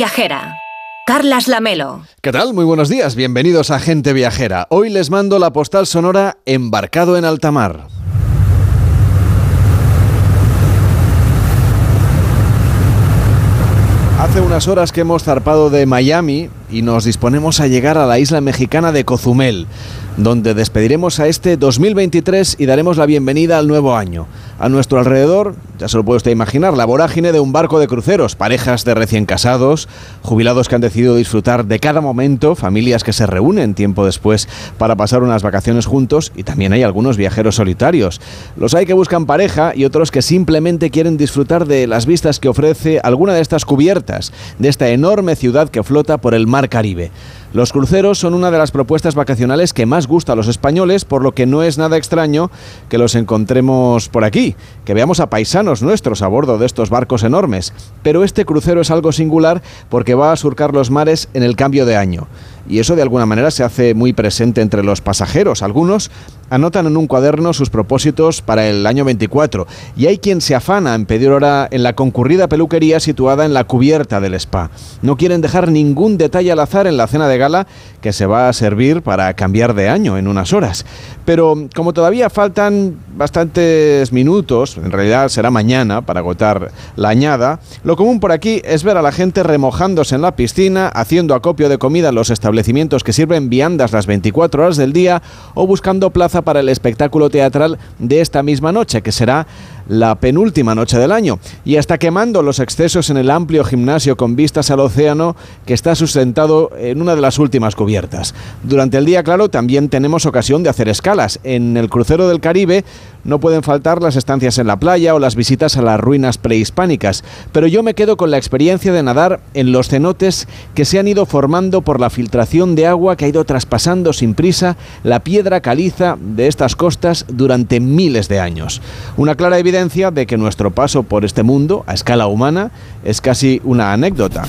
Viajera. Carlas Lamelo. ¿Qué tal? Muy buenos días. Bienvenidos a Gente Viajera. Hoy les mando la postal sonora embarcado en alta mar. Hace unas horas que hemos zarpado de Miami y nos disponemos a llegar a la isla mexicana de Cozumel donde despediremos a este 2023 y daremos la bienvenida al nuevo año. A nuestro alrededor, ya se lo puede usted imaginar, la vorágine de un barco de cruceros, parejas de recién casados, jubilados que han decidido disfrutar de cada momento, familias que se reúnen tiempo después para pasar unas vacaciones juntos y también hay algunos viajeros solitarios. Los hay que buscan pareja y otros que simplemente quieren disfrutar de las vistas que ofrece alguna de estas cubiertas, de esta enorme ciudad que flota por el mar Caribe. Los cruceros son una de las propuestas vacacionales que más gusta a los españoles, por lo que no es nada extraño que los encontremos por aquí, que veamos a paisanos nuestros a bordo de estos barcos enormes. Pero este crucero es algo singular porque va a surcar los mares en el cambio de año y eso de alguna manera se hace muy presente entre los pasajeros. Algunos anotan en un cuaderno sus propósitos para el año 24 y hay quien se afana en pedir hora en la concurrida peluquería situada en la cubierta del spa. No quieren dejar ningún detalle al azar en la cena de gala que se va a servir para cambiar de año en unas horas. Pero como todavía faltan bastantes minutos, en realidad será mañana para agotar la añada, lo común por aquí es ver a la gente remojándose en la piscina, haciendo acopio de comida en los establecimientos que sirven viandas las 24 horas del día o buscando plaza para el espectáculo teatral de esta misma noche, que será la penúltima noche del año, y hasta quemando los excesos en el amplio gimnasio con vistas al océano que está sustentado en una de las últimas cubiertas. Durante el día, claro, también tenemos ocasión de hacer escalas. En el crucero del Caribe no pueden faltar las estancias en la playa o las visitas a las ruinas prehispánicas, pero yo me quedo con la experiencia de nadar en los cenotes que se han ido formando por la filtración de agua que ha ido traspasando sin prisa la piedra caliza de estas costas durante miles de años. Una clara evidencia de que nuestro paso por este mundo, a escala humana, es casi una anécdota.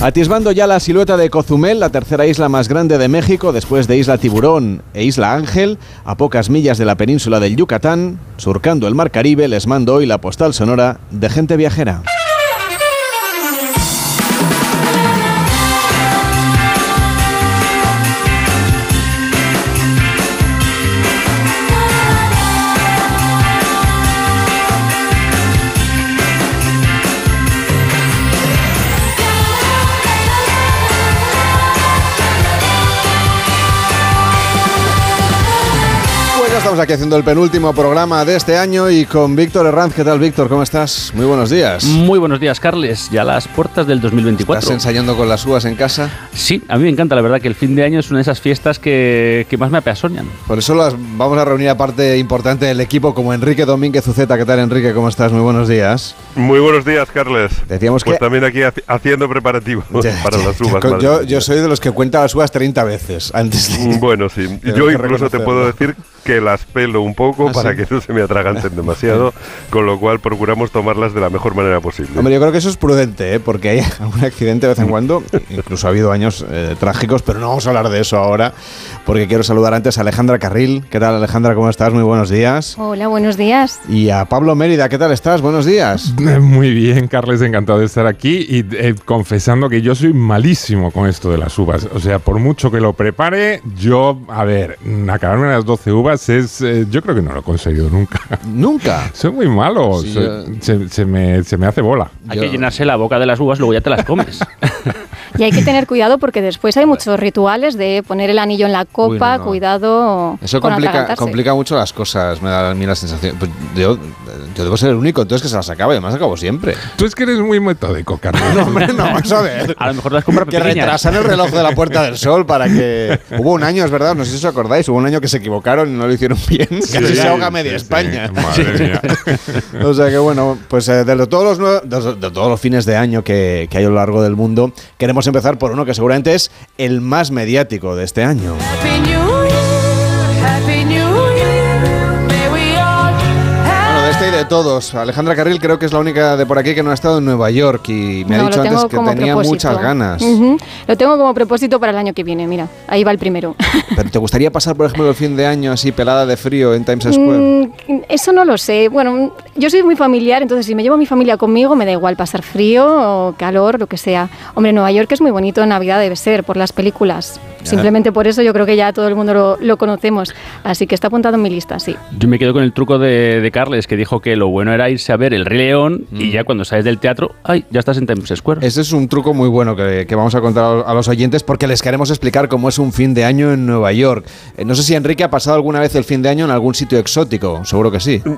Atisbando ya la silueta de Cozumel, la tercera isla más grande de México, después de Isla Tiburón e Isla Ángel, a pocas millas de la península del Yucatán, surcando el mar Caribe, les mando hoy la postal sonora de gente viajera. Estamos aquí haciendo el penúltimo programa de este año y con Víctor Herranz. ¿Qué tal, Víctor? ¿Cómo estás? Muy buenos días. Muy buenos días, Carles. Ya las puertas del 2024. ¿Estás ensayando con las uvas en casa? Sí, a mí me encanta, la verdad, que el fin de año es una de esas fiestas que, más me apasionan. Por eso las vamos a reunir a parte importante del equipo, como Enrique Domínguez Uceta. ¿Qué tal, Enrique? ¿Cómo estás? Muy buenos días. Muy buenos días, Carles. Decíamos pues que... también aquí haciendo preparativos para las uvas. Yo, yo, soy de los que cuenta las uvas 30 veces antes de... Bueno, sí. Yo incluso te puedo decir que las pelo un poco ¿Ah, para que no se me atraganten demasiado, con lo cual procuramos tomarlas de la mejor manera posible. Hombre, yo creo que eso es prudente, ¿eh? porque hay algún accidente de vez en cuando, incluso ha habido años eh, trágicos, pero no vamos a hablar de eso ahora, porque quiero saludar antes a Alejandra Carril. ¿Qué tal, Alejandra? ¿Cómo estás? Muy buenos días. Hola, buenos días. Y a Pablo Mérida, ¿qué tal estás? Buenos días. Muy bien, Carles, encantado de estar aquí y eh, confesando que yo soy malísimo con esto de las uvas. O sea, por mucho que lo prepare, yo, a ver, acabarme las 12 uvas es yo creo que no lo he conseguido nunca. ¿Nunca? Soy muy malo. se, me, se, me, hace bola. Hay que llenarse la boca de las uvas, luego ya te las comes. y hay que tener cuidado porque después hay muchos rituales de poner el anillo en la copa, cuidado. Eso complica, complica mucho las cosas, me da a mí la sensación. Pues yo, yo debo ser el único entonces que se las acaba y además acabo siempre. Tú es que eres muy metódico, Carlos. no, hombre, no, vamos a ver. A lo mejor las compras Que retrasan el reloj de la Puerta del Sol para que... Hubo un año, es verdad, no sé si os acordáis, hubo un año que se equivocaron y no lo hicieron bien. Casi se ahoga media España. o sea que bueno, pues eh, de, todos los, de, todos los fines de año que, que hay a lo largo del mundo, queremos empezar por uno que seguramente es el más mediático de este año. De todos. Alejandra Carril creo que es la única de por aquí que no ha estado en Nueva York y me ha dicho antes que tenía muchas ganas. Lo tengo como propósito para el año que viene, mira, ahí va el primero. ¿Pero te gustaría pasar, por ejemplo, el fin de año así pelada de frío en Times Square? Mm, eso no lo sé. Bueno, yo soy muy familiar, entonces si me llevo a mi familia conmigo me da igual pasar frío o calor, lo que sea. Hombre, Nueva York es muy bonito en Navidad, debe ser, por las películas. Simplemente por eso yo creo que ya todo el mundo lo, conocemos. Así que está apuntado en mi lista, sí. Yo me quedo con el truco de, Carles, que dijo que lo bueno era irse a ver El Rey León y mm. ya cuando sales del teatro, ¡ay! Ya estás en Times Square. Ese es un truco muy bueno que, vamos a contar a los oyentes porque les queremos explicar cómo es un fin de año en Nueva York. Eh, no sé si Enrique ha pasado alguna vez el fin de año en algún sitio exótico, seguro que sí. Mm,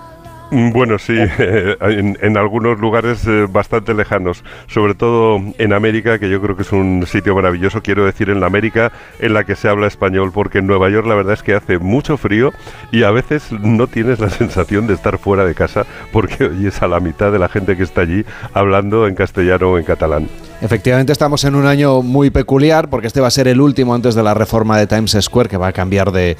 bueno, sí, en, algunos lugares eh, bastante lejanos, sobre todo en América, que yo creo que es un sitio maravilloso, quiero decir en la América en la que se habla español, porque en Nueva York la verdad es que hace mucho frío y a veces no tienes la sensación de estar fuera de casa porque oyes a la mitad de la gente que está allí hablando en castellano o en catalán. Efectivamente estamos en un año muy peculiar porque este va a ser el último antes de la reforma de Times Square que va a cambiar de,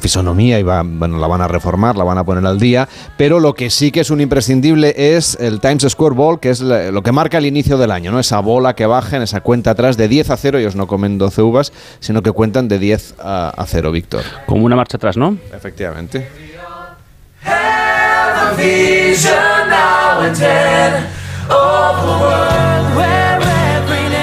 fisonomía y va, bueno, la van a reformar, la van a poner al día, pero lo que sí que es un imprescindible es el Times Square Ball, que es lo que marca el inicio del año, ¿no? Esa bola que baja en esa cuenta atrás de 10 a 0, ellos no comen 12 uvas, sino que cuentan de 10 a, a 0, Víctor. Como una marcha atrás, ¿no? Efectivamente.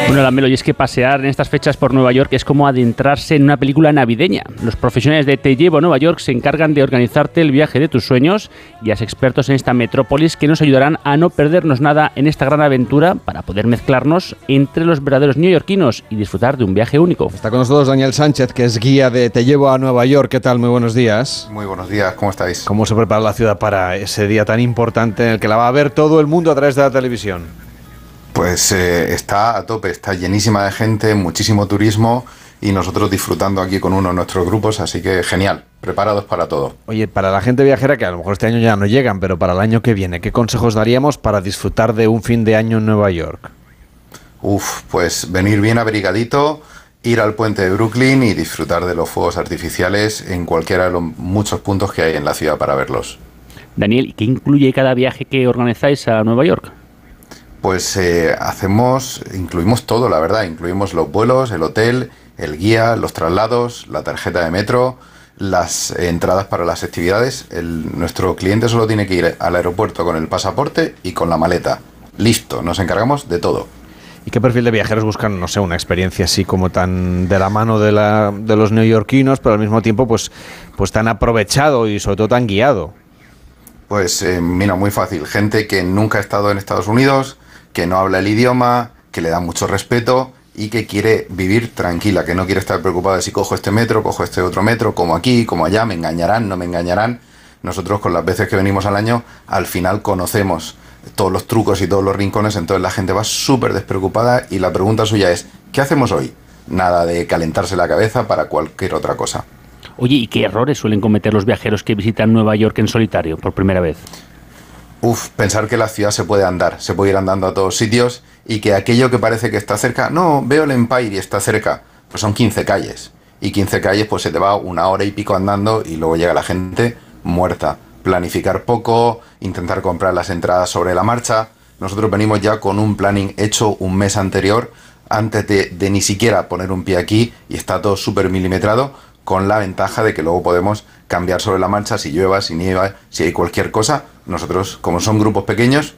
Bueno, la Melo, y es que pasear en estas fechas por Nueva York es como adentrarse en una película navideña. Los profesionales de Te Llevo a Nueva York se encargan de organizarte el viaje de tus sueños y as expertos en esta metrópolis que nos ayudarán a no perdernos nada en esta gran aventura para poder mezclarnos entre los verdaderos neoyorquinos y disfrutar de un viaje único. Está con nosotros Daniel Sánchez, que es guía de Te Llevo a Nueva York. ¿Qué tal? Muy buenos días. Muy buenos días, ¿cómo estáis? ¿Cómo se prepara la ciudad para ese día tan importante en el que la va a ver todo el mundo a través de la televisión? Pues eh, está a tope, está llenísima de gente, muchísimo turismo y nosotros disfrutando aquí con uno de nuestros grupos, así que genial, preparados para todo. Oye, para la gente viajera que a lo mejor este año ya no llegan, pero para el año que viene, ¿qué consejos daríamos para disfrutar de un fin de año en Nueva York? Uf, pues venir bien abrigadito, ir al puente de Brooklyn y disfrutar de los fuegos artificiales en cualquiera de los muchos puntos que hay en la ciudad para verlos. Daniel, ¿qué incluye cada viaje que organizáis a Nueva York? Pues eh, hacemos, incluimos todo, la verdad, incluimos los vuelos, el hotel, el guía, los traslados, la tarjeta de metro, las entradas para las actividades. nuestro cliente solo tiene que ir al aeropuerto con el pasaporte y con la maleta. Listo, nos encargamos de todo. ¿Y qué perfil de viajeros buscan, no sé, una experiencia así como tan de la mano de, la, de los neoyorquinos, pero al mismo tiempo pues, pues tan aprovechado y sobre todo tan guiado? Pues eh, mira, muy fácil. Gente que nunca ha estado en Estados Unidos, que no habla el idioma, que le da mucho respeto y que quiere vivir tranquila, que no quiere estar preocupada de si cojo este metro, cojo este otro metro, como aquí, como allá, me engañarán, no me engañarán. Nosotros con las veces que venimos al año, al final conocemos todos los trucos y todos los rincones, entonces la gente va súper despreocupada y la pregunta suya es, ¿qué hacemos hoy? Nada de calentarse la cabeza para cualquier otra cosa. Oye, ¿y qué errores suelen cometer los viajeros que visitan Nueva York en solitario por primera vez? Uf, pensar que la ciudad se puede andar, se puede ir andando a todos sitios y que aquello que parece que está cerca, no, veo el Empire y está cerca, pues son 15 calles. Y 15 calles pues se te va una hora y pico andando y luego llega la gente muerta. Planificar poco, intentar comprar las entradas sobre la marcha. Nosotros venimos ya con un planning hecho un mes anterior, antes de, de ni siquiera poner un pie aquí y está todo súper milimetrado, con la ventaja de que luego podemos cambiar sobre la marcha si llueva, si nieva, si hay cualquier cosa. Nosotros, como son grupos pequeños,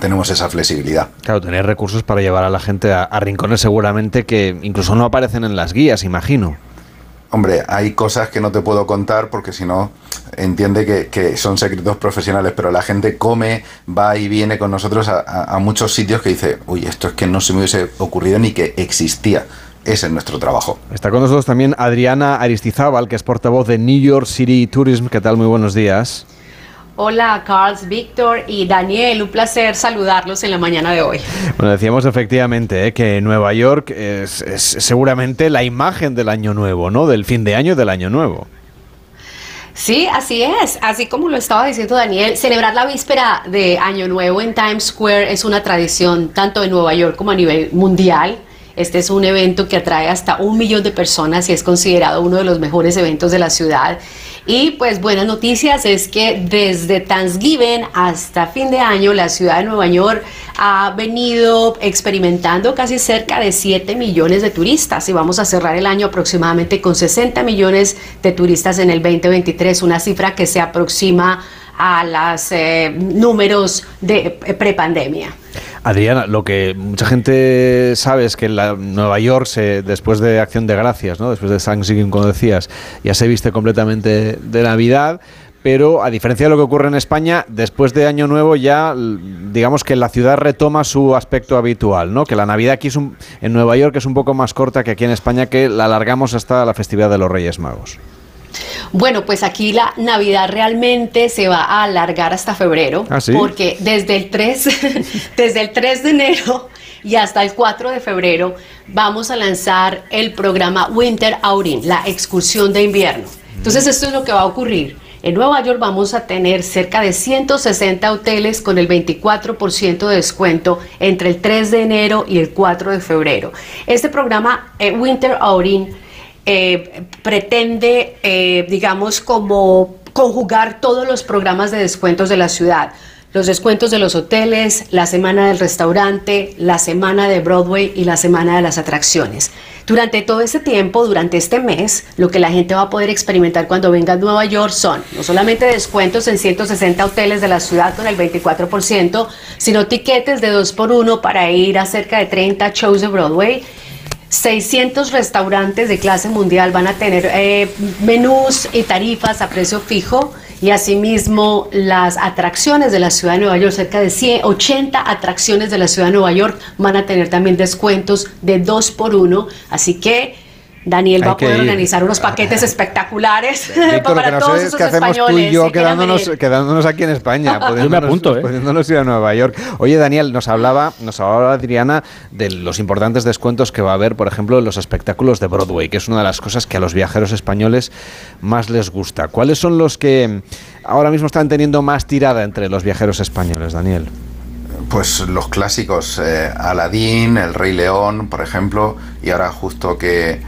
tenemos esa flexibilidad. Claro, tener recursos para llevar a la gente a, rincones seguramente que incluso no aparecen en las guías, imagino. Hombre, hay cosas que no te puedo contar porque si no entiende que, son secretos profesionales, pero la gente come, va y viene con nosotros a, a muchos sitios que dice, uy, esto es que no se me hubiese ocurrido ni que existía ese es nuestro trabajo. Está con nosotros también Adriana Aristizábal, que es portavoz de New York City Tourism. ¿Qué tal? Muy buenos días. Hola, Carls, Víctor y Daniel. Un placer saludarlos en la mañana de hoy. Bueno, decíamos efectivamente eh, que Nueva York es, seguramente la imagen del año nuevo, ¿no? Del fin de año del año nuevo. Sí, así es. Así como lo estaba diciendo Daniel, celebrar la víspera de Año Nuevo en Times Square es una tradición tanto en Nueva York como a nivel mundial. Este es un evento que atrae hasta un millón de personas y es considerado uno de los mejores eventos de la ciudad. Y pues buenas noticias es que desde Thanksgiving hasta fin de año la ciudad de Nueva York ha venido experimentando casi cerca de 7 millones de turistas. Y vamos a cerrar el año aproximadamente con 60 millones de turistas en el 2023, una cifra que se aproxima a los eh, números de prepandemia. Adriana, lo que mucha gente sabe es que en la Nueva York, se, después de Acción de Gracias, ¿no? después de Thanksgiving, como decías, ya se viste completamente de Navidad, pero a diferencia de lo que ocurre en España, después de Año Nuevo ya, digamos que la ciudad retoma su aspecto habitual, ¿no? Que la Navidad aquí es un, en Nueva York es un poco más corta que aquí en España, que la alargamos hasta la festividad de los Reyes Magos. Bueno, pues aquí la Navidad realmente se va a alargar hasta febrero, ¿Ah, sí? porque desde el 3 desde el 3 de enero y hasta el 4 de febrero vamos a lanzar el programa Winter Outing, la excursión de invierno. Entonces esto es lo que va a ocurrir. En Nueva York vamos a tener cerca de 160 hoteles con el 24% de descuento entre el 3 de enero y el 4 de febrero. Este programa eh, Winter Outing eh, pretende, eh, digamos, como conjugar todos los programas de descuentos de la ciudad. Los descuentos de los hoteles, la semana del restaurante, la semana de Broadway y la semana de las atracciones. Durante todo este tiempo, durante este mes, lo que la gente va a poder experimentar cuando venga a Nueva York son no solamente descuentos en 160 hoteles de la ciudad con el 24%, sino tiquetes de 2 por 1 para ir a cerca de 30 shows de Broadway 600 restaurantes de clase mundial van a tener eh, menús y tarifas a precio fijo y asimismo las atracciones de la ciudad de Nueva York, cerca de 100, 80 atracciones de la ciudad de Nueva York van a tener también descuentos de 2 por 1, así que Daniel Hay va a que poder ir. organizar unos paquetes espectaculares Víctor, lo para que no todos sé es esos qué hacemos tú y españoles yo que quedándonos, quedándonos aquí en España. pudiéndonos- apunto, ¿eh? pudiéndonos ir a Nueva York. Oye, Daniel, nos hablaba, nos hablaba Adriana de los importantes descuentos que va a haber, por ejemplo, en los espectáculos de Broadway, que es una de las cosas que a los viajeros españoles más les gusta. ¿Cuáles son los que ahora mismo están teniendo más tirada entre los viajeros españoles, Daniel? Pues los clásicos, eh, Aladdin, El Rey León, por ejemplo, y ahora justo que,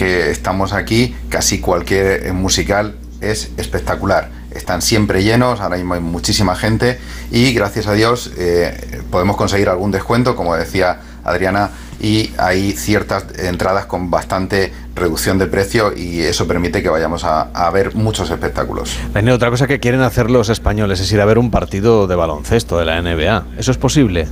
que estamos aquí, casi cualquier eh, musical es espectacular. Están siempre llenos, ahora mismo hay muchísima gente y gracias a Dios eh, podemos conseguir algún descuento, como decía Adriana, y hay ciertas entradas con bastante reducción de precio y eso permite que vayamos a, a ver muchos espectáculos. Daniel, otra cosa que quieren hacer los españoles es ir a ver un partido de baloncesto de la NBA. ¿Eso es posible?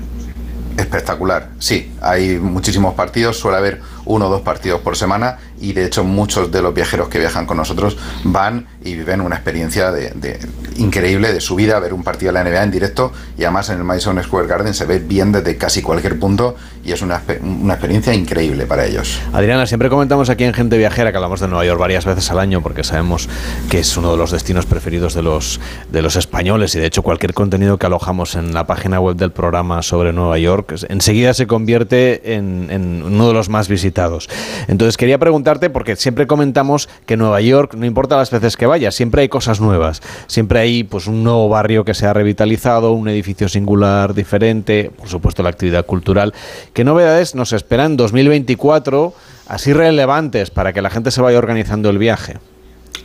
Espectacular, sí, hay muchísimos partidos, suele haber uno o dos partidos por semana y de hecho muchos de los viajeros que viajan con nosotros van y viven una experiencia de, de- increíble de su vida, ver un partido de la NBA en directo y además en el Madison Square Garden se ve bien desde casi cualquier punto y es una, una experiencia increíble para ellos. Adriana, siempre comentamos aquí en Gente Viajera que hablamos de Nueva York varias veces al año porque sabemos que es uno de los destinos preferidos de los, de los españoles y de hecho cualquier contenido que alojamos en la página web del programa sobre Nueva York enseguida se convierte en, en uno de los más visitados. Entonces quería preguntarte porque siempre comentamos que Nueva York, no importa las veces que vayas, siempre hay cosas nuevas, siempre hay pues un nuevo barrio que se ha revitalizado, un edificio singular diferente, por supuesto la actividad cultural. ¿Qué novedades nos esperan en 2024 así relevantes para que la gente se vaya organizando el viaje?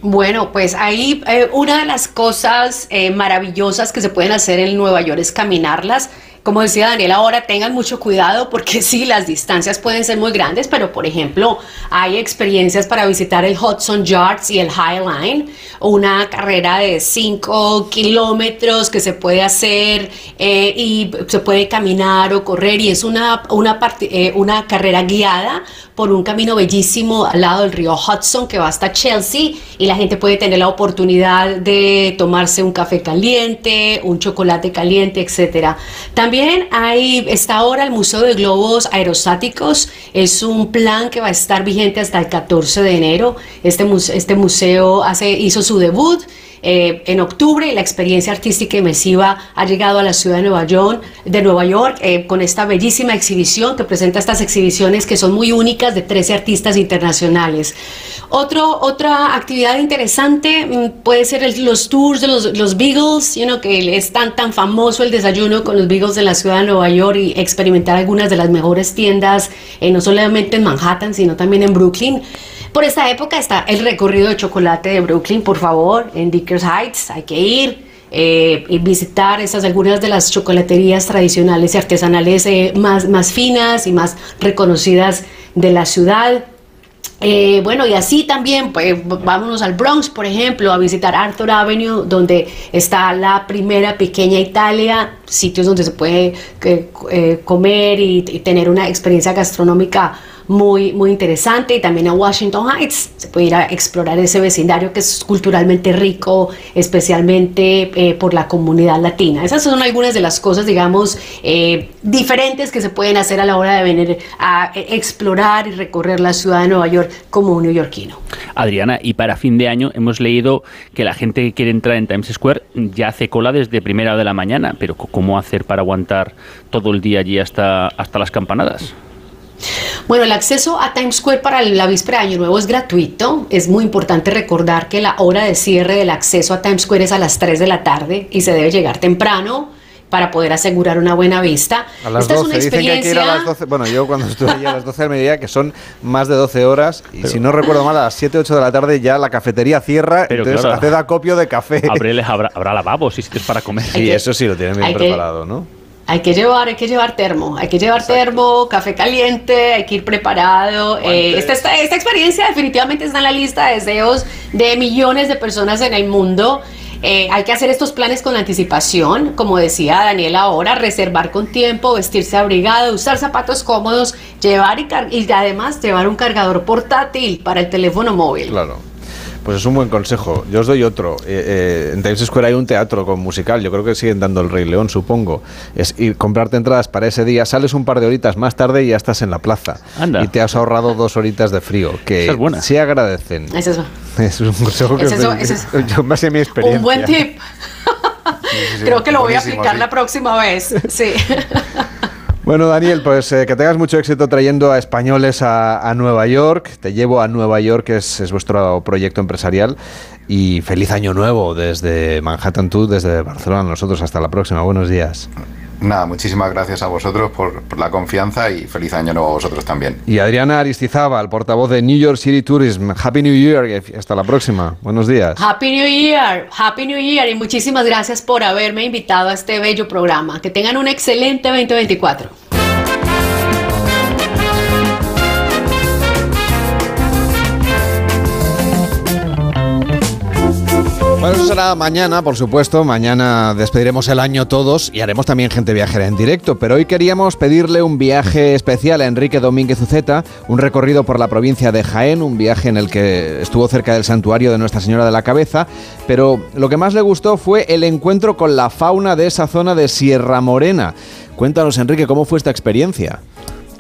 Bueno, pues ahí eh, una de las cosas eh, maravillosas que se pueden hacer en Nueva York es caminarlas. Como decía Daniel, ahora tengan mucho cuidado porque sí, las distancias pueden ser muy grandes, pero por ejemplo, hay experiencias para visitar el Hudson Yards y el High Line, una carrera de 5 kilómetros que se puede hacer eh, y se puede caminar o correr y es una, una, eh, una carrera guiada por un camino bellísimo al lado del río Hudson que va hasta Chelsea y la gente puede tener la oportunidad de tomarse un café caliente, un chocolate caliente, etcétera. También hay está ahora el Museo de Globos Aerostáticos, es un plan que va a estar vigente hasta el 14 de enero. Este, muse- este museo hace, hizo su debut eh, en octubre y la experiencia artística inmersiva ha llegado a la ciudad de Nueva York, de Nueva York eh, con esta bellísima exhibición que presenta estas exhibiciones que son muy únicas de 13 artistas internacionales. Otro, otra actividad interesante mm, puede ser el- los tours de los, los Beagles, you know, que es tan, tan famoso el desayuno con los Beagles en la ciudad de Nueva York y experimentar algunas de las mejores tiendas, eh, no solamente en Manhattan, sino también en Brooklyn. Por esta época está el recorrido de chocolate de Brooklyn, por favor, en Dickers Heights, hay que ir. Eh, y visitar esas algunas de las chocolaterías tradicionales y artesanales eh, más, más finas y más reconocidas de la ciudad. Eh, bueno, y así también, pues vámonos al Bronx, por ejemplo, a visitar Arthur Avenue, donde está la primera pequeña Italia, sitios donde se puede eh, eh, comer y, y tener una experiencia gastronómica muy, muy interesante y también a Washington Heights. Se puede ir a explorar ese vecindario que es culturalmente rico, especialmente eh, por la comunidad latina. Esas son algunas de las cosas, digamos, eh, diferentes que se pueden hacer a la hora de venir a eh, explorar y recorrer la ciudad de Nueva York como un neoyorquino. Adriana, y para fin de año hemos leído que la gente que quiere entrar en Times Square ya hace cola desde primera de la mañana, pero ¿cómo hacer para aguantar todo el día allí hasta, hasta las campanadas? Bueno, el acceso a Times Square para la víspera de Año Nuevo es gratuito. Es muy importante recordar que la hora de cierre del acceso a Times Square es a las 3 de la tarde y se debe llegar temprano para poder asegurar una buena vista. A las Esta 12, es una dicen que hay que ir a experiencia... las 12. Bueno, yo cuando estuve allí a las 12 del mediodía, que son más de 12 horas, y si no recuerdo mal, a las 7, 8 de la tarde ya la cafetería cierra, Pero entonces claro. haced acopio de café. Habrá, habrá, habrá lavabos y sitios para comer. Sí, eso sí lo tienen bien hay que- preparado, ¿no? Hay que llevar, hay que llevar termo, hay que llevar termo, café caliente, hay que ir preparado. Eh, esta, esta, esta experiencia definitivamente está en la lista de deseos de millones de personas en el mundo. Eh, hay que hacer estos planes con anticipación, como decía Daniel ahora, reservar con tiempo, vestirse abrigado, usar zapatos cómodos, llevar y, y además llevar un cargador portátil para el teléfono móvil. Claro. Pues es un buen consejo. Yo os doy otro. Eh, eh, en Times Square hay un teatro con musical. Yo creo que siguen dando el Rey León, supongo. Es ir comprarte entradas para ese día. Sales un par de horitas más tarde y ya estás en la plaza. Anda. Y te has ahorrado dos horitas de frío. Que es buena. se agradecen. Es eso. Es un consejo que Es eso, es eso. yo a mi experiencia. Un buen tip. sí, Creo que lo voy a aplicar sí. la próxima vez. Sí. Bueno, Daniel, pues eh, que tengas mucho éxito trayendo a españoles a, a Nueva York. Te llevo a Nueva York, que es, es vuestro proyecto empresarial. Y feliz año nuevo desde Manhattan, tú, desde Barcelona. Nosotros, hasta la próxima. Buenos días. Nada, muchísimas gracias a vosotros por, por la confianza y feliz año nuevo a vosotros también. Y Adriana Aristizábal, portavoz de New York City Tourism. Happy New Year y hasta la próxima. Buenos días. Happy New Year, Happy New Year y muchísimas gracias por haberme invitado a este bello programa. Que tengan un excelente 2024. Bueno, eso será mañana, por supuesto. Mañana despediremos el año todos y haremos también gente viajera en directo. Pero hoy queríamos pedirle un viaje especial a Enrique Domínguez Uceta, un recorrido por la provincia de Jaén, un viaje en el que estuvo cerca del santuario de Nuestra Señora de la Cabeza. Pero lo que más le gustó fue el encuentro con la fauna de esa zona de Sierra Morena. Cuéntanos, Enrique, ¿cómo fue esta experiencia?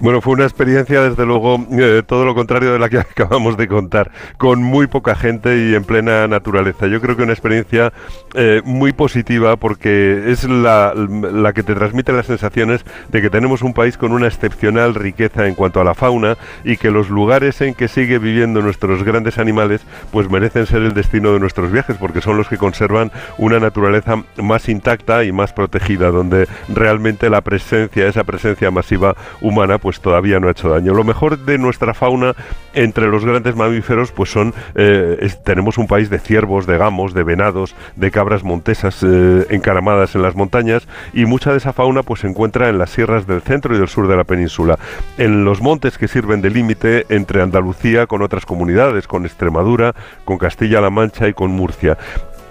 Bueno, fue una experiencia, desde luego, eh, todo lo contrario de la que acabamos de contar, con muy poca gente y en plena naturaleza. Yo creo que una experiencia eh, muy positiva porque es la, la que te transmite las sensaciones de que tenemos un país con una excepcional riqueza en cuanto a la fauna y que los lugares en que sigue viviendo nuestros grandes animales pues merecen ser el destino de nuestros viajes porque son los que conservan una naturaleza más intacta y más protegida, donde realmente la presencia, esa presencia masiva humana, pues todavía no ha hecho daño. Lo mejor de nuestra fauna entre los grandes mamíferos, pues son, eh, tenemos un país de ciervos, de gamos, de venados, de cabras montesas eh, encaramadas en las montañas y mucha de esa fauna pues se encuentra en las sierras del centro y del sur de la península, en los montes que sirven de límite entre Andalucía con otras comunidades, con Extremadura, con Castilla-La Mancha y con Murcia.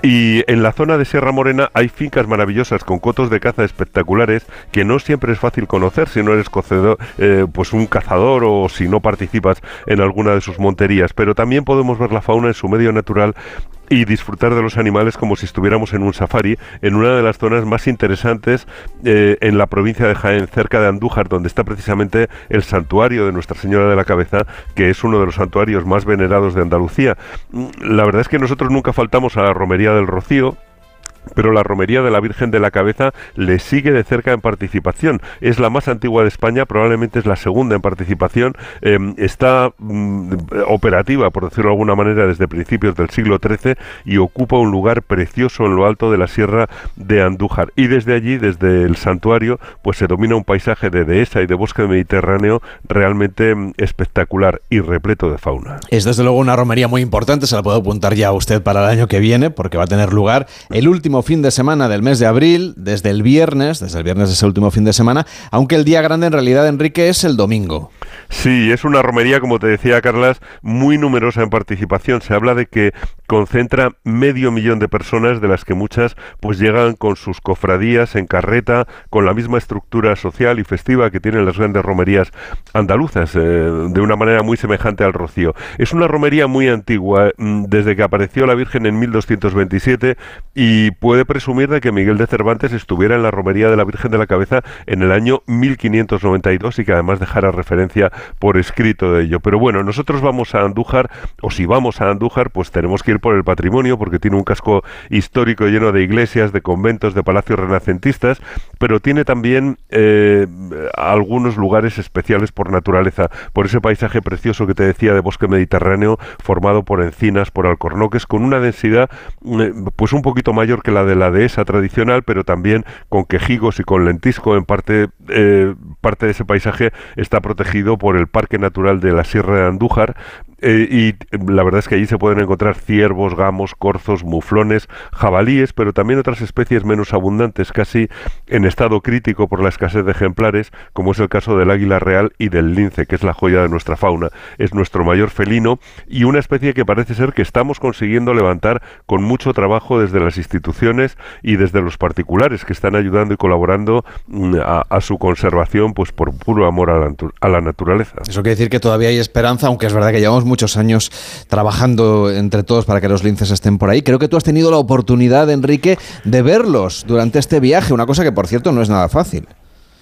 Y en la zona de Sierra Morena hay fincas maravillosas con cotos de caza espectaculares que no siempre es fácil conocer si no eres cocedor, eh, pues un cazador o si no participas en alguna de sus monterías. Pero también podemos ver la fauna en su medio natural y disfrutar de los animales como si estuviéramos en un safari en una de las zonas más interesantes eh, en la provincia de Jaén, cerca de Andújar, donde está precisamente el santuario de Nuestra Señora de la Cabeza, que es uno de los santuarios más venerados de Andalucía. Mm, La verdad es que nosotros nunca faltamos a la romería del Rocío, pero la romería de la Virgen de la Cabeza le sigue de cerca en participación. Es la más antigua de España, probablemente es la segunda en participación. Em, está mm, operativa, por decirlo de alguna manera, desde principios del siglo XIII y ocupa un lugar precioso en lo alto de la sierra de Andújar. Y desde allí, desde el santuario, pues se domina un paisaje de dehesa y de bosque mediterráneo realmente mm, espectacular y repleto de fauna. Es desde luego una romería muy importante, se la puedo apuntar ya a usted para el año que viene, porque va a tener lugar el último fin de semana del mes de abril, desde el viernes, desde el viernes de ese último fin de semana, aunque el día grande en realidad, Enrique, es el domingo. Sí, es una romería, como te decía Carlas, muy numerosa en participación. Se habla de que concentra medio millón de personas, de las que muchas pues llegan con sus cofradías en carreta, con la misma estructura social y festiva que tienen las grandes romerías andaluzas, eh, de una manera muy semejante al rocío. Es una romería muy antigua, mm, desde que apareció la Virgen en 1227 y puede presumir de que Miguel de Cervantes estuviera en la romería de la Virgen de la Cabeza en el año 1592 y que además dejara referencia por escrito de ello. Pero bueno, nosotros vamos a Andújar, o si vamos a Andújar, pues tenemos que ir por el patrimonio, porque tiene un casco histórico lleno de iglesias, de conventos, de palacios renacentistas, pero tiene también eh, algunos lugares especiales por naturaleza, por ese paisaje precioso que te decía de bosque mediterráneo, formado por encinas, por alcornoques, con una densidad eh, pues un poquito mayor que la de la dehesa tradicional, pero también con quejigos y con lentisco. En parte, eh, parte de ese paisaje está protegido por el Parque Natural de la Sierra de Andújar, eh, y la verdad es que allí se pueden encontrar ciervos, gamos, corzos, muflones, jabalíes, pero también otras especies menos abundantes, casi en estado crítico por la escasez de ejemplares, como es el caso del águila real y del lince, que es la joya de nuestra fauna. Es nuestro mayor felino y una especie que parece ser que estamos consiguiendo levantar con mucho trabajo desde las instituciones y desde los particulares que están ayudando y colaborando mm, a, su conservación, pues por puro amor a la, a la naturaleza. Eso quiere decir que todavía hay esperanza, aunque es verdad que llevamos muchos años trabajando entre todos para que los linces estén por ahí. Creo que tú has tenido la oportunidad, Enrique, de verlos durante este viaje, una cosa que por cierto no es nada fácil.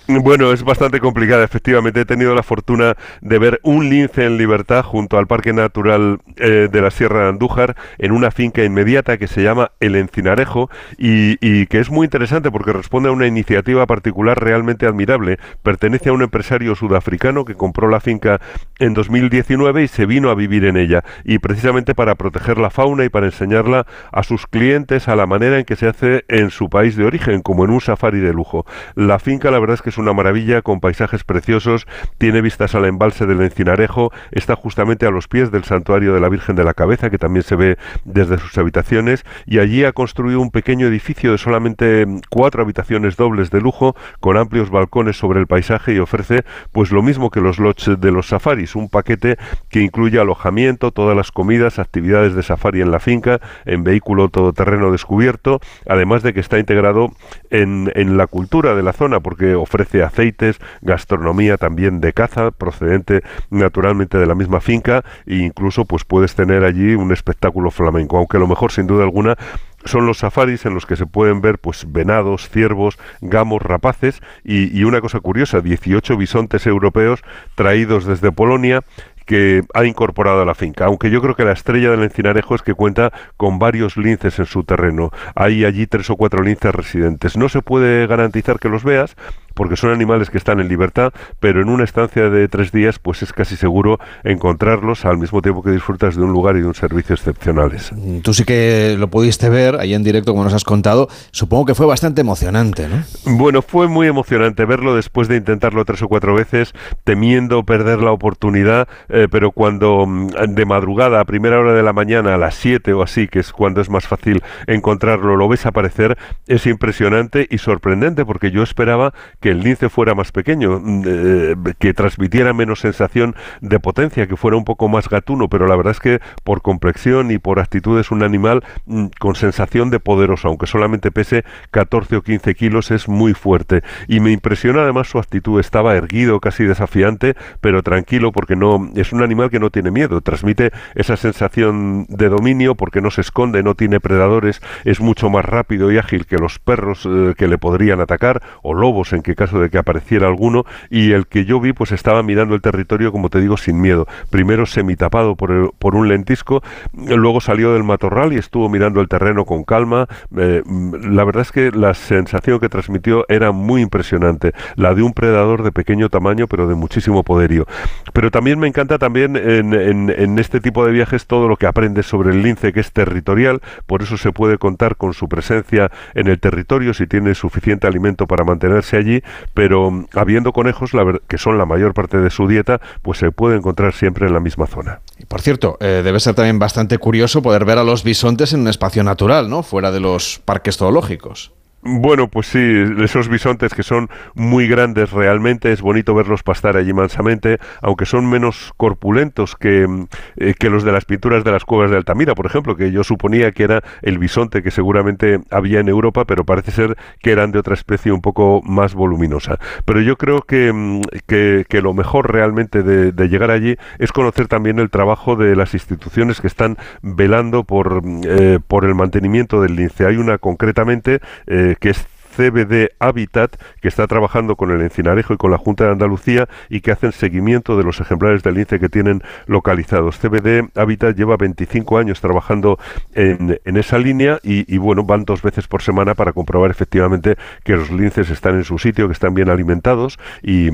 Bueno, es bastante complicada. Efectivamente, he tenido la fortuna de ver un lince en libertad junto al Parque Natural eh, de la Sierra de Andújar en una finca inmediata que se llama El Encinarejo y, que es muy interesante porque responde a una iniciativa particular realmente admirable. Pertenece a un empresario sudafricano que compró la finca en 2019 y se vino a vivir en ella. Y precisamente para proteger la fauna y para enseñarla a sus clientes a la manera en que se hace en su país de origen, como en un safari de lujo. La finca, la verdad es que es una maravilla con paisajes preciosos, tiene vistas al embalse del Encinarejo, está justamente a los pies del santuario de la Virgen de la Cabeza, que también se ve desde sus habitaciones, y allí ha construido un pequeño edificio de solamente cuatro habitaciones dobles de lujo, con amplios balcones sobre el paisaje y ofrece pues lo mismo que los lodges de los safaris, un paquete que incluye alojamiento, todas las comidas, actividades de safari en la finca, en vehículo todoterreno descubierto, además de que está integrado en, en la cultura de la zona, porque ofrece aceites, gastronomía también de caza, procedente naturalmente de la misma finca, e incluso pues puedes tener allí un espectáculo flamenco, aunque lo mejor sin duda alguna son los safaris en los que se pueden ver pues venados, ciervos, gamos, rapaces y, y, una cosa curiosa, 18 bisontes europeos traídos desde Polonia que ha incorporado a la finca, aunque yo creo que la estrella del encinarejo es que cuenta con varios linces en su terreno. Hay allí tres o cuatro linces residentes. No se puede garantizar que los veas, porque son animales que están en libertad, pero en una estancia de tres días pues es casi seguro encontrarlos al mismo tiempo que disfrutas de un lugar y de un servicio excepcionales. Mm, tú sí que lo pudiste ver ahí en directo, como nos has contado. Supongo que fue bastante emocionante, ¿no? Bueno, fue muy emocionante verlo después de intentarlo tres o cuatro veces, temiendo perder la oportunidad, eh, pero cuando mm, de madrugada, a primera hora de la mañana, a las 7 o así, que es cuando es más fácil encontrarlo, lo ves aparecer, es impresionante y sorprendente, porque yo esperaba que el lince fuera más pequeño, mm, eh, que transmitiera menos sensación de potencia, que fuera un poco más gatuno, pero la verdad es que por complexión y por actitud es un animal mm, con sensación de poderoso, aunque solamente pese 14 o 15 kilos, es muy fuerte. Y me impresiona además su actitud, estaba erguido, casi desafiante, pero tranquilo porque no es un animal que no tiene miedo, transmite esa sensación de dominio porque no se esconde, no tiene predadores, es mucho más rápido y ágil que los perros eh, que le podrían atacar o lobos en que caso de que apareciera alguno, y el que yo vi pues estaba mirando el territorio, como te digo, sin miedo. Primero semitapado por, por un lentisco, luego salió del matorral y estuvo mirando el terreno con calma. Eh, la verdad es que la sensación que transmitió era muy impresionante, la de un predador de pequeño tamaño, pero de muchísimo poderío. Pero también me encanta también en, en este tipo de viajes todo lo que aprendes sobre el lince, que es territorial, por eso se puede contar con su presencia en el territorio si tiene suficiente alimento para mantenerse allí, pero mm, habiendo conejos, que son la mayor parte de su dieta, pues se puede encontrar siempre en la misma zona. Y por cierto, eh, debe ser también bastante curioso poder ver a los bisontes en un espacio natural, ¿no? Fuera de los parques zoológicos. Bueno, pues sí, esos bisontes que son muy grandes realmente, es bonito verlos pastar allí mansamente, aunque son menos corpulentos que, eh, que los de las pinturas de las cuevas de Altamira, por ejemplo, que yo suponía que era el bisonte que seguramente había en Europa, pero parece ser que eran de otra especie un poco más voluminosa. Pero yo creo que, mm, que, lo mejor realmente de, de, llegar allí es conocer también el trabajo de las instituciones que están velando por, eh, por el mantenimiento del lince. Hay una concretamente... Eh, que es CBD Habitat, que está trabajando con el Encinarejo y con la Junta de Andalucía y que hacen seguimiento de los ejemplares del lince que tienen localizados. CBD Habitat lleva 25 años trabajando en, esa línea y, bueno, van dos veces por semana para comprobar efectivamente que los linces están en su sitio, que están bien alimentados y,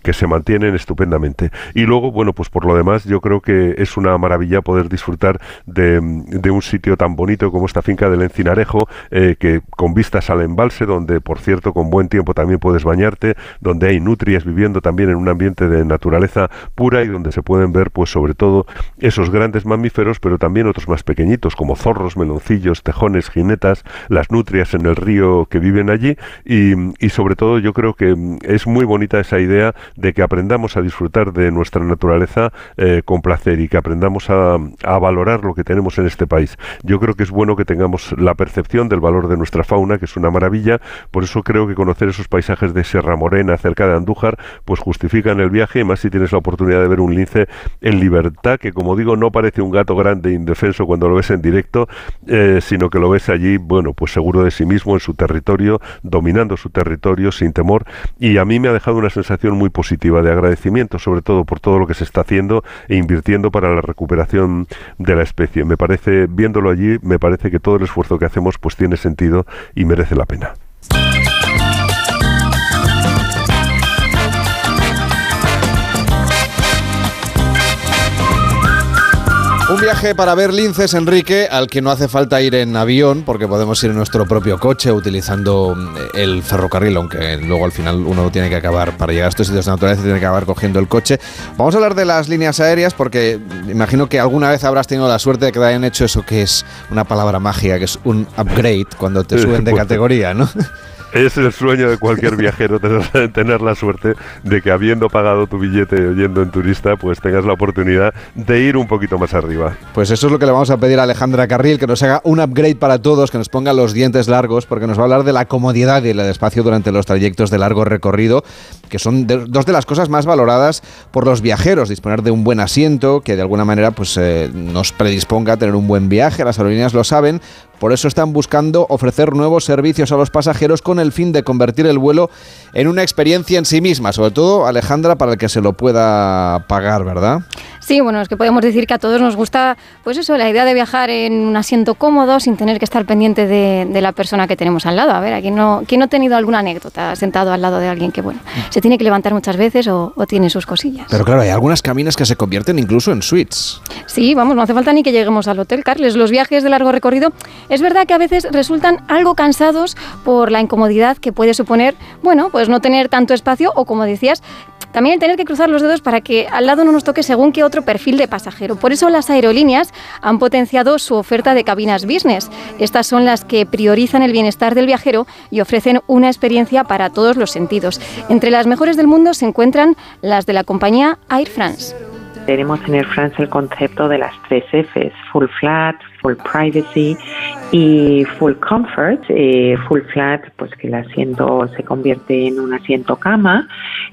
que se mantienen estupendamente. Y luego, bueno, pues por lo demás, yo creo que es una maravilla poder disfrutar de, un sitio tan bonito como esta finca del Encinarejo, eh, que con vistas al embalse donde por cierto con buen tiempo también puedes bañarte, donde hay nutrias viviendo también en un ambiente de naturaleza pura y donde se pueden ver pues sobre todo esos grandes mamíferos, pero también otros más pequeñitos como zorros, meloncillos, tejones, jinetas, las nutrias en el río que viven allí y, sobre todo yo creo que es muy bonita esa idea de que aprendamos a disfrutar de nuestra naturaleza eh, con placer y que aprendamos a, a valorar lo que tenemos en este país. Yo creo que es bueno que tengamos la percepción del valor de nuestra fauna, que es una maravilla por eso creo que conocer esos paisajes de Sierra Morena, cerca de Andújar, pues justifican el viaje, y más si tienes la oportunidad de ver un lince en libertad, que como digo, no parece un gato grande e indefenso cuando lo ves en directo, eh, sino que lo ves allí, bueno, pues seguro de sí mismo, en su territorio, dominando su territorio, sin temor, y a mí me ha dejado una sensación muy positiva de agradecimiento, sobre todo por todo lo que se está haciendo e invirtiendo para la recuperación de la especie. Me parece, viéndolo allí, me parece que todo el esfuerzo que hacemos pues tiene sentido y merece la pena. Viaje para ver linces, Enrique, al que no hace falta ir en avión, porque podemos ir en nuestro propio coche utilizando mm, el ferrocarril, aunque luego al final uno tiene que acabar, para llegar a estos sitios de naturaleza, tiene que acabar cogiendo el coche. Vamos a hablar de las líneas aéreas, porque imagino que alguna vez habrás tenido la suerte de que te hayan hecho eso que es una palabra mágica, que es un upgrade, cuando te suben de categoría, ¿no? Es el sueño de cualquier viajero tener, la suerte de que habiendo pagado tu billete yendo en turista, pues tengas la oportunidad de ir un poquito más arriba. Pues eso es lo que le vamos a pedir a Alejandra Carril, que nos haga un upgrade para todos, que nos ponga los dientes largos, porque nos va a hablar de la comodidad y el espacio durante los trayectos de largo recorrido, que son dos de las cosas más valoradas por los viajeros, disponer de un buen asiento, que de alguna manera pues, eh, nos predisponga a tener un buen viaje, las aerolíneas lo saben, por eso están buscando ofrecer nuevos servicios a los pasajeros con el fin de convertir el vuelo en una experiencia en sí misma, sobre todo Alejandra para el que se lo pueda pagar, ¿verdad? Sí, bueno, es que podemos decir que a todos nos gusta, pues eso, la idea de viajar en un asiento cómodo sin tener que estar pendiente de, la persona que tenemos al lado. A ver, ¿quién no, ¿quién no ha tenido alguna anécdota sentado al lado de alguien que, bueno, se tiene que levantar muchas veces o, tiene sus cosillas? Pero claro, hay algunas caminas que se convierten incluso en suites. Sí, vamos, no hace falta ni que lleguemos al hotel, Carles. Los viajes de largo recorrido es verdad que a veces resultan algo cansados por la incomodidad que puede suponer, bueno, pues no tener tanto espacio o, como decías, también el tener que cruzar los dedos para que al lado no nos toque según qué otro perfil de pasajero. Por eso las aerolíneas han potenciado su oferta de cabinas business. Estas son las que priorizan el bienestar del viajero y ofrecen una experiencia para todos los sentidos. Entre las mejores del mundo se encuentran las de la compañía Air France. Tenemos en Air France el concepto de las tres Fs, full flat, full privacy y full comfort, eh, full flat, pues que el asiento se convierte en un asiento cama.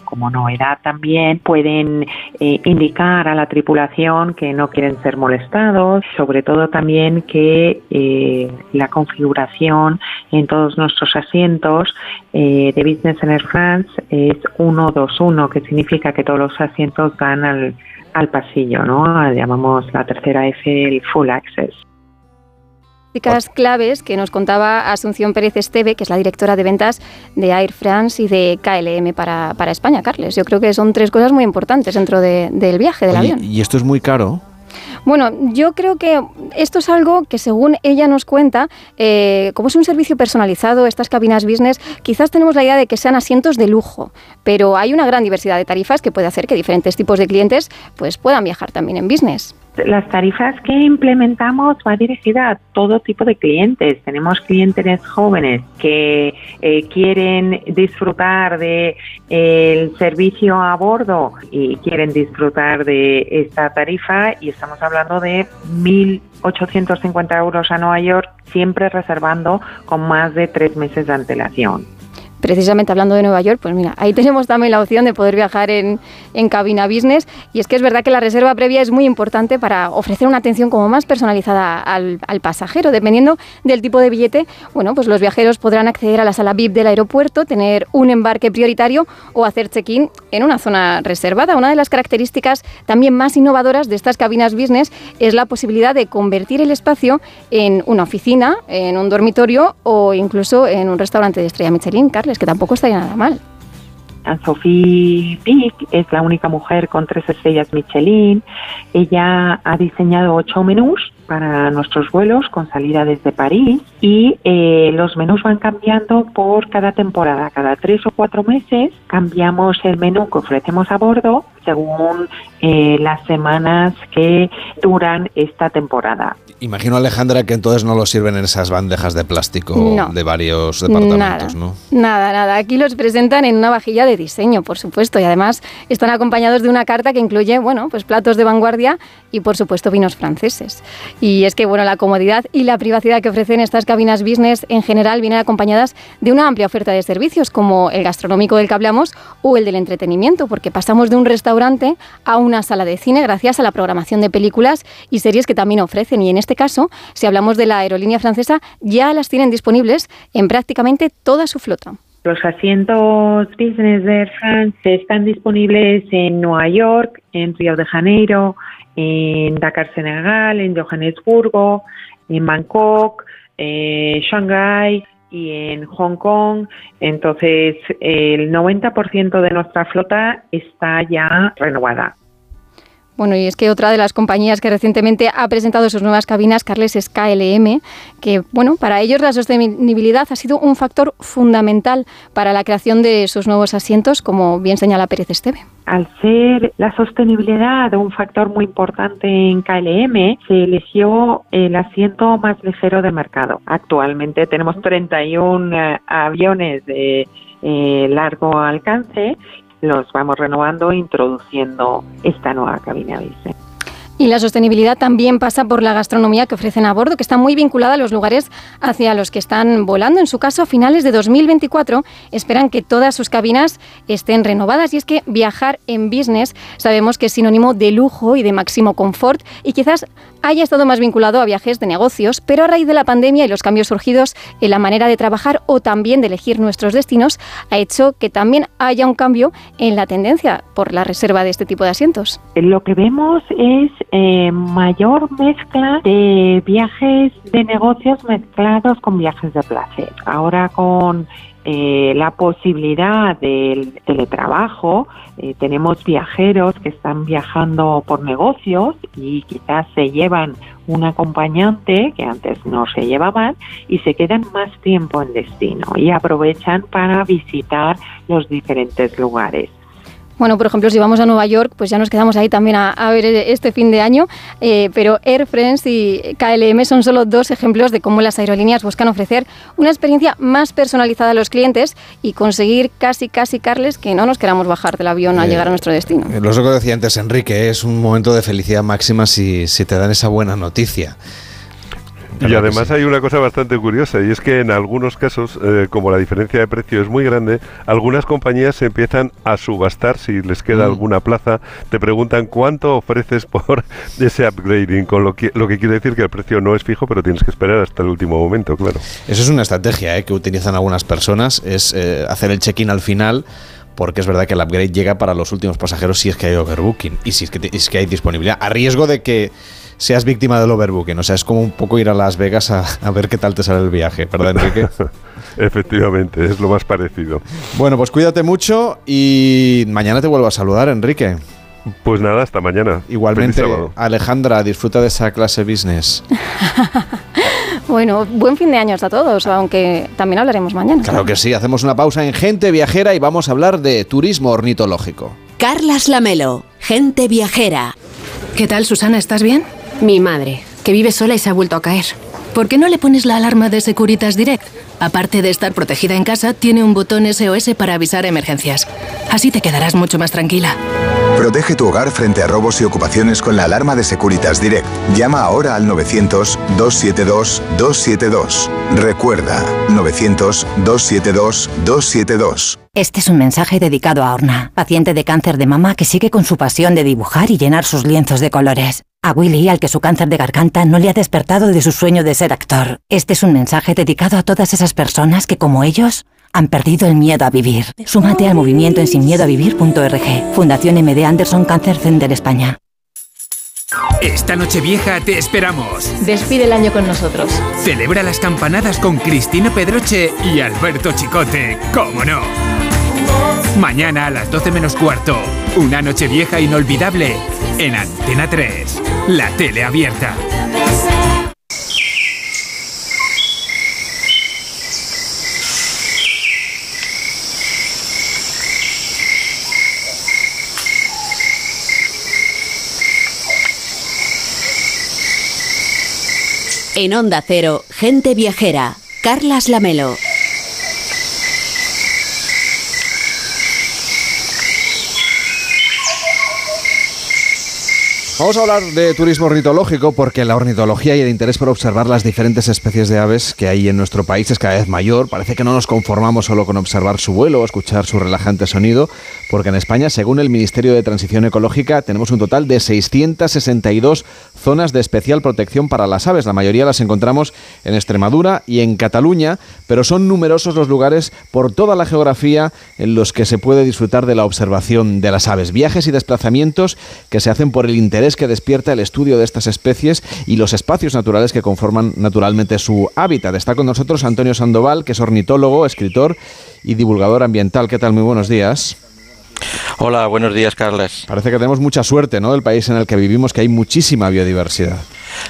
Como novedad también pueden eh, indicar a la tripulación que no quieren ser molestados, sobre todo también que eh, la configuración en todos nuestros asientos de Business en Air France es 121, que significa que todos los asientos dan al, al pasillo, ¿no? Llamamos la tercera F el full access claves que nos contaba Asunción Pérez Esteve, que es la directora de ventas de Air France y de KLM para, para España, Carles. Yo creo que son tres cosas muy importantes dentro del viaje del avión. ¿Y esto es muy caro? Bueno, yo creo que esto es algo que según ella nos cuenta, eh, como es un servicio personalizado, estas cabinas business, quizás tenemos la idea de que sean asientos de lujo, pero hay una gran diversidad de tarifas que puede hacer que diferentes tipos de clientes pues, puedan viajar también en business. Las tarifas que implementamos va dirigida a todo tipo de clientes. Tenemos clientes jóvenes que eh, quieren disfrutar de el servicio a bordo y quieren disfrutar de esta tarifa y estamos hablando de 1.850 euros a Nueva York, siempre reservando con más de tres meses de antelación precisamente hablando de Nueva York, pues mira, ahí tenemos también la opción de poder viajar en, cabina business y es que es verdad que la reserva previa es muy importante para ofrecer una atención como más personalizada al, al, pasajero. Dependiendo del tipo de billete, bueno, pues los viajeros podrán acceder a la sala VIP del aeropuerto, tener un embarque prioritario o hacer check-in en una zona reservada. Una de las características también más innovadoras de estas cabinas business es la posibilidad de convertir el espacio en una oficina, en un dormitorio o incluso en un restaurante de estrella Michelin. Carlos que tampoco estaría nada mal. Sophie Pic es la única mujer con tres estrellas Michelin. Ella ha diseñado ocho menús para nuestros vuelos con salida desde París y eh, los menús van cambiando por cada temporada. Cada tres o cuatro meses cambiamos el menú que ofrecemos a bordo según eh, las semanas que duran esta temporada. Imagino, Alejandra, que entonces no lo sirven en esas bandejas de plástico de varios departamentos, ¿no? Nada, nada. Aquí los presentan en una vajilla de diseño, por supuesto, y además están acompañados de una carta que incluye, bueno, pues platos de vanguardia y, por supuesto, vinos franceses. Y es que, bueno, la comodidad y la privacidad que ofrecen estas cabinas business en general vienen acompañadas de una amplia oferta de servicios, como el gastronómico del que hablamos o el del entretenimiento, porque pasamos de un restaurante a una sala de cine gracias a la programación de películas y series que también ofrecen. Y en este caso, si hablamos de la aerolínea francesa, ya las tienen disponibles en prácticamente toda su flota. Los asientos Business de Air France están disponibles en Nueva York, en Río de Janeiro, en Dakar, Senegal, en Johannesburgo, en Bangkok, en Shanghái y en Hong Kong. Entonces, el 90% de nuestra flota está ya renovada. Bueno, y es que otra de las compañías que recientemente ha presentado sus nuevas cabinas, Carles, es KLM, que, bueno, para ellos la sostenibilidad ha sido un factor fundamental para la creación de sus nuevos asientos, como bien señala Pérez Esteve. Al ser la sostenibilidad un factor muy importante en KLM, se eligió el asiento más ligero del mercado. Actualmente tenemos 31 eh, aviones de eh, largo alcance los vamos renovando, introduciendo esta nueva cabina bici. Y la sostenibilidad también pasa por la gastronomía que ofrecen a bordo, que está muy vinculada a los lugares hacia los que están volando. En su caso, a finales de 2024 esperan que todas sus cabinas estén renovadas. Y es que viajar en business sabemos que es sinónimo de lujo y de máximo confort y quizás haya estado más vinculado a viajes de negocios, pero a raíz de la pandemia y los cambios surgidos en la manera de trabajar o también de elegir nuestros destinos, ha hecho que también haya un cambio en la tendencia por la reserva de este tipo de asientos. Lo que vemos es eh, mayor mezcla de viajes de negocios mezclados con viajes de placer. Ahora con eh, la posibilidad del teletrabajo, eh, tenemos viajeros que están viajando por negocios y quizás se llevan un acompañante que antes no se llevaban y se quedan más tiempo en destino y aprovechan para visitar los diferentes lugares. Bueno, por ejemplo, si vamos a Nueva York, pues ya nos quedamos ahí también a, ver este fin de año, eh, pero Air France y KLM son solo dos ejemplos de cómo las aerolíneas buscan ofrecer una experiencia más personalizada a los clientes y conseguir casi, casi, Carles, que no nos queramos bajar del avión a eh, llegar a nuestro destino. Eh, lo que decía antes Enrique, es un momento de felicidad máxima si, si te dan esa buena noticia. Y además hay una cosa bastante curiosa y es que en algunos casos, eh, como la diferencia de precio es muy grande, algunas compañías se empiezan a subastar si les queda Mm. alguna plaza, te preguntan cuánto ofreces por ese upgrading, con lo que, lo que quiere decir que el precio no es fijo, pero tienes que esperar hasta el último momento, claro. Eso es una estrategia ¿eh? que utilizan algunas personas, es eh, hacer el check-in al final. Porque es verdad que el upgrade llega para los últimos pasajeros si es que hay overbooking y si es que, es que hay disponibilidad. A riesgo de que seas víctima del overbooking. O sea, es como un poco ir a Las Vegas a, a ver qué tal te sale el viaje, ¿verdad, Enrique? Efectivamente, es lo más parecido. bueno, pues cuídate mucho y mañana te vuelvo a saludar, Enrique. Pues nada, hasta mañana. Igualmente. Alejandra, disfruta de esa clase business. Bueno, buen fin de años a todos, aunque también hablaremos mañana. Claro que sí, hacemos una pausa en Gente Viajera y vamos a hablar de turismo ornitológico. Carlas Lamelo, gente viajera. ¿Qué tal, Susana? ¿Estás bien? Mi madre, que vive sola y se ha vuelto a caer. ¿Por qué no le pones la alarma de Securitas Direct? Aparte de estar protegida en casa, tiene un botón SOS para avisar emergencias. Así te quedarás mucho más tranquila. Protege tu hogar frente a robos y ocupaciones con la alarma de Securitas Direct. Llama ahora al 900-272-272. Recuerda, 900-272-272. Este es un mensaje dedicado a Orna, paciente de cáncer de mama que sigue con su pasión de dibujar y llenar sus lienzos de colores. A Willy, al que su cáncer de garganta no le ha despertado de su sueño de ser actor. Este es un mensaje dedicado a todas esas personas que, como ellos, han perdido el miedo a vivir. Súmate al movimiento en sinmiedoavivir.org. Fundación MD Anderson Cancer Center España. Esta noche vieja te esperamos. Despide el año con nosotros. Celebra las campanadas con Cristina Pedroche y Alberto Chicote, ¿cómo no? Mañana a las 12 menos cuarto, una noche vieja inolvidable en Antena 3, la tele abierta. En Onda Cero, gente viajera. Carlas Lamelo. Vamos a hablar de turismo ornitológico porque la ornitología y el interés por observar las diferentes especies de aves que hay en nuestro país es cada vez mayor. Parece que no nos conformamos solo con observar su vuelo o escuchar su relajante sonido, porque en España, según el Ministerio de Transición Ecológica, tenemos un total de 662 zonas de especial protección para las aves. La mayoría las encontramos en Extremadura y en Cataluña, pero son numerosos los lugares por toda la geografía en los que se puede disfrutar de la observación de las aves. Viajes y desplazamientos que se hacen por el interés que despierta el estudio de estas especies y los espacios naturales que conforman naturalmente su hábitat. Está con nosotros Antonio Sandoval, que es ornitólogo, escritor y divulgador ambiental. ¿Qué tal? Muy buenos días. Hola, buenos días, Carles. Parece que tenemos mucha suerte, ¿no? Del país en el que vivimos, que hay muchísima biodiversidad.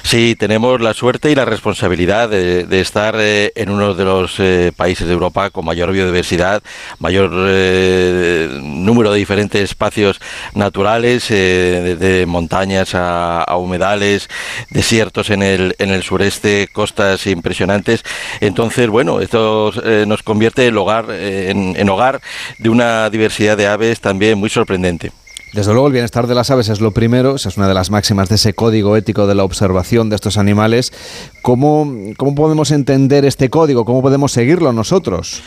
Sí, tenemos la suerte y la responsabilidad de, estar eh, en uno de los eh, países de Europa con mayor biodiversidad, mayor eh, número de diferentes espacios naturales, de montañas a, humedales, desiertos en el, en sureste, costas impresionantes. Entonces, bueno, esto nos convierte el hogar, en, en hogar de una diversidad de aves también muy sorprendente. Desde luego el bienestar de las aves es lo primero, esa es una de las máximas de ese código ético de la observación de estos animales. ¿Cómo, cómo podemos entender este código? ¿Cómo podemos seguirlo nosotros?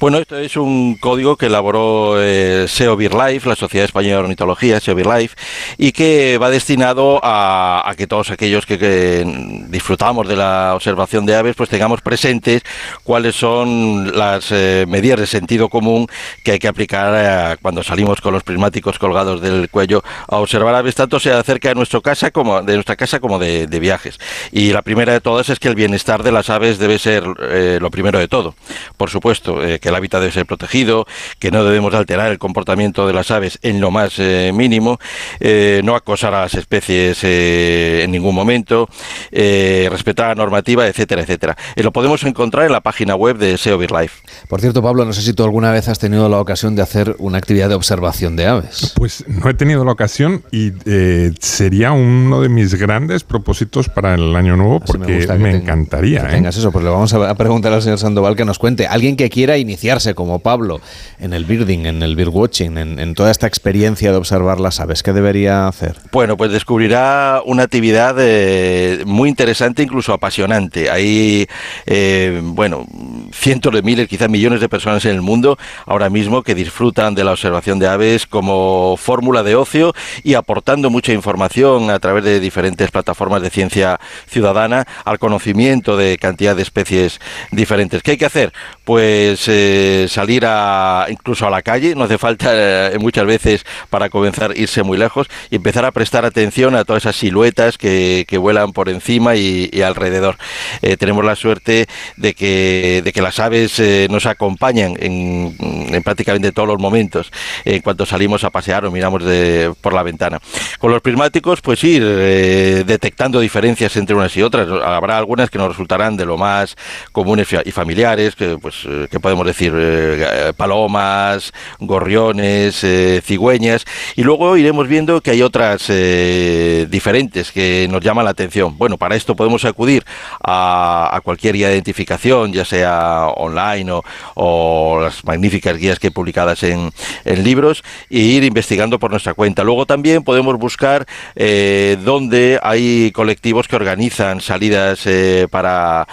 Bueno, esto es un código que elaboró eh, SEO BirdLife, la Sociedad Española de Ornitología, SEO BirdLife, y que va destinado a, que todos aquellos que, que, disfrutamos de la observación de aves, pues tengamos presentes cuáles son las eh, medidas de sentido común que hay que aplicar eh, cuando salimos con los prismáticos colgados del cuello a observar aves, tanto sea cerca de nuestra casa como de nuestra casa como de, viajes. Y la primera de todas es que el bienestar de las aves debe ser eh, lo primero de todo. Por supuesto, eh, que el hábitat debe ser protegido, que no debemos alterar el comportamiento de las aves en lo más eh, mínimo, eh, no acosar a las especies eh, en ningún momento, eh, respetar la normativa, etcétera, etcétera. lo podemos encontrar en la página web de SEO BirdLife. Por cierto, Pablo, no sé si tú alguna vez has tenido la ocasión de hacer una actividad de observación de aves. Pues no he tenido la ocasión y eh, sería uno de mis grandes propósitos para el año nuevo porque me, me te, encantaría. Que tengas eso, pues le vamos a preguntar al señor Sandoval que nos cuente. Alguien que quiera iniciarse como Pablo en el birding, en el birdwatching, en, en toda esta experiencia de observar las aves, ¿qué debería hacer? Bueno, pues descubrirá una actividad eh, muy interesante, incluso apasionante. Hay, eh, bueno, cientos de miles, quizás millones de personas en el mundo ahora mismo que disfrutan de la observación de aves como fórmula de ocio y aportando mucha información a través de diferentes plataformas de ciencia ciudadana al conocimiento de cantidad de especies diferentes. ¿Qué hay que hacer? Pues salir incluso a la calle, no hace falta eh, muchas veces para comenzar irse muy lejos y empezar a prestar atención a todas esas siluetas que, vuelan por encima y, alrededor. Eh, tenemos la suerte de que, de que las aves eh, nos acompañan en, en, prácticamente todos los momentos en cuanto salimos a pasear o miramos por la ventana. Con los prismáticos, pues ir detectando diferencias entre unas y otras. Habrá algunas que nos resultarán de lo más comunes y familiares, que, pues, que decir eh, palomas, gorriones, eh, cigüeñas, y luego iremos viendo que hay otras eh, diferentes que nos llaman la atención. Bueno, para esto podemos acudir a, a cualquier guía de identificación, ya sea online o, o las magníficas guías que hay publicadas en, en libros, e ir investigando por nuestra cuenta. Luego también podemos buscar dónde hay colectivos que organizan salidas para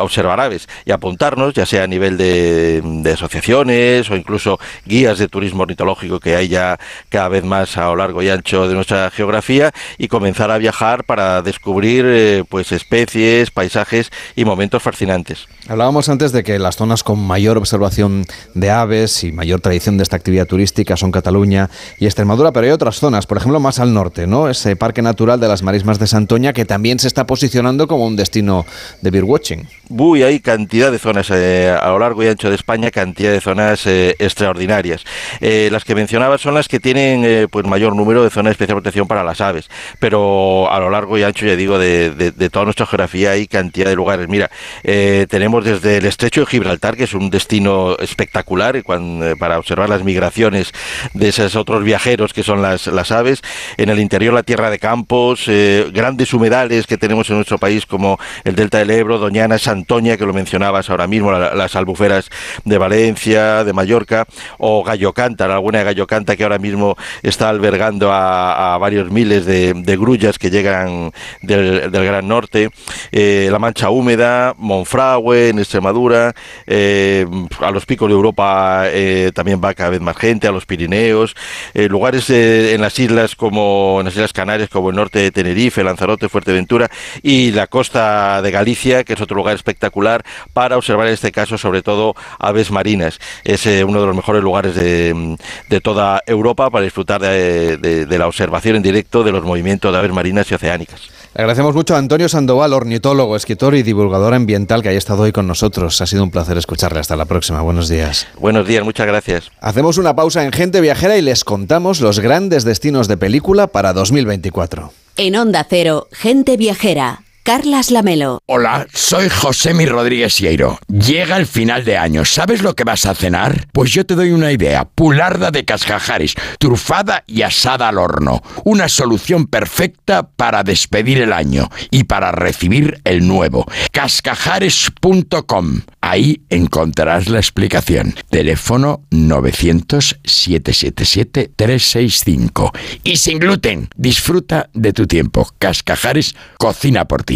observar aves y apuntarnos, ya sea a nivel de, de, asociaciones o incluso guías de turismo ornitológico que hay ya cada vez más a lo largo y ancho de nuestra geografía y comenzar a viajar para descubrir eh, pues especies, paisajes y momentos fascinantes. Hablábamos antes de que las zonas con mayor observación de aves y mayor tradición de esta actividad turística son Cataluña y Extremadura, pero hay otras zonas, por ejemplo, más al norte, ¿no? Ese Parque Natural de las Marismas de Santoña que también se está posicionando como un destino de birdwatching. Uy, hay cantidad de zonas eh, a lo largo y ancho de España, cantidad de zonas eh, extraordinarias. Eh, las que mencionaba son las que tienen eh, pues mayor número de zonas de especial protección para las aves, pero a lo largo y ancho, ya digo, de, de, de toda nuestra geografía hay cantidad de lugares. Mira, eh, desde el estrecho de Gibraltar, que es un destino espectacular cuando, para observar las migraciones de esos otros viajeros que son las, aves, en el interior la tierra de campos, eh, grandes humedales que tenemos en nuestro país como el Delta del Ebro, Doñana, Santoña, que lo mencionabas ahora mismo, la, las albuferas de Valencia, de Mallorca, o Gallo Canta, la laguna de Gallo Canta, que ahora mismo está albergando a, varios miles de, grullas que llegan del, del Gran Norte, eh, la Mancha Húmeda, Monfragüe, en Extremadura, eh, a los picos de Europa eh, también va cada vez más gente, a los Pirineos, eh, lugares en las islas como en las Islas Canarias, como el norte de Tenerife, Lanzarote, Fuerteventura y la costa de Galicia, que es otro lugar espectacular para observar en este caso sobre todo aves marinas. Es uno de los mejores lugares de, de toda Europa para disfrutar de, la observación en directo de los movimientos de aves marinas y oceánicas. Le agradecemos mucho a Antonio Sandoval, ornitólogo, escritor y divulgador ambiental que haya estado hoy con nosotros. Ha sido un placer escucharle. Hasta la próxima. Buenos días. Buenos días, muchas gracias. Hacemos una pausa en Gente Viajera y les contamos los grandes destinos de película para 2024. En Onda Cero, Gente Viajera Carlas Lamelo. Hola, soy José Mi Rodríguez Sieiro. Llega el final de año. ¿Sabes lo que vas a cenar? Pues yo te doy una idea. Pularda de cascajares, trufada y asada al horno. Una solución perfecta para despedir el año y para recibir el nuevo. Cascajares.com. Ahí encontrarás la explicación. Teléfono 900-777-365. Y sin gluten. Disfruta de tu tiempo. Cascajares cocina por ti.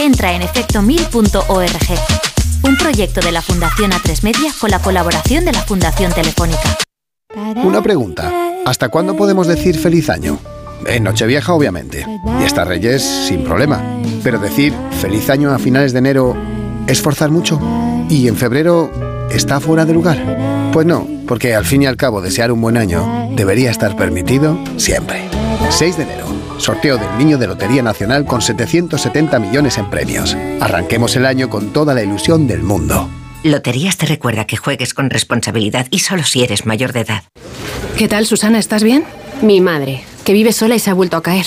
Entra en efectomil.org. Un proyecto de la Fundación A3 Media con la colaboración de la Fundación Telefónica. Una pregunta. ¿Hasta cuándo podemos decir feliz año? En Nochevieja, obviamente. Y hasta Reyes, sin problema. Pero decir feliz año a finales de enero es forzar mucho. ¿Y en febrero está fuera de lugar? Pues no, porque al fin y al cabo desear un buen año debería estar permitido siempre. 6 de enero. Sorteo del Niño de Lotería Nacional con 770 millones en premios. Arranquemos el año con toda la ilusión del mundo. Loterías te recuerda que juegues con responsabilidad y solo si eres mayor de edad. ¿Qué tal, Susana? ¿Estás bien? Mi madre, que vive sola y se ha vuelto a caer.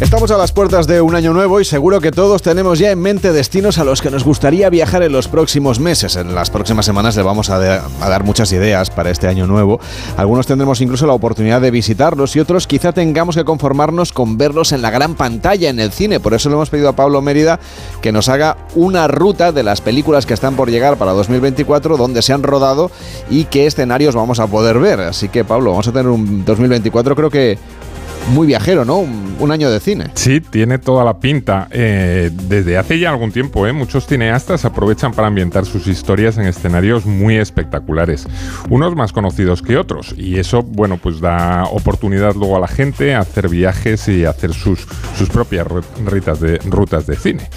Estamos a las puertas de un año nuevo y seguro que todos tenemos ya en mente destinos a los que nos gustaría viajar en los próximos meses. En las próximas semanas le vamos a, dar muchas ideas para este año nuevo. Algunos tendremos incluso la oportunidad de visitarlos y otros quizá tengamos que conformarnos con verlos en la gran pantalla, en el cine. Por eso le hemos pedido a Pablo Mérida que nos haga una ruta de las películas que están por llegar para 2024, donde se han rodado y qué escenarios vamos a poder ver. Así que Pablo, vamos a tener un 2024 creo que muy viajero, ¿no? Un, año de cine. Sí, tiene toda la pinta. Eh, desde hace ya algún tiempo, ¿eh? muchos cineastas aprovechan para ambientar sus historias en escenarios muy espectaculares, unos más conocidos que otros, y eso, bueno, pues da oportunidad luego a la gente a hacer viajes y hacer sus, sus propias ru- ritas de, rutas de cine.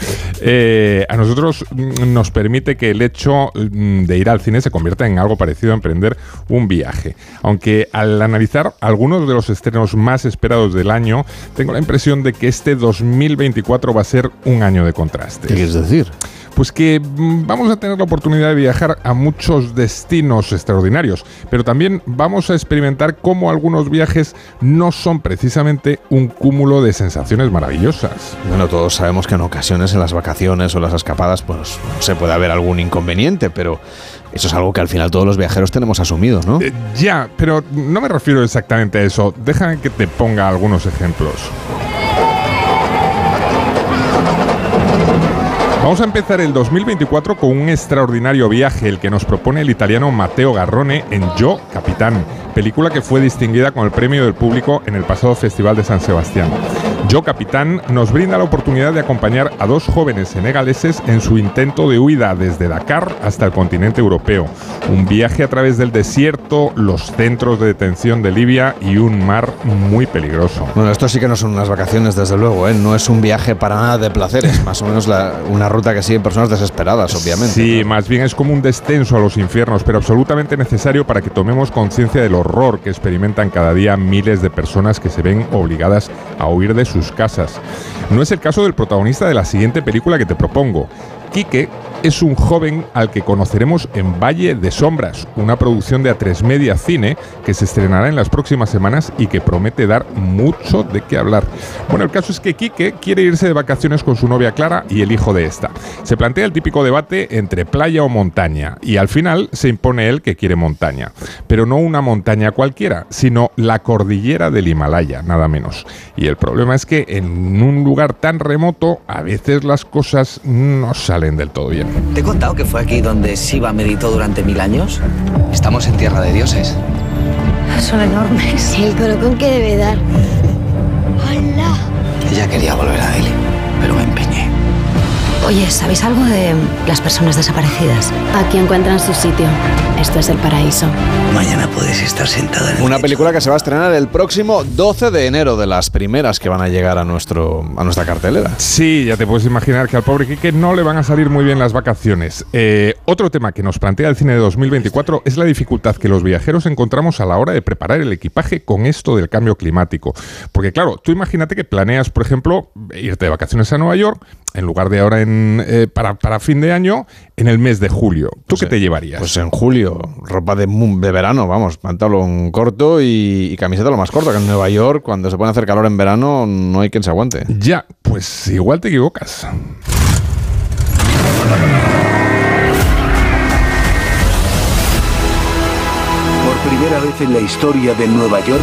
Eh, a nosotros mm, nos permite que el hecho mm, de ir al cine se convierta en algo parecido a emprender un viaje, aunque al analizar algunos de los estrenos más esperados del año, tengo la impresión de que este 2024 va a ser un año de contrastes. ¿Qué quieres decir? Pues que mm, vamos a tener la oportunidad de viajar a muchos destinos extraordinarios, pero también vamos a experimentar cómo algunos viajes no son precisamente un cúmulo de sensaciones maravillosas. Bueno, todos sabemos que en ocasiones en las vacaciones o las escapadas pues se puede haber algún inconveniente, pero eso es algo que al final todos los viajeros tenemos asumido, ¿no? Eh, ya, pero no me refiero exactamente a eso. Déjame que te ponga algunos ejemplos. Vamos a empezar el 2024 con un extraordinario viaje, el que nos propone el italiano Matteo Garrone en Yo, Capitán, película que fue distinguida con el premio del público en el pasado Festival de San Sebastián. Yo, Capitán, nos brinda la oportunidad de acompañar a dos jóvenes senegaleses en su intento de huida desde Dakar hasta el continente europeo. Un viaje a través del desierto, los centros de detención de Libia y un mar muy peligroso. Bueno, esto sí que no son unas vacaciones, desde luego, ¿eh? No es un viaje para nada de placeres, más o menos la- una ruta que siguen personas desesperadas, obviamente. Sí, más bien es como un descenso a los infiernos, pero absolutamente necesario para que tomemos conciencia del horror que experimentan cada día miles de personas que se ven obligadas a huir de sus casas. No es el caso del protagonista de la siguiente película que te propongo. Quique es un joven al que conoceremos en Valle de Sombras, una producción de A3 Media Cine que se estrenará en las próximas semanas y que promete dar mucho de qué hablar. Bueno, el caso es que Quique quiere irse de vacaciones con su novia Clara y el hijo de esta. Se plantea el típico debate entre playa o montaña y al final se impone él que quiere montaña, pero no una montaña cualquiera, sino la cordillera del Himalaya, nada menos. Y el problema es que en un lugar tan remoto a veces las cosas no salen del todo bien. ¿Te he contado que fue aquí donde Shiva meditó durante mil años? Estamos en tierra de dioses. Son enormes. ¿El colocón que debe dar? ¡Hola! Ella quería volver a Delhi. Oye, ¿sabéis algo de las personas desaparecidas? Aquí encuentran su sitio. Esto es el paraíso. Mañana puedes estar sentada en el Una película que se va a estrenar el próximo 12 de enero, de las primeras que van a llegar a, nuestro, a nuestra cartelera. Sí, ya te puedes imaginar que al pobre Quique no le van a salir muy bien las vacaciones. Eh, otro tema que nos plantea el cine de 2024 es la dificultad que los viajeros encontramos a la hora de preparar el equipaje con esto del cambio climático. Porque claro, tú imagínate que planeas, por ejemplo, irte de vacaciones a Nueva York, en lugar de ahora en, eh, para, para fin de año, en el mes de julio. ¿Tú qué te llevarías? Pues en julio, ropa de, de verano, vamos, pantalón corto y, y camiseta lo más corta, que en Nueva York, cuando se pone a hacer calor en verano, no hay quien se aguante. Ya, pues igual te equivocas. Por primera vez en la historia de Nueva York,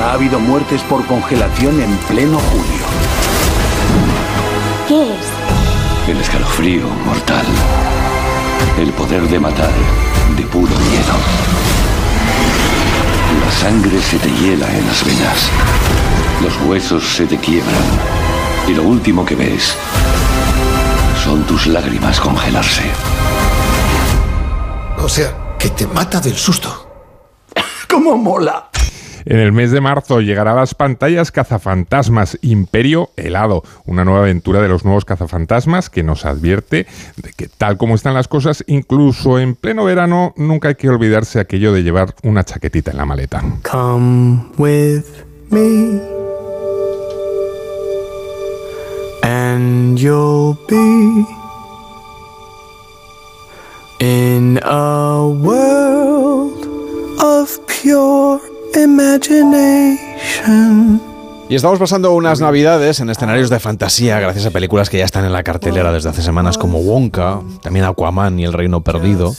ha habido muertes por congelación en pleno julio. El escalofrío mortal. El poder de matar de puro miedo. La sangre se te hiela en las venas. Los huesos se te quiebran. Y lo último que ves son tus lágrimas congelarse. O sea, que te mata del susto. ¡Cómo mola! En el mes de marzo llegará a las pantallas Cazafantasmas Imperio Helado, una nueva aventura de los nuevos cazafantasmas que nos advierte de que tal como están las cosas, incluso en pleno verano, nunca hay que olvidarse aquello de llevar una chaquetita en la maleta. Come with me. And you'll be in a world of pure imagination. Y estamos pasando unas navidades en escenarios de fantasía gracias a películas que ya están en la cartelera desde hace semanas como Wonka, también Aquaman y El Reino Perdido.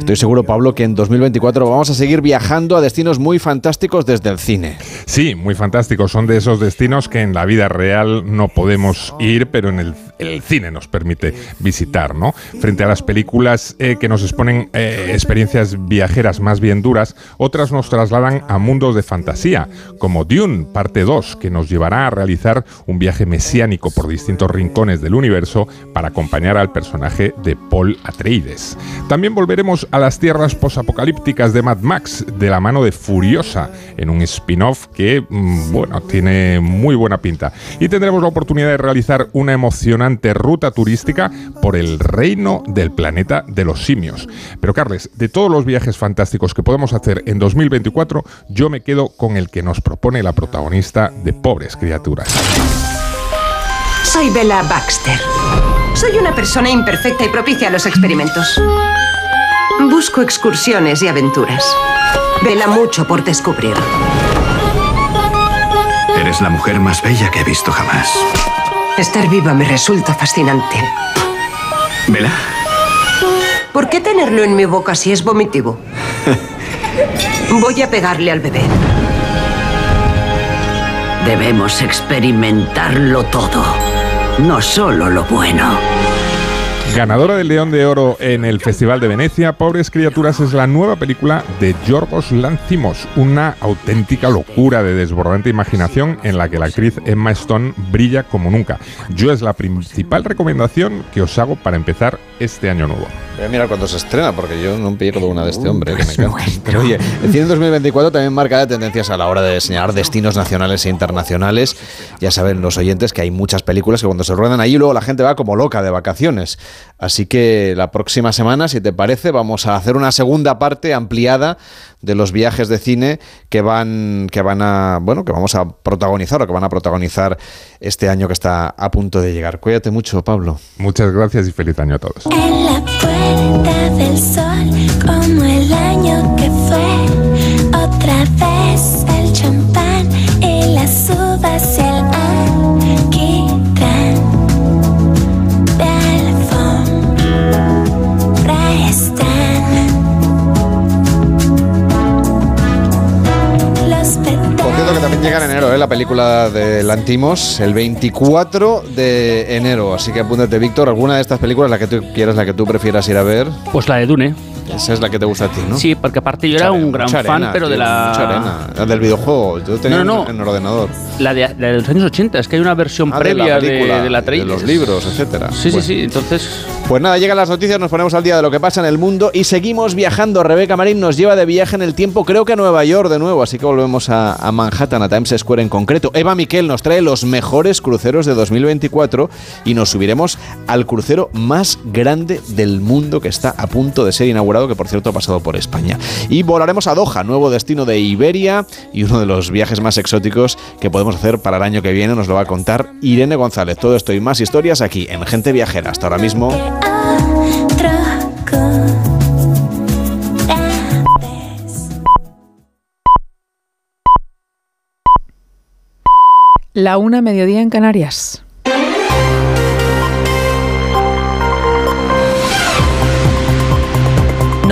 Estoy seguro, Pablo, que en 2024 vamos a seguir viajando a destinos muy fantásticos desde el cine. Sí, muy fantásticos. Son de esos destinos que en la vida real no podemos ir, pero en el, cine nos permite visitar, ¿no? Frente a las películas eh, que nos exponen eh, experiencias viajeras más bien duras, otras nos trasladan a mundos de fantasía, como Dune, parte 2, que nos llevará a realizar un viaje mesiánico por distintos rincones del universo para acompañar al personaje de Paul Atreides. También volveremos a las tierras posapocalípticas de Mad Max de la mano de Furiosa en un spin-off que, mm, bueno, tiene muy buena pinta. Y tendremos la oportunidad de realizar una emocionante ruta turística por el reino del planeta de los simios. Pero Carles, de todos los viajes fantásticos que podemos hacer en 2024, yo me quedo con el que nos propone la protagonista de Pobres Criaturas. Soy Bella Baxter. Soy una persona imperfecta y propicia a los experimentos. Busco excursiones y aventuras. Vela mucho por descubrir. Eres la mujer más bella que he visto jamás. Estar viva me resulta fascinante. ¿Vela? ¿Por qué tenerlo en mi boca si es vomitivo? Voy a pegarle al bebé. Debemos experimentarlo todo, no solo lo bueno. Ganadora del León de Oro en el Festival de Venecia, Pobres Criaturas es la nueva película de Yorgos Lanthimos, una auténtica locura de desbordante imaginación en la que la actriz Emma Stone brilla como nunca. Yo es la principal recomendación que os hago para empezar este año nuevo. Voy a mirar cuando se estrena, porque yo no pierdo una de este hombre. Que me encanta. Pero oye, el cine 2024 también marca tendencias a la hora de señalar destinos nacionales e internacionales. Ya saben los oyentes que hay muchas películas que cuando se ruedan ahí luego la gente va como loca de vacaciones. Así que la próxima semana, si te parece, vamos a hacer una segunda parte ampliada de los viajes de cine que van que van a bueno que vamos a protagonizar o que van a protagonizar este año que está a punto de llegar. Cuídate mucho, Pablo. Muchas gracias y feliz año a todos. En la puerta del sol, como el año que fue, otra vez el champán y las uvas y el llega en enero ¿eh? la película de Lantimos, el 24 de enero. Así que apúntate, Víctor, alguna de estas películas, la que tú quieras, la que tú prefieras ir a ver. Pues la de Dune. Esa es la que te gusta a ti, ¿no? Sí, porque aparte yo era un gran Mucha fan, arena, pero de tío, la... mucha arena. La del videojuego, yo tenía No, no, en- en ordenador. La de, la de los años 80, es que hay una versión Ah, de la previa de, de la de los libros, etcétera. Sí, Bueno. sí, sí, entonces... Pues nada, llegan las noticias, nos ponemos al día de lo que pasa en el mundo y seguimos viajando. Rebeca Marín nos lleva de viaje en el tiempo, creo que a Nueva York de nuevo, así que volvemos a, a Manhattan, a Times Square en concreto. Eva Miquel nos trae los mejores cruceros de 2024 y nos subiremos al crucero más grande del mundo que está a punto de ser inaugurado, que por cierto ha pasado por España. Y volaremos a Doha, nuevo destino de Iberia y uno de los viajes más exóticos que podemos hacer para el año que viene, nos lo va a contar Irene González. Todo esto y más historias aquí en Gente Viajera. Hasta ahora mismo. La una mediodía en Canarias.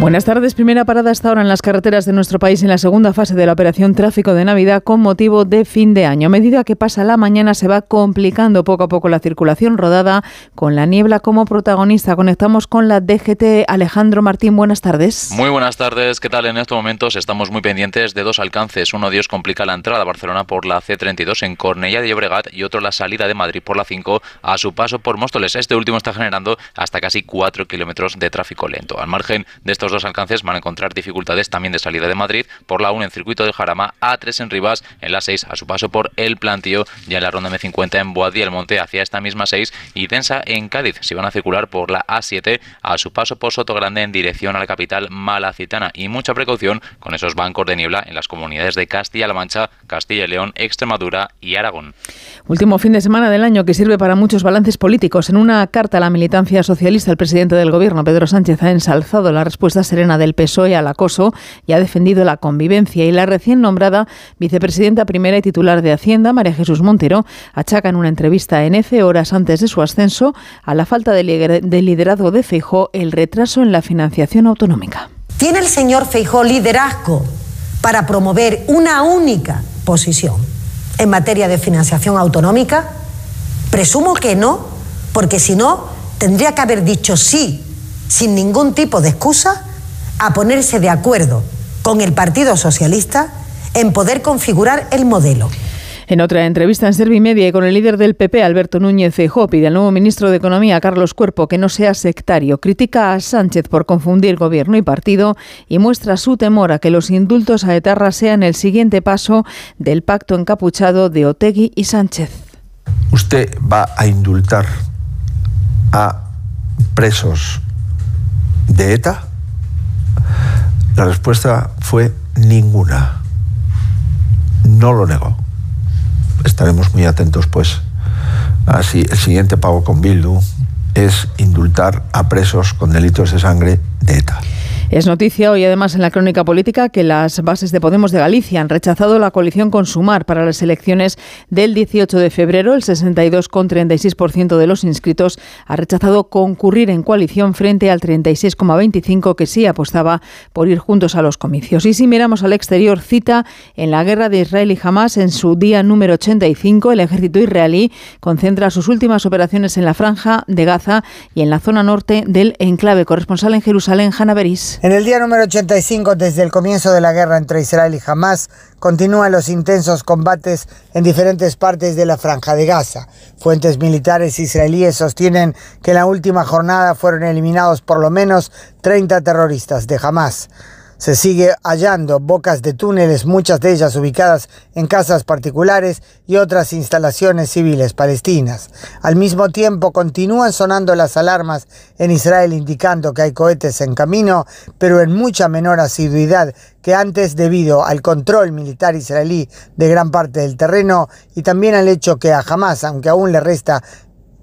Buenas tardes. Primera parada hasta ahora en las carreteras de nuestro país en la segunda fase de la operación Tráfico de Navidad con motivo de fin de año. A medida que pasa la mañana se va complicando poco a poco la circulación rodada con la niebla como protagonista. Conectamos con la DGT. Alejandro Martín, buenas tardes. Muy buenas tardes. ¿Qué tal? En estos momentos estamos muy pendientes de dos alcances. Uno de ellos complica la entrada a Barcelona por la C32 en Cornellà de Llobregat y otro la salida de Madrid por la 5 a su paso por Móstoles. Este último está generando hasta casi 4 kilómetros de tráfico lento. Al margen de estos dos alcances van a encontrar dificultades también de salida de Madrid por la 1 en circuito de Jarama, A3 en Rivas, en la 6 a su paso por El Plantío, ya en la ronda M50 en Boadí el Monte hacia esta misma 6 y densa en Cádiz. Si van a circular por la A7 a su paso por Soto Grande en dirección a la capital malacitana y mucha precaución con esos bancos de niebla en las comunidades de Castilla-La Mancha, Castilla y León, Extremadura y Aragón. Último fin de semana del año que sirve para muchos balances políticos. En una carta a la militancia socialista, el presidente del gobierno, Pedro Sánchez, ha ensalzado la respuesta serena del PSOE al acoso y ha defendido la convivencia. Y la recién nombrada vicepresidenta primera y titular de Hacienda, María Jesús Montero, achaca en una entrevista en EFE horas antes de su ascenso a la falta de liderazgo de Feijó el retraso en la financiación autonómica. ¿Tiene el señor Feijó liderazgo para promover una única posición en materia de financiación autonómica? Presumo que no, porque si no, tendría que haber dicho sí, sin ningún tipo de excusa, a ponerse de acuerdo con el Partido Socialista en poder configurar el modelo. En otra entrevista en Servimedia y con el líder del PP, Alberto Núñez Feijóo, pide al nuevo ministro de Economía, Carlos Cuerpo, que no sea sectario. Critica a Sánchez por confundir gobierno y partido y muestra su temor a que los indultos a Etarra sean el siguiente paso del pacto encapuchado de Otegui y Sánchez. ¿Usted va a indultar a presos de ETA? La respuesta fue ninguna. No lo negó. Estaremos muy atentos, pues. Así, el siguiente pago con Bildu es indultar a presos con delitos de sangre de ETA. Es noticia hoy además en la crónica política que las bases de Podemos de Galicia han rechazado la coalición con Sumar para las elecciones del 18 de febrero. El 62,36% de los inscritos ha rechazado concurrir en coalición frente al 36,25% que sí apostaba por ir juntos a los comicios. Y si miramos al exterior, cita en la guerra de Israel y Hamas en su día número 85, el ejército israelí concentra sus últimas operaciones en la franja de Gaza y en la zona norte del enclave. Corresponsal en Jerusalén, Hanna Beris. En el día número 85, desde el comienzo de la guerra entre Israel y Hamas, continúan los intensos combates en diferentes partes de la franja de Gaza. Fuentes militares israelíes sostienen que en la última jornada fueron eliminados por lo menos 30 terroristas de Hamas. Se sigue hallando bocas de túneles, muchas de ellas ubicadas en casas particulares y otras instalaciones civiles palestinas. Al mismo tiempo continúan sonando las alarmas en Israel indicando que hay cohetes en camino, pero en mucha menor asiduidad que antes debido al control militar israelí de gran parte del terreno y también al hecho que a Hamas, aunque aún le resta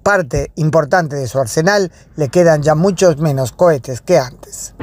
parte importante de su arsenal, le quedan ya muchos menos cohetes que antes.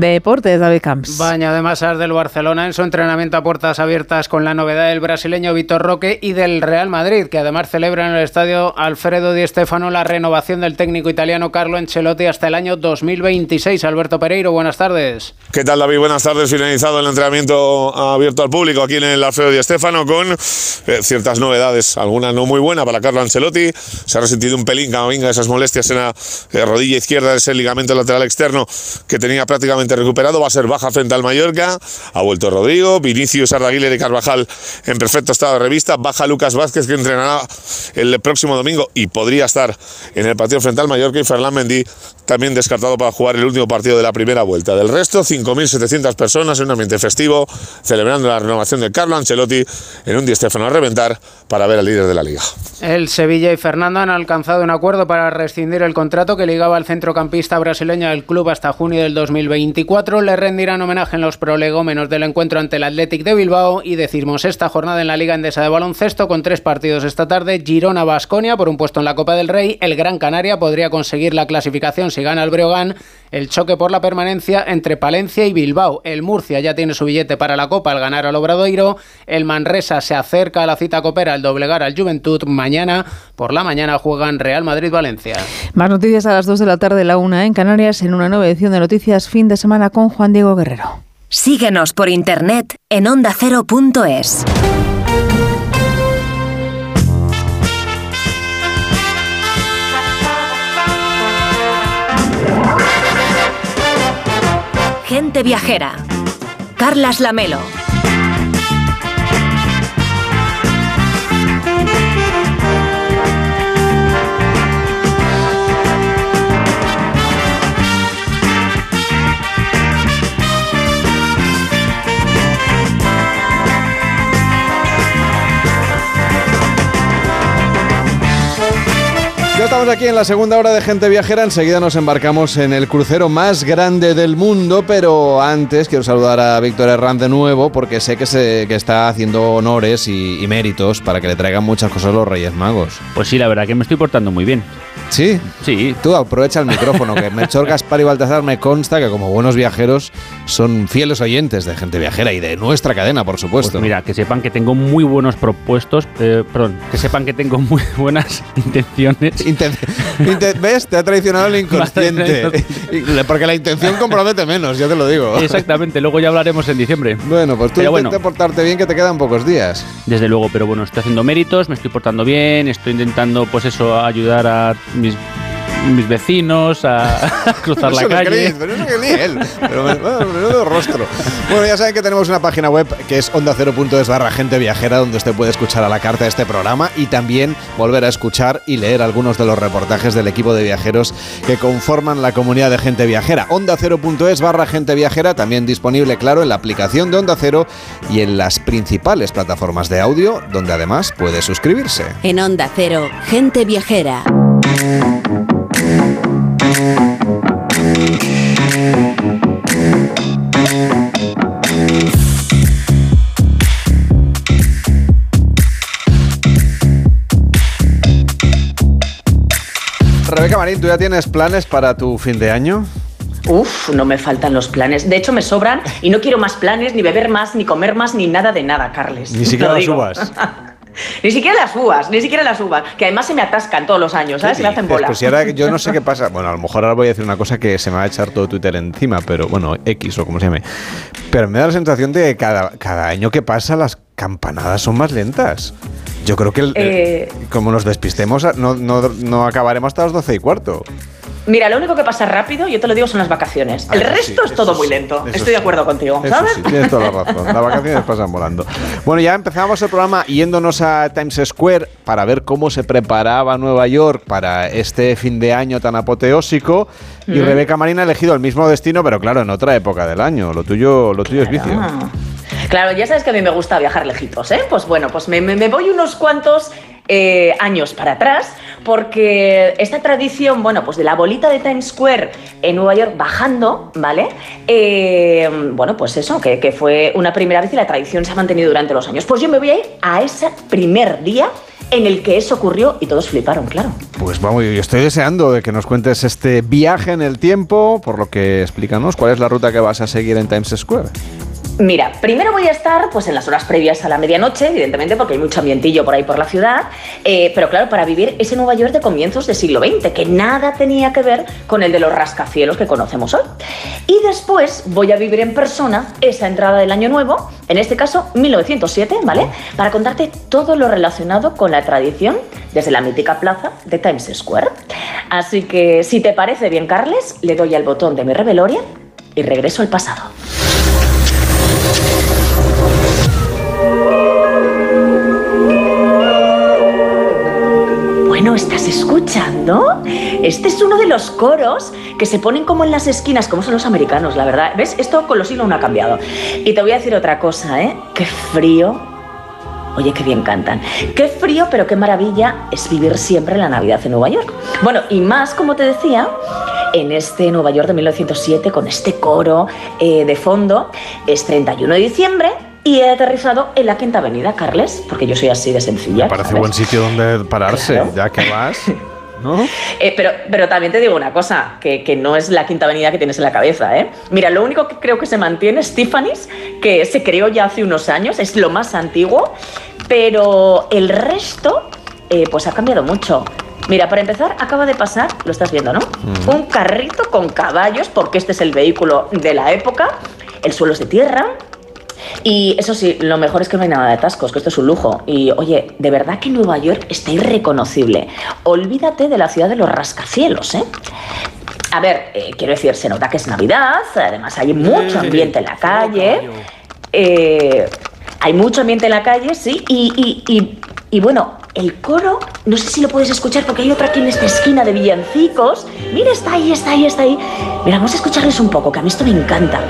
Deportes, David Camps. Baño de masas del Barcelona en su entrenamiento a puertas abiertas con la novedad del brasileño Vitor Roque y del Real Madrid, que además celebra en el estadio Alfredo Di Stéfano la renovación del técnico italiano Carlo Ancelotti hasta el año 2026. Alberto Pereiro, buenas tardes. ¿Qué tal, David? Buenas tardes. Finalizado el entrenamiento abierto al público aquí en el Alfredo Di Stéfano con eh, ciertas novedades, alguna no muy buena para Carlo Ancelotti. Se ha resentido un pelín, venga, esas molestias en la eh, rodilla izquierda, ese ligamento lateral externo que tenía prácticamente recuperado, va a ser baja frente al Mallorca, ha vuelto Rodrigo, Vinicius Ardaguiller y Carvajal en perfecto estado de revista, baja Lucas Vázquez que entrenará el próximo domingo y podría estar en el partido frente al Mallorca y Ferland Mendy también descartado para jugar el último partido de la primera vuelta. Del resto, 5.700 personas en un ambiente festivo, celebrando la renovación de Carlo Ancelotti en un Di Stefano a reventar para ver al líder de la liga. El Sevilla y Fernando han alcanzado un acuerdo para rescindir el contrato que ligaba al centrocampista brasileño al club hasta junio del 2020 24 le rendirán homenaje en los prolegómenos del encuentro ante el Athletic de Bilbao y decimos esta jornada en la Liga Endesa de Baloncesto con tres partidos esta tarde. Girona-Basconia por un puesto en la Copa del Rey. El Gran Canaria podría conseguir la clasificación si gana el Breogán. El choque por la permanencia entre Palencia y Bilbao. El Murcia ya tiene su billete para la Copa al ganar al Obradoiro. El Manresa se acerca a la cita copera al doblegar al Juventud. Mañana por la mañana juegan Real Madrid-Valencia. Más noticias a las 2 de la tarde, la 1 en Canarias, en una nueva edición de Noticias Fin de Semana con Juan Diego Guerrero. Síguenos por internet en ondacero.es. Gente viajera. Carlas Lamelo. Estamos aquí en la segunda hora de Gente Viajera. Enseguida nos embarcamos en el crucero más grande del mundo, pero antes quiero saludar a Víctor Herrán de nuevo porque sé que, se, que está haciendo honores y, y méritos para que le traigan muchas cosas los Reyes Magos. Pues sí, la verdad que me estoy portando muy bien. ¿Sí? Sí. Tú aprovecha el micrófono, que Melchor, Gaspar y Baltazar me consta que como buenos viajeros son fieles oyentes de Gente Viajera y de nuestra cadena, por supuesto. Pues mira, que sepan que tengo muy buenos propuestos, eh, perdón, que sepan que tengo muy buenas intenciones. Inten- inten- ¿Ves? Te ha traicionado el inconsciente. Porque la intención compromete menos, ya te lo digo. Exactamente, luego ya hablaremos en diciembre. Bueno, pues tú Pero intenta bueno. portarte bien que te quedan pocos días. Desde luego, pero bueno, estoy haciendo méritos, me estoy portando bien, estoy intentando, pues eso, ayudar a mis, mis vecinos a cruzar la calle. pero eso que ni él. Pero me- bueno, menudo rostro. Bueno, ya saben que tenemos una página web que es onda0.es barra gente viajera donde usted puede escuchar a la carta este programa y también volver a escuchar y leer algunos de los reportajes del equipo de viajeros que conforman la comunidad de gente viajera. Onda0.es barra gente viajera, también disponible, claro, en la aplicación de Onda Cero y en las principales plataformas de audio donde además puede suscribirse. En Onda Cero, gente viajera. Rebeca Marín, ¿tú ya tienes planes para tu fin de año? Uf, no me faltan los planes. De hecho, me sobran y no quiero más planes, ni beber más, ni comer más, ni nada de nada, Carles. Ni siquiera las uvas. Ni siquiera las uvas, ni siquiera las uvas, que además se me atascan todos los años, ¿sabes? Se me hacen bola. Pues si ahora yo no sé qué pasa. Bueno, a lo mejor ahora voy a decir una cosa que se me va a echar todo Twitter encima, pero bueno, X o como se llame. Pero me da la sensación de que cada, cada año que pasa las campanadas son más lentas. Yo creo que el- Eh, como nos despistemos, no, no, no acabaremos hasta las 12 y cuarto. Mira, lo único que pasa rápido, yo te lo digo, son las vacaciones. Ah, El sí, resto es todo muy lento. Estoy de acuerdo contigo, Eso ¿sabes? sí, tienes toda la razón. Las vacaciones pasan volando. Bueno, ya empezamos el programa yéndonos a Times Square para ver cómo se preparaba Nueva York para este fin de año tan apoteósico. Y Mm. Rebeca Marina ha elegido el mismo destino, pero claro, en otra época del año. Lo tuyo, lo tuyo es vicio. Claro, ya sabes que a mí me gusta viajar lejitos, ¿eh? Pues bueno, pues me, me- me voy unos cuantos eh, años para atrás, porque esta tradición, bueno, pues de la bolita de Times Square en Nueva York bajando, ¿vale? Eh, bueno, pues eso, que, que fue una primera vez y la tradición se ha mantenido durante los años. Pues yo me voy a ir a ese primer día en el que eso ocurrió y todos fliparon, claro. Pues vamos, yo estoy deseando de que nos cuentes este viaje en el tiempo, por lo que explícanos cuál es la ruta que vas a seguir en Times Square. Mira, primero voy a estar pues en las horas previas a la medianoche, evidentemente, porque hay mucho ambientillo por ahí por la ciudad, eh, pero claro, para vivir ese Nueva York de comienzos del siglo XX, que nada tenía que ver con el de los rascacielos que conocemos hoy. Y después voy a vivir en persona esa entrada del año nuevo, en este caso 1907, ¿vale? Para contarte todo lo relacionado con la tradición desde la mítica plaza de Times Square. Así que, si te parece bien, Carles, le doy al botón de mi reveloria y regreso al pasado. ¿Estás escuchando? Este es uno de los coros que se ponen como en las esquinas, como son los americanos, la verdad. ¿Ves? Esto con los siglos no ha cambiado. Y te voy a decir otra cosa, ¿eh? Qué frío. Oye, qué bien cantan. Qué frío, pero qué maravilla es vivir siempre la Navidad en Nueva York. Bueno, y más, como te decía, en este Nueva York de 1907 con este coro eh, de fondo. Es 31 de diciembre y he aterrizado en la Quinta Avenida, Carles, porque yo soy así de sencilla. Me parece ¿sabes? buen sitio donde pararse, Claro. ya que vas. ¿No? Eh, pero, pero también te digo una cosa, que, que no es la quinta avenida que tienes en la cabeza, ¿eh? Mira, lo único que creo que se mantiene es Tiffany's, que se creó ya hace unos años, es lo más antiguo, pero el resto, eh, pues ha cambiado mucho. Mira, para empezar, acaba de pasar, lo estás viendo, ¿no? Mm. Un carrito con caballos, porque este es el vehículo de la época, el suelo es de tierra, y eso sí, lo mejor es que no hay nada de atascos, que esto es un lujo. Y oye, de verdad que Nueva York está irreconocible. Olvídate de la ciudad de los rascacielos, ¿eh? A ver, eh, quiero decir, se nota que es Navidad, además hay mucho ambiente en la calle. eh, hay mucho ambiente en la calle, sí, y, y- y- y bueno, el coro, no sé si lo puedes escuchar porque hay otra aquí en esta esquina de villancicos. Mira, está ahí, está ahí, está ahí. Mira, vamos a escucharles un poco, que a mí esto me encanta.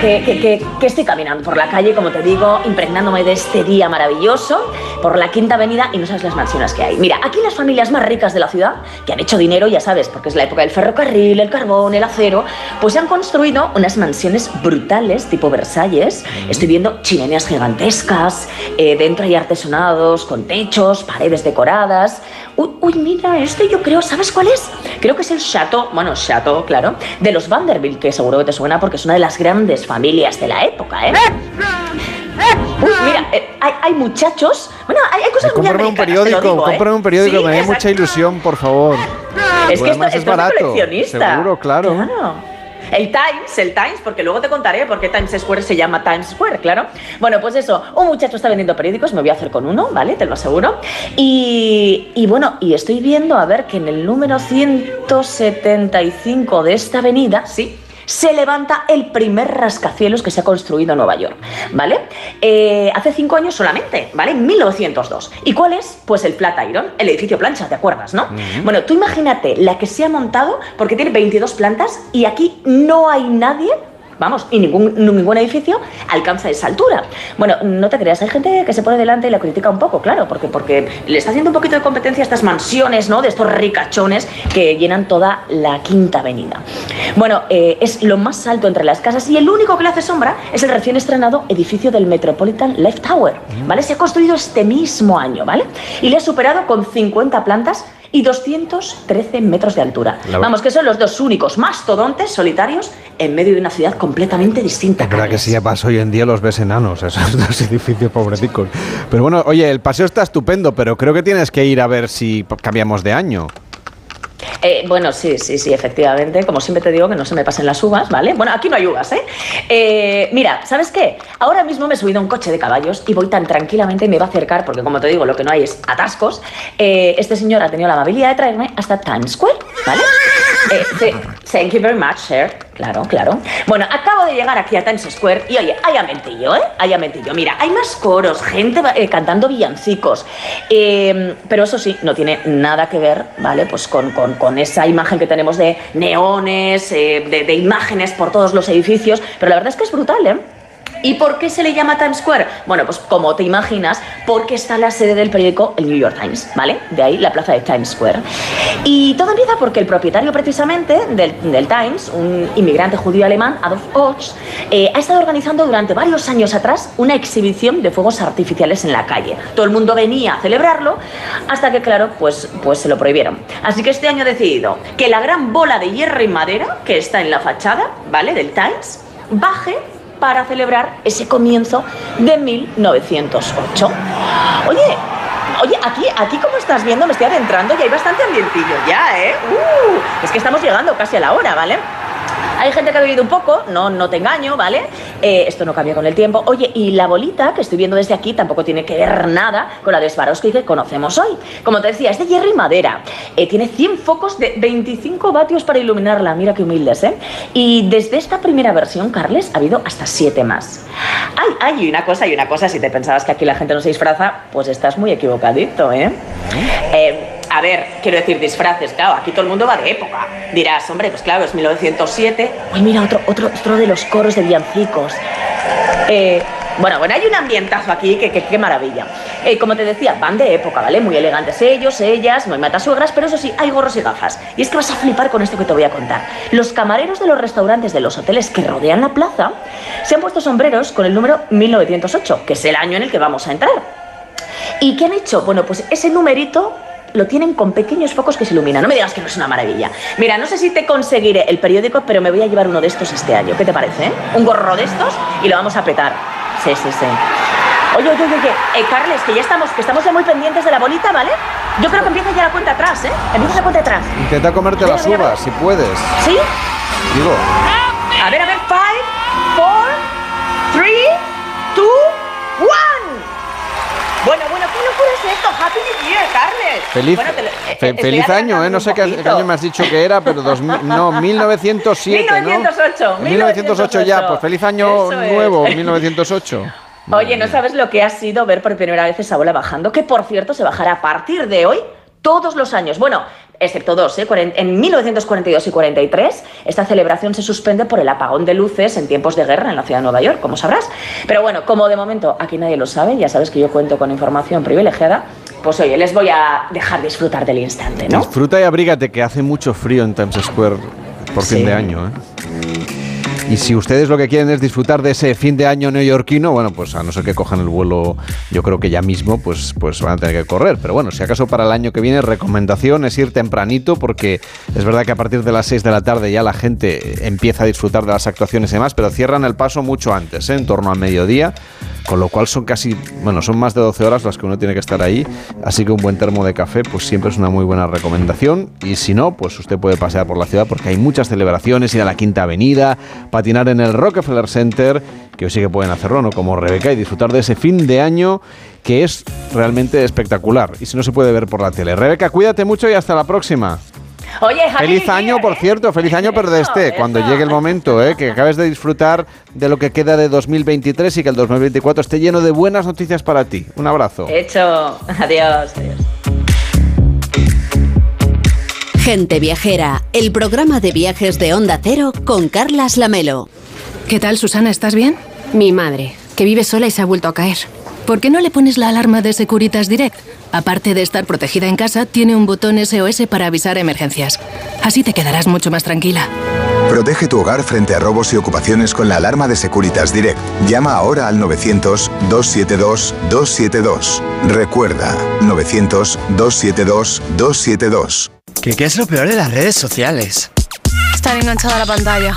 Que, que- que- que estoy caminando por la calle, como te digo, impregnándome de este día maravilloso, por la Quinta Avenida y no sabes las mansiones que hay. Mira, aquí las familias más ricas de la ciudad, que han hecho dinero, ya sabes, porque es la época del ferrocarril, el carbón, el acero, pues han construido unas mansiones brutales, tipo Versalles. Estoy viendo chimeneas gigantescas, eh, dentro hay artesonados con techos, paredes decoradas. Uy, uy, mira, este yo creo, ¿sabes cuál es? Creo que es el Chateau, bueno, Chateau, claro, de los Vanderbilt, que seguro que te suena porque es una de las grandes familias de la época, ¿eh? Uy, mira, eh, hay, hay muchachos. Bueno, hay, hay cosas muy Cómprame un americanas, te lo periódico, digo, ¿eh? cómprame un periódico, Sí, me da mucha ilusión, por favor. Es que Además esto, es esto barato. coleccionista. Seguro, claro. Claro. El Times, el Times, porque luego te contaré por qué Times Square se llama Times Square, claro. Bueno, pues eso, un muchacho está vendiendo periódicos, me voy a hacer con uno, ¿vale? Te lo aseguro. Y, y bueno, y estoy viendo, a ver, que en el número 175 de esta avenida, sí, se levanta el primer rascacielos que se ha construido en Nueva York, ¿vale? Eh, hace cinco años solamente, ¿vale? En 1902. ¿Y cuál es? Pues el Flatiron, el edificio plancha, ¿te acuerdas, no? Bueno, tú imagínate la que se ha montado, porque tiene 22 plantas y aquí no hay nadie. Vamos, y ningún, ningún edificio alcanza esa altura. Bueno, no te creas, hay gente que se pone delante y la critica un poco, claro, porque, porque le está haciendo un poquito de competencia a estas mansiones, ¿no? De estos ricachones que llenan toda la quinta avenida. Bueno, eh, es lo más alto entre las casas y el único que le hace sombra es el recién estrenado edificio del Metropolitan Life Tower, ¿vale? Se ha construido este mismo año, ¿vale? Y le ha superado con 50 plantas y 213 metros de altura. Vamos, que son los dos únicos mastodontes solitarios en medio de una ciudad completamente distinta. Es verdad que si vas hoy en día los ves enanos, esos dos edificios pobreticos. Pero bueno, oye, el paseo está estupendo, pero creo que tienes que ir a ver si cambiamos de año. Eh, bueno, sí, sí, sí, efectivamente. Como siempre te digo, que no se me pasen las uvas, ¿vale? Bueno, aquí no hay uvas, ¿eh? Eh, mira, ¿sabes qué? Ahora mismo me he subido un coche de caballos y voy tan tranquilamente y me va a acercar, porque como te digo, lo que no hay es atascos. Eh, este señor ha tenido la amabilidad de traerme hasta Times Square, ¿vale? Eh, th- thank you very much, sir. Claro, claro. Bueno, acabo de llegar aquí a Times Square y oye, hay amentillo, ¿eh? Hay amentillo. Mira, hay más coros, gente cantando villancicos. Eh, pero eso sí, no tiene nada que ver, ¿vale? Pues con- con esa imagen que tenemos de neones, eh, de, de imágenes por todos los edificios. Pero la verdad es que es brutal, ¿eh? ¿Y por qué se le llama Times Square? Bueno, pues como te imaginas, porque está la sede del periódico el New York Times, ¿vale? De ahí la plaza de Times Square. Y todo empieza porque el propietario precisamente del, del Times, un inmigrante judío alemán, Adolf Ochs, eh, ha estado organizando durante varios años atrás una exhibición de fuegos artificiales en la calle. Todo el mundo venía a celebrarlo hasta que, claro, pues, pues se lo prohibieron. Así que este año ha decidido que la gran bola de hierro y madera que está en la fachada, ¿vale? Del Times, baje para celebrar ese comienzo de 1908. Oye, oye, aquí, aquí como estás viendo, me estoy adentrando y hay bastante ambientillo ya, ¿eh? Uh, es que estamos llegando casi a la hora, ¿vale? Hay gente que ha bebido un poco, no, no te engaño, ¿vale? Eh, esto no cambia con el tiempo. Oye, y la bolita que estoy viendo desde aquí tampoco tiene que ver nada con la de Swarovski que conocemos hoy. Como te decía, es de hierro y madera. Eh, tiene 100 focos de 25 vatios para iluminarla. Mira qué humildes, ¿eh? Y desde esta primera versión, Carles, ha habido hasta 7 más. Ay, ay, y una cosa, y una cosa, si te pensabas que aquí la gente no se disfraza, pues estás muy equivocadito, ¿eh? Eh, a ver, quiero decir disfraces, claro, aquí todo el mundo va de época. Dirás, hombre, pues claro, es 1907. Uy, mira, otro, otro, otro de los coros de villancicos. Eh, bueno, bueno, hay un ambientazo aquí, que, que- qué maravilla. Eh, como te decía, van de época, ¿vale? Muy elegantes ellos, ellas, no hay matasuegras, pero eso sí, hay gorros y gafas. Y es que vas a flipar con esto que te voy a contar. Los camareros de los restaurantes de los hoteles que rodean la plaza se han puesto sombreros con el número 1908, que es el año en el que vamos a entrar. ¿Y qué han hecho? Bueno, pues ese numerito lo tienen con pequeños focos que se iluminan. No me digas que no es una maravilla. Mira, no sé si te conseguiré el periódico, pero me voy a llevar uno de estos este año. ¿Qué te parece? eh? Un gorro de estos y lo vamos a petar. Sí, sí, sí. Oye, oye, oye. Eh, Carles, que ya estamos, que estamos ya muy pendientes de la bolita, ¿vale? Yo creo que empieza ya la cuenta atrás, ¿eh? Empieza la cuenta atrás. Intenta comerte las uvas, si puedes. ¿Sí? Digo, A ver, a ver, five, four, three, two, one. Bueno, bueno, ¿qué locura es esto? Happy New Year, Carles. feliz, Bueno, te lo- fe- eh, feliz año, ¿eh? No sé qué, año me has dicho que era, pero 2000, no, 1907, ¿no? 1908, 1908 ya, pues feliz año Eso es. nuevo, 1908. Oye, ¿no sabes lo que ha sido ver por primera vez esa bola bajando? Que por cierto se bajará a partir de hoy todos los años. Bueno, excepto dos, ¿eh? En 1942 y 43 esta celebración se suspende por el apagón de luces en tiempos de guerra en la ciudad de Nueva York, como sabrás. Pero bueno, como de momento aquí nadie lo sabe, ya sabes que yo cuento con información privilegiada, pues oye, les voy a dejar disfrutar del instante, ¿no? Disfruta y abrígate, que hace mucho frío en Times Square por fin de año, ¿eh? Y si ustedes lo que quieren es disfrutar de ese fin de año neoyorquino, bueno, pues a no ser que cojan el vuelo, yo creo que ya mismo, pues, pues van a tener que correr. Pero bueno, si acaso para el año que viene, recomendación es ir tempranito, porque es verdad que a partir de las 6 de la tarde ya la gente empieza a disfrutar de las actuaciones y demás, pero cierran el paso mucho antes, ¿eh? en torno al mediodía, con lo cual son casi, bueno, son más de 12 horas las que uno tiene que estar ahí, así que un buen termo de café, pues siempre es una muy buena recomendación. Y si no, pues usted puede pasear por la ciudad porque hay muchas celebraciones, ir a la Quinta Avenida, patinar en el Rockefeller Center, que hoy sí que pueden hacerlo, ¿no? Como Rebeca, y disfrutar de ese fin de año que es realmente espectacular. Y si no se puede ver por la tele. Rebeca, cuídate mucho y hasta la próxima. Oye, Happy Feliz año, por ¿eh? cierto, feliz año, pero de este, cuando llegue el momento, ¿eh? que acabes de disfrutar de lo que queda de 2023 y que el 2024 esté lleno de buenas noticias para ti. Un abrazo. Hecho. Adiós, adiós. Gente Viajera, el programa de viajes de Onda Cero con Carlas Lamelo. ¿Qué tal, Susana? ¿Estás bien? Mi madre, que vive sola y se ha vuelto a caer. ¿Por qué no le pones la alarma de Securitas Direct? Aparte de estar protegida en casa, tiene un botón SOS para avisar emergencias. Así te quedarás mucho más tranquila. Protege tu hogar frente a robos y ocupaciones con la alarma de Securitas Direct. Llama ahora al 900-272-272. Recuerda, 900-272-272. ¿Qué, ¿Qué es lo peor de las redes sociales? Estar enganchada a la pantalla.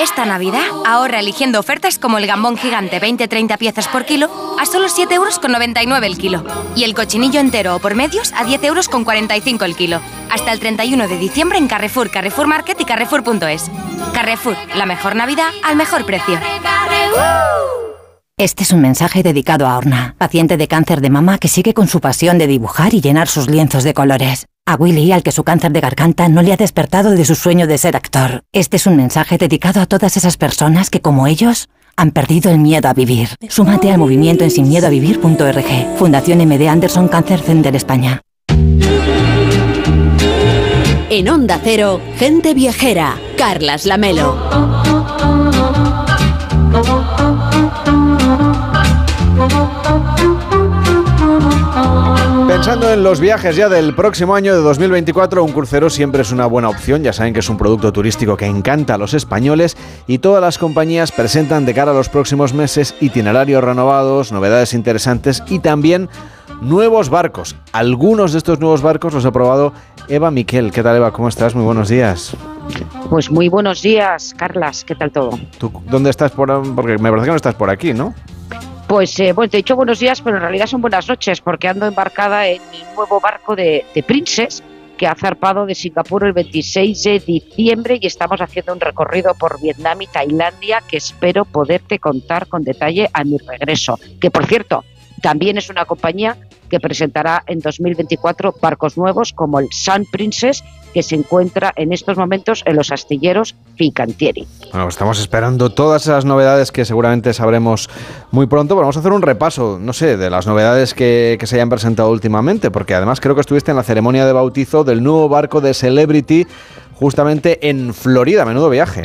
Esta Navidad ahorra eligiendo ofertas como el gambón gigante 20-30 piezas por kilo a solo 7,99 euros el kilo y el cochinillo entero o por medios a 10,45 euros el kilo. Hasta el 31 de diciembre en Carrefour, Carrefour Market y Carrefour.es. Carrefour, la mejor Navidad al mejor precio. Este es un mensaje dedicado a Orna, paciente de cáncer de mama que sigue con su pasión de dibujar y llenar sus lienzos de colores. A Willy, al que su cáncer de garganta no le ha despertado de su sueño de ser actor. Este es un mensaje dedicado a todas esas personas que, como ellos, han perdido el miedo a vivir. Súmate al movimiento en sinmiedoavivir.org. Fundación MD Anderson Cancer Center España. En Onda Cero, Gente Viajera, Carlas Lamelo. Pensando en los viajes ya del próximo año de 2024, un crucero siempre es una buena opción. Ya saben que es un producto turístico que encanta a los españoles y todas las compañías presentan de cara a los próximos meses itinerarios renovados, novedades interesantes y también nuevos barcos. Algunos de estos nuevos barcos los ha probado Eva Miquel. ¿Qué tal Eva? ¿Cómo estás? Muy buenos días. Pues muy buenos días, Carlas. ¿Qué tal todo? ¿Tú dónde estás? Por, porque me parece que no estás por aquí, ¿no? Pues, eh, bueno, te he dicho buenos días, pero en realidad son buenas noches, porque ando embarcada en mi nuevo barco de, de Princess, que ha zarpado de Singapur el 26 de diciembre y estamos haciendo un recorrido por Vietnam y Tailandia que espero poderte contar con detalle a mi regreso. Que por cierto, también es una compañía que presentará en 2024 barcos nuevos como el Sun Princess, que se encuentra en estos momentos en los astilleros Fincantieri. Bueno, estamos esperando todas esas novedades que seguramente sabremos muy pronto. Vamos a hacer un repaso, no sé, de las novedades que, que se hayan presentado últimamente, porque además creo que estuviste en la ceremonia de bautizo del nuevo barco de Celebrity justamente en Florida. Menudo viaje.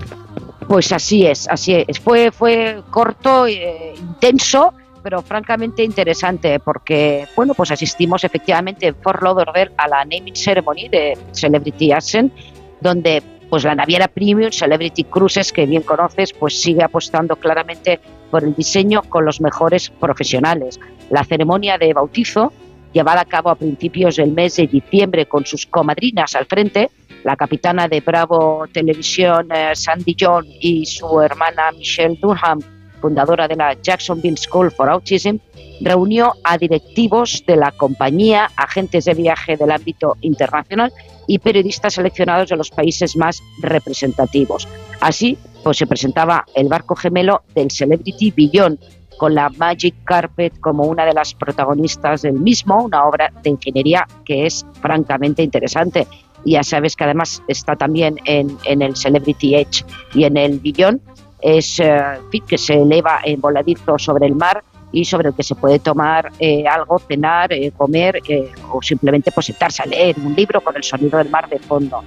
Pues así es, así es. Fue, fue corto, eh, intenso, pero francamente interesante porque, bueno, pues asistimos efectivamente en Fort Lauderdale a la naming ceremony de Celebrity Ascent, donde pues la naviera Premium Celebrity Cruises, que bien conoces, pues sigue apostando claramente por el diseño con los mejores profesionales. La ceremonia de bautizo, llevada a cabo a principios del mes de diciembre con sus comadrinas al frente, la capitana de Bravo Televisión, eh, Sandy John, y su hermana Michelle Durham, fundadora de la Jacksonville School for Autism, reunió a directivos de la compañía, agentes de viaje del ámbito internacional y periodistas seleccionados de los países más representativos. Así, pues se presentaba el barco gemelo del Celebrity Beyond, con la Magic Carpet como una de las protagonistas del mismo, una obra de ingeniería que es francamente interesante. Ya sabes que además está también en, en el Celebrity Edge y en el Beyond, es eh, que se eleva en voladizo sobre el mar y sobre el que se puede tomar eh, algo, cenar, eh, comer o simplemente pues sentarse a leer un libro con el sonido del mar de fondo.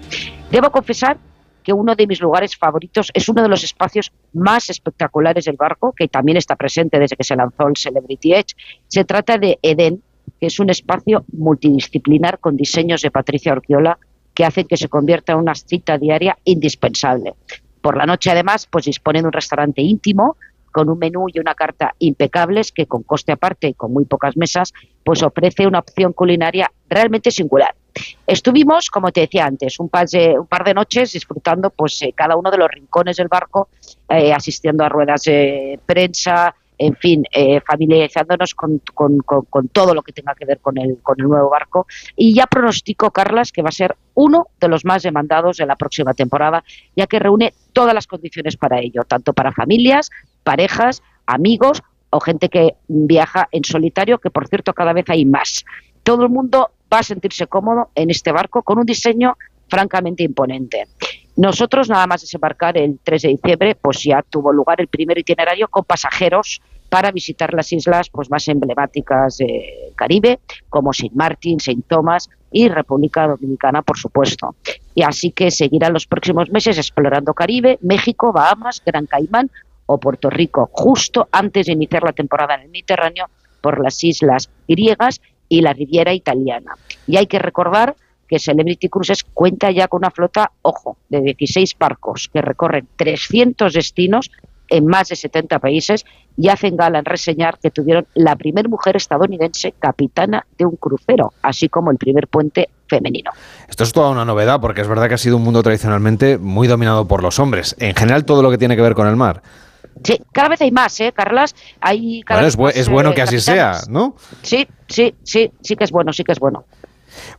Debo confesar que uno de mis lugares favoritos es uno de los espacios más espectaculares del barco, que también está presente desde que se lanzó el Celebrity Edge. Se trata de Eden, que es un espacio multidisciplinar con diseños de Patricia Orquiola que hacen que se convierta en una cita diaria indispensable. Por la noche, además, pues dispone de un restaurante íntimo con un menú y una carta impecables que con coste aparte y con muy pocas mesas, pues ofrece una opción culinaria realmente singular. Estuvimos, como te decía antes, un par de, un par de noches disfrutando pues eh, cada uno de los rincones del barco, eh, asistiendo a ruedas de prensa, en fin, eh, familiarizándonos con, con, todo lo que tenga que ver con el, con el nuevo barco. Y ya pronostico, Carlas, que va a ser uno de los más demandados de la próxima temporada, ya que reúne todas las condiciones para ello, tanto para familias, parejas, amigos o gente que viaja en solitario, que por cierto cada vez hay más. Todo el mundo va a sentirse cómodo en este barco con un diseño francamente imponente. Nosotros, nada más desembarcar el 3 de diciembre, pues ya tuvo lugar el primer itinerario con pasajeros para visitar las islas pues, más emblemáticas del Caribe, como Saint Martin, Saint Thomas y República Dominicana, por supuesto. Y así que seguirán los próximos meses explorando Caribe, México, Bahamas, Gran Caimán o Puerto Rico, justo antes de iniciar la temporada en el Mediterráneo por las islas griegas y la Riviera italiana. Y hay que recordar que Celebrity Cruises cuenta ya con una flota, ojo, de 16 barcos que recorren 300 destinos en más de 70 países y hacen gala en reseñar que tuvieron la primer mujer estadounidense capitana de un crucero, así como el primer puente femenino. Esto es toda una novedad porque es verdad que ha sido un mundo tradicionalmente muy dominado por los hombres, en general todo lo que tiene que ver con el mar. Sí, cada vez hay más, ¿eh, Carlas? Hay cada bueno, vez es, bu más, es, bueno eh, que así sea, ¿no? Sí, sí, sí, sí que es bueno, sí que es bueno.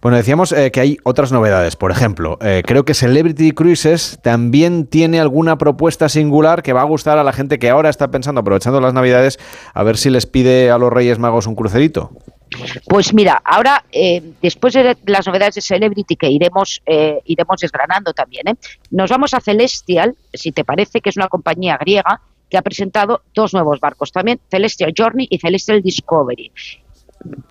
Bueno, decíamos eh, que hay otras novedades. Por ejemplo, eh, creo que Celebrity Cruises también tiene alguna propuesta singular que va a gustar a la gente que ahora está pensando, aprovechando las Navidades, a ver si les pide a los Reyes Magos un crucerito. Pues mira, ahora eh, después de las novedades de Celebrity que iremos eh, iremos desgranando también, ¿eh? nos vamos a Celestial, si te parece, que es una compañía griega que ha presentado dos nuevos barcos también, Celestial Journey y Celestial Discovery.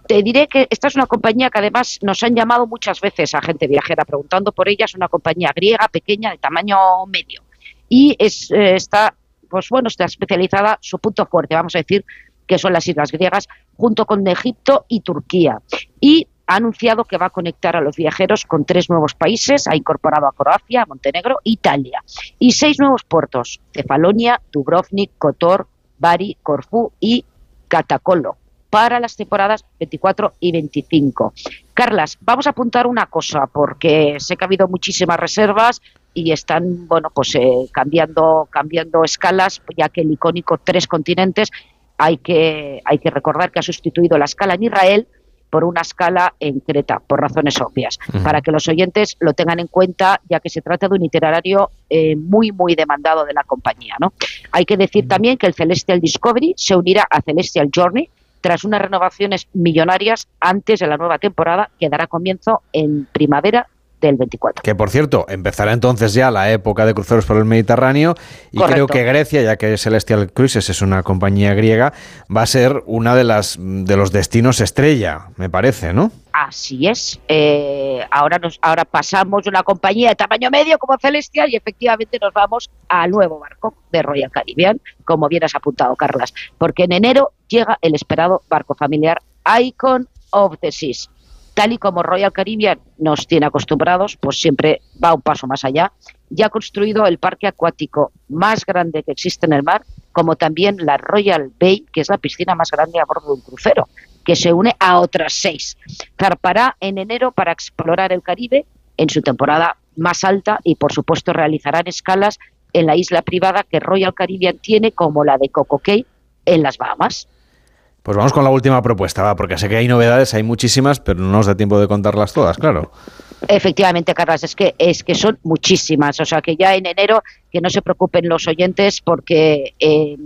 Te diré que esta es una compañía que además nos han llamado muchas veces a gente viajera preguntando por ella. Es una compañía griega, pequeña, de tamaño medio. Y es, eh, está, pues bueno, está especializada, su punto fuerte, vamos a decir, que son las islas griegas, junto con Egipto y Turquía. Y ha anunciado que va a conectar a los viajeros con tres nuevos países, ha incorporado a Croacia, Montenegro, Italia, y seis nuevos puertos, Cefalonia, Dubrovnik, Kotor, Bari, Corfú y Catacolo para las temporadas 24 y 25. Carlas, vamos a apuntar una cosa, porque sé que ha habido muchísimas reservas y están, bueno, pues eh, cambiando, cambiando escalas, ya que el icónico Tres Continentes hay que, hay que recordar que ha sustituido la escala en Israel por una escala en Creta, por razones obvias, para que los oyentes lo tengan en cuenta, ya que se trata de un itinerario eh, muy, muy demandado de la compañía. ¿no? Hay que decir también que el Celestial Discovery se unirá a Celestial Journey tras unas renovaciones millonarias antes de la nueva temporada que dará comienzo en primavera del 24. Que por cierto, empezará entonces ya la época de cruceros por el Mediterráneo y Correcto. creo que Grecia, ya que Celestial Cruises es una compañía griega, va a ser una de las de los destinos estrella, me parece, ¿no? Así es. Eh, ahora nos, ahora pasamos de una compañía de tamaño medio como Celestial y efectivamente nos vamos al nuevo barco de Royal Caribbean, como bien has apuntado, Carlas, porque en enero llega el esperado barco familiar Icon of the Seas. Tal y como Royal Caribbean nos tiene acostumbrados, pues siempre va un paso más allá. Ya ha construido el parque acuático más grande que existe en el mar, como también la Royal Bay, que es la piscina más grande a bordo de un crucero, que se une a otras seis. Zarpará en enero para explorar el Caribe en su temporada más alta y, por supuesto, realizarán escalas en la isla privada que Royal Caribbean tiene, como la de Coco Cay, en las Bahamas. Pues vamos con la última propuesta, va, porque sé que hay novedades, hay muchísimas, pero no nos da tiempo de contarlas todas, claro. Efectivamente, Carlas, es que es que son muchísimas, o sea que ya en enero que no se preocupen los oyentes porque eh,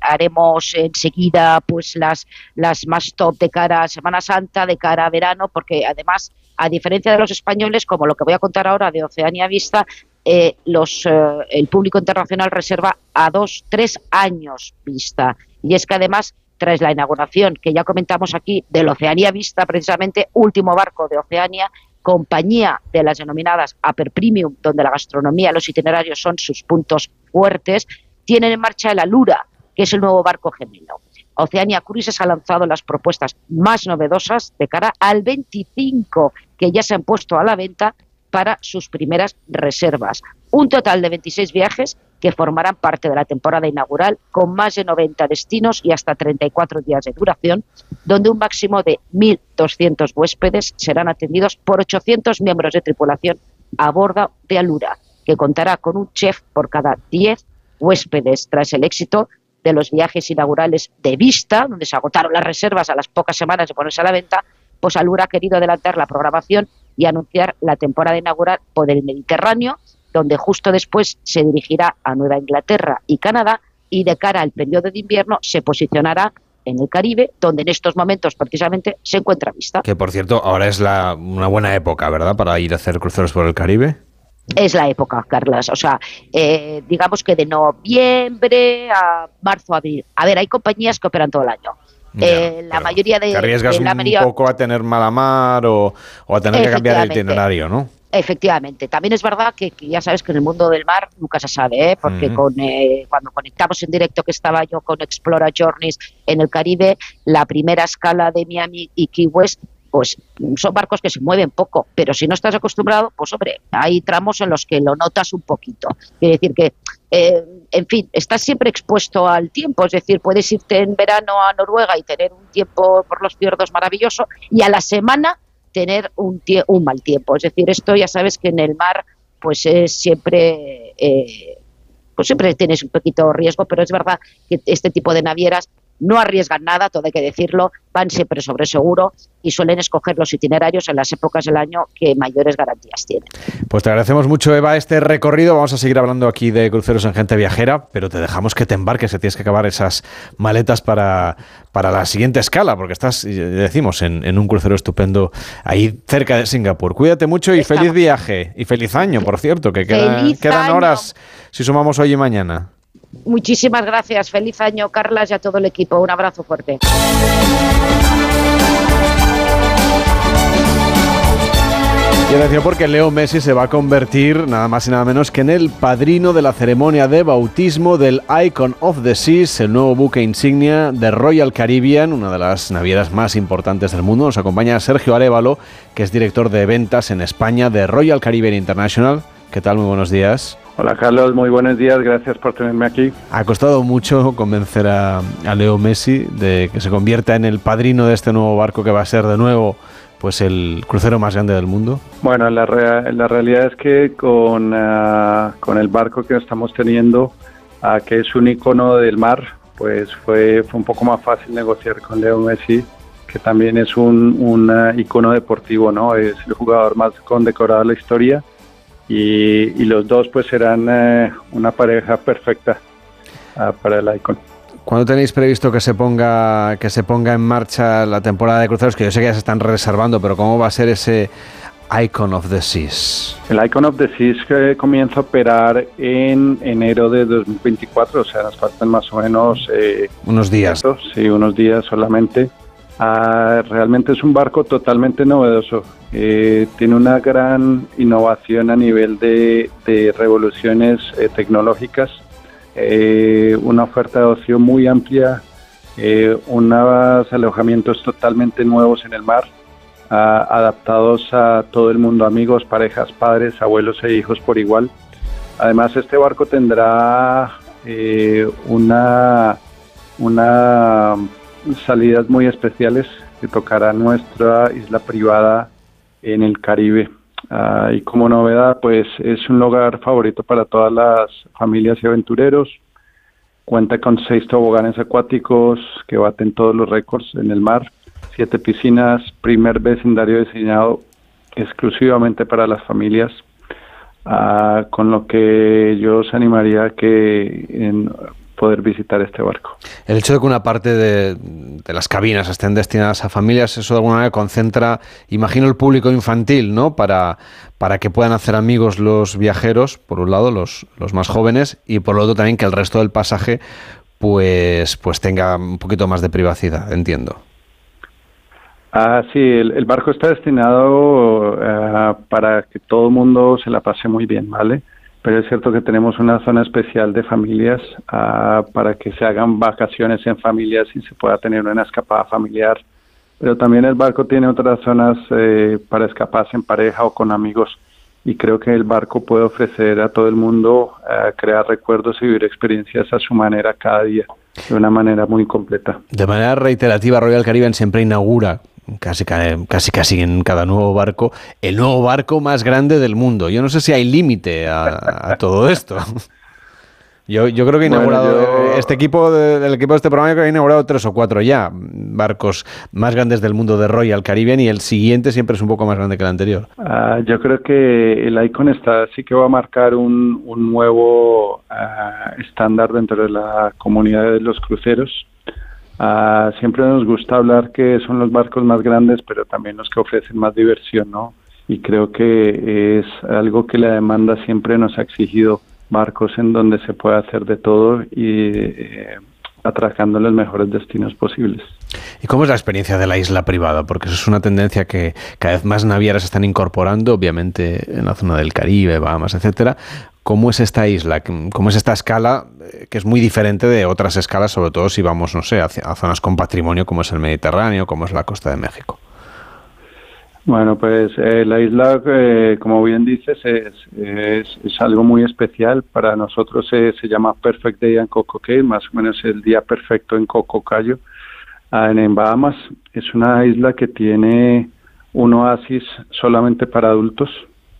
haremos enseguida pues las las más top de cara a Semana Santa, de cara a verano, porque además a diferencia de los españoles, como lo que voy a contar ahora de Oceania Vista, eh, los eh, el público internacional reserva a dos tres años vista y es que además tras la inauguración que ya comentamos aquí del Oceanía Vista, precisamente último barco de Oceania, compañía de las denominadas Upper Premium, donde la gastronomía, los itinerarios son sus puntos fuertes, tienen en marcha el Alura, que es el nuevo barco gemelo. Oceania Cruises ha lanzado las propuestas más novedosas de cara al 25 que ya se han puesto a la venta para sus primeras reservas. Un total de 26 viajes que formarán parte de la temporada inaugural con más de 90 destinos y hasta 34 días de duración, donde un máximo de 1.200 huéspedes serán atendidos por 800 miembros de tripulación a bordo de Alura, que contará con un chef por cada 10 huéspedes tras el éxito de los viajes inaugurales de Vista, donde se agotaron las reservas a las pocas semanas de ponerse a la venta, pues Alura ha querido adelantar la programación y anunciar la temporada inaugural por el Mediterráneo, donde justo después se dirigirá a Nueva Inglaterra y Canadá y de cara al periodo de invierno se posicionará en el Caribe, donde en estos momentos precisamente se encuentra Vista. Que por cierto, ahora es la, una buena época, ¿verdad? Para ir a hacer cruceros por el Caribe. Es la época, Carlas. O sea, eh, digamos que de noviembre a marzo, abril. A ver, hay compañías que operan todo el año. Eh, la mayoría de, Te arriesgas de la un mayoría- poco a tener mala mar o, o a tener que cambiar el itinerario, ¿no? Efectivamente, también es verdad que, que ya sabes que en el mundo del mar nunca se sabe, ¿eh? porque con, eh, cuando conectamos en directo que estaba yo con Explora Journeys en el Caribe, la primera escala de Miami y Key West, pues son barcos que se mueven poco, pero si no estás acostumbrado, pues hombre, hay tramos en los que lo notas un poquito. Quiere decir que, eh, en fin, estás siempre expuesto al tiempo, es decir, puedes irte en verano a Noruega y tener un tiempo por los fiordos maravilloso y a la semana tener un, un mal tiempo. Es decir, esto ya sabes que en el mar pues es siempre eh, pues siempre tienes un poquito riesgo, pero es verdad que este tipo de navieras no arriesgan nada, todo hay que decirlo, van siempre sobre seguro y suelen escoger los itinerarios en las épocas del año que mayores garantías tienen. Pues te agradecemos mucho, Eva, este recorrido. Vamos a seguir hablando aquí de cruceros en gente viajera, pero te dejamos que te embarques, que tienes que acabar esas maletas para, para la siguiente escala, porque estás, decimos, en, en un crucero estupendo ahí cerca de Singapur. Cuídate mucho y feliz viaje. Y feliz año, por cierto, que queda- ¡Feliz quedan horas si sumamos hoy y mañana. Muchísimas gracias, feliz año Carlas y a todo el equipo, un abrazo fuerte. Y atención porque Leo Messi se va a convertir nada más y nada menos que en el padrino de la ceremonia de bautismo del Icon of the Seas, el nuevo buque insignia de Royal Caribbean, una de las navieras más importantes del mundo. Nos acompaña Sergio Arevalo, que es director de ventas en España de Royal Caribbean International. ¿Qué tal? Muy buenos días. Hola Carlos, muy buenos días, gracias por tenerme aquí. Ha costado mucho convencer a, a Leo Messi de que se convierta en el padrino de este nuevo barco que va a ser de nuevo pues el crucero más grande del mundo. Bueno, la, rea- la realidad es que con, ah, con el barco que estamos teniendo, ah, que es un icono del mar, pues fue, fue un poco más fácil negociar con Leo Messi que también es un, un eh, icono deportivo, ¿no? Es el jugador más condecorado de la historia y, los dos pues serán eh, una pareja perfecta ah, para el icon. ¿Cuándo tenéis previsto que se ponga que se ponga en marcha la temporada de cruceros? Que yo sé que ya se están reservando, pero ¿cómo va a ser ese Icon of the Seas? El Icon of the Seas que comienza a operar en enero de 2024, o sea, nos faltan más o menos... Eh, unos días. Sí, unos días solamente. Ah, realmente es un barco totalmente novedoso. Eh, tiene una gran innovación a nivel de, revoluciones eh, tecnológicas, eh, una oferta de ocio muy amplia, unos alojamientos totalmente nuevos en el mar, ah, adaptados a todo el mundo, amigos, parejas, padres, abuelos e hijos por igual. Además, este barco tendrá una, una salidas muy especiales que tocará nuestra isla privada en el Caribe. Ah, y como novedad, pues es un lugar favorito para todas las familias y aventureros. Cuenta con seis toboganes acuáticos que baten todos los récords en el mar, siete piscinas, primer vecindario diseñado exclusivamente para las familias, ah, con lo que yo os animaría que poder visitar este barco. El hecho de que una parte de, las cabinas estén destinadas a familias, eso de alguna manera concentra, imagino, el público infantil, ¿no? Para, para que puedan hacer amigos los viajeros, por un lado, los, los más jóvenes, y por otro también que el resto del pasaje pues, pues tenga un poquito más de privacidad, entiendo. Ah, sí, el, barco está destinado eh, para que todo el mundo se la pase muy bien, ¿vale? Pero es cierto que tenemos una zona especial de familias ah, para que se hagan vacaciones en familias y se pueda tener una escapada familiar. Pero también el barco tiene otras zonas eh, para escaparse en pareja o con amigos y creo que el barco puede ofrecer a todo el mundo ah, crear recuerdos y vivir experiencias a su manera cada día, de una manera muy completa. De manera reiterativa, Royal Caribbean siempre inaugura casi, casi, casi en cada nuevo barco, el nuevo barco más grande del mundo. Yo no sé si hay límite a, todo esto. Yo, yo creo que he inaugurado, este equipo, del equipo de este programa, que ha inaugurado tres o cuatro ya, barcos más grandes del mundo de Royal Caribbean y el siguiente siempre es un poco más grande que el anterior. Ah, yo creo que el Icon está, sí que va a marcar un, un nuevo ah, estándar dentro de la comunidad de los cruceros. Ah, siempre nos gusta hablar que son los barcos más grandes, pero también los que ofrecen más diversión, ¿no? Y creo que es algo que la demanda siempre nos ha exigido, barcos en donde se puede hacer de todo y eh, atracando los mejores destinos posibles. ¿Y cómo es la experiencia de la isla privada? Porque eso es una tendencia que cada vez más navieras están incorporando, obviamente en la zona del Caribe, Bahamas, etcétera. ¿Cómo es esta isla? ¿Cómo es esta escala eh, que es muy diferente de otras escalas, sobre todo si vamos, no sé, a, zonas con patrimonio como es el Mediterráneo, como es la costa de México? Bueno, pues eh, la isla, eh, como bien dices, es, algo muy especial. Para nosotros se llama Perfect Day en Coco Cay, más o menos el día perfecto en Coco Cayo, ah, en Bahamas. Es una isla que tiene un oasis solamente para adultos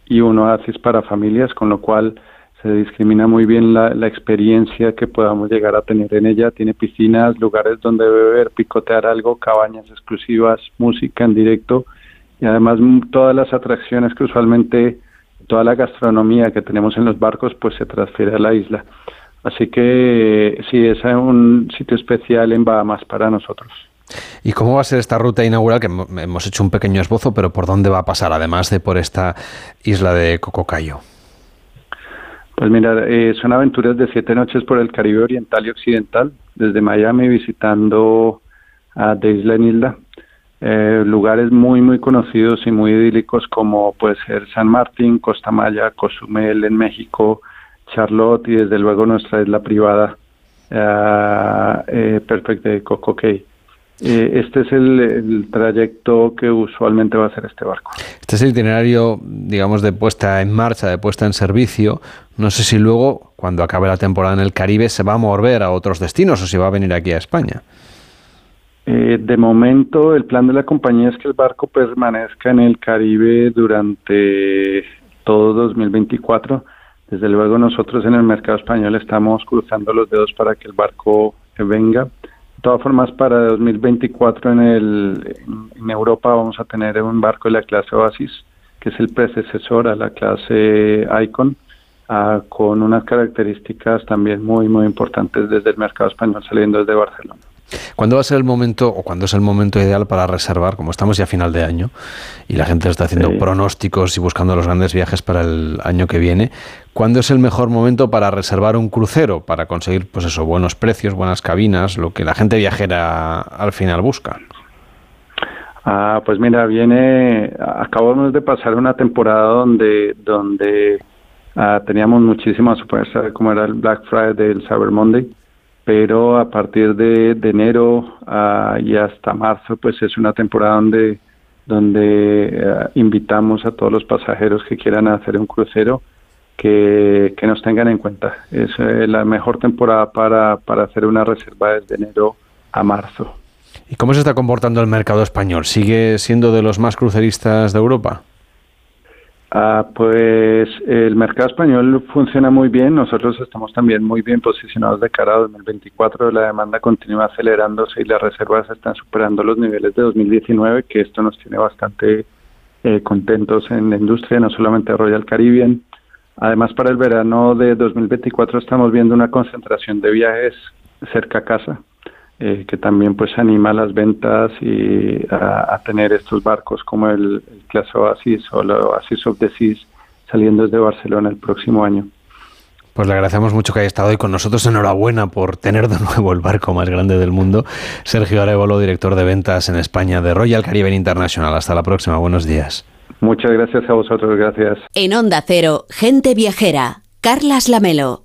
y un oasis para familias, con lo cual se discrimina muy bien la, experiencia que podamos llegar a tener en ella. Tiene piscinas, lugares donde beber, picotear algo, cabañas exclusivas, música en directo y además todas las atracciones que usualmente, toda la gastronomía que tenemos en los barcos, pues se transfiere a la isla. Así que sí, es un sitio especial en Bahamas para nosotros. ¿Y cómo va a ser esta ruta inaugural? Que hemos hecho un pequeño esbozo, pero ¿por dónde va a pasar, además de por esta isla de Cococayo? Pues mira, eh, son aventuras de siete noches por el Caribe Oriental y Occidental, desde Miami visitando a de isla en isla. Eh, lugares muy, muy conocidos y muy idílicos como puede ser San Martín, Costa Maya, Cozumel en México, Charlotte y desde luego nuestra isla privada, eh, eh Perfect de Coco Cay. Eh, este es el, trayecto que usualmente va a hacer este barco. Este es el itinerario, digamos, de puesta en marcha, de puesta en servicio. No sé si luego, cuando acabe la temporada en el Caribe, se va a mover a otros destinos o si va a venir aquí a España. Eh, de momento, el plan de la compañía es que el barco permanezca en el Caribe durante todo 2024. Desde luego, nosotros en el mercado español estamos cruzando los dedos para que el barco venga De todas formas, para 2024 en, el, en Europa vamos a tener un barco de la clase Oasis, que es el predecesor a la clase Icon, ah, con unas características también muy, muy importantes desde el mercado español saliendo desde Barcelona. ¿Cuándo va a ser el momento o cuándo es el momento ideal para reservar? Como estamos ya a final de año y la gente está haciendo pronósticos y buscando los grandes viajes para el año que viene, ¿cuándo es el mejor momento para reservar un crucero para conseguir, pues eso, buenos precios, buenas cabinas, lo que la gente viajera al final busca? Ah, pues mira, viene, acabamos de pasar una temporada donde, donde ah, teníamos muchísimas ofertas, como era el Black Friday, el Cyber Monday, pero a partir de, enero ah, y hasta marzo, pues es una temporada donde, donde eh, invitamos a todos los pasajeros que quieran hacer un crucero que, que nos tengan en cuenta. Es eh, la mejor temporada para, para hacer una reserva desde enero a marzo. ¿Y cómo se está comportando el mercado español? ¿Sigue siendo de los más cruceristas de Europa? Ah, pues el mercado español funciona muy bien. Nosotros estamos también muy bien posicionados de cara a 2024. La demanda continúa acelerándose y las reservas están superando los niveles de 2019, que esto nos tiene bastante eh, contentos en la industria, no solamente Royal Caribbean. Además, para el verano de 2024 estamos viendo una concentración de viajes cerca a casa. Eh, que también pues anima las ventas y a, tener estos barcos como el, el Clase Oasis o el Oasis of the Seas saliendo desde Barcelona el próximo año. Pues le agradecemos mucho que haya estado hoy con nosotros. Enhorabuena por tener de nuevo el barco más grande del mundo. Sergio Arevolo, director de ventas en España de Royal Caribbean International. Hasta la próxima. Buenos días. Muchas gracias a vosotros. Gracias. En Onda Cero, gente viajera. Carlas Lamelo.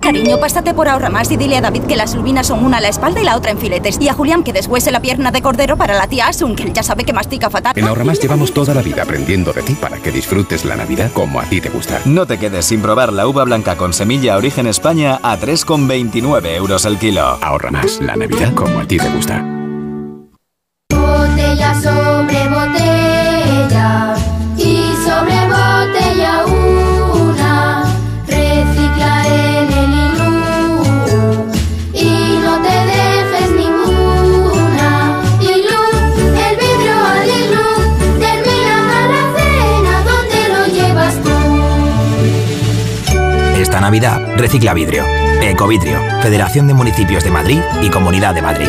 Cariño, pásate por Ahorra Más y dile a David que las lubinas son una a la espalda y la otra en filetes. Y a Julián que deshuese la pierna de cordero para la tía Asun, que él ya sabe que mastica fatal. En Ahorra Más llevamos toda la vida aprendiendo de ti para que disfrutes la Navidad como a ti te gusta. No te quedes sin probar la uva blanca con semilla origen España a 3,29 euros el kilo. Ahorra Más, la Navidad como a ti te gusta. Botella sobre botella Navidad, recicla vidrio. Ecovidrio, Federación de Municipios de Madrid y Comunidad de Madrid.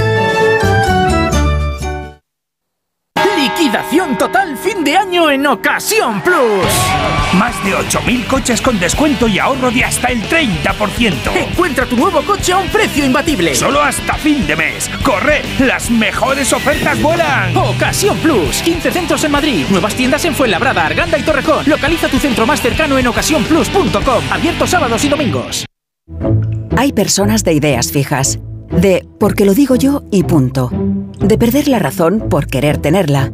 Liquidación total fin de año en Ocasión Plus. Más de 8.000 coches con descuento y ahorro de hasta el 30%. Encuentra tu nuevo coche a un precio imbatible. Solo hasta fin de mes. ¡Corre! ¡Las mejores ofertas vuelan! Ocasión Plus. 15 centros en Madrid. Nuevas tiendas en Fuenlabrada, Arganda y Torrejón. Localiza tu centro más cercano en ocasiónplus.com. Abierto sábados y domingos. Hay personas de ideas fijas. De porque lo digo yo y punto. De perder la razón por querer tenerla.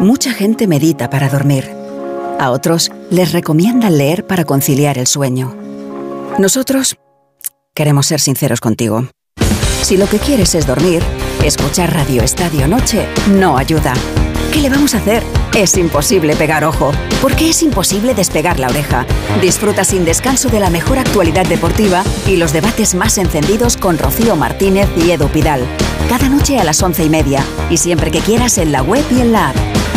Mucha gente medita para dormir. A otros les recomiendan leer para conciliar el sueño. Nosotros queremos ser sinceros contigo. Si lo que quieres es dormir, escuchar Radio Estadio Noche no ayuda. ¿Qué le vamos a hacer? Es imposible pegar ojo, porque es imposible despegar la oreja. Disfruta sin descanso de la mejor actualidad deportiva y los debates más encendidos con Rocío Martínez y Edu Pidal. Cada noche a las once y media y siempre que quieras en la web y en la app.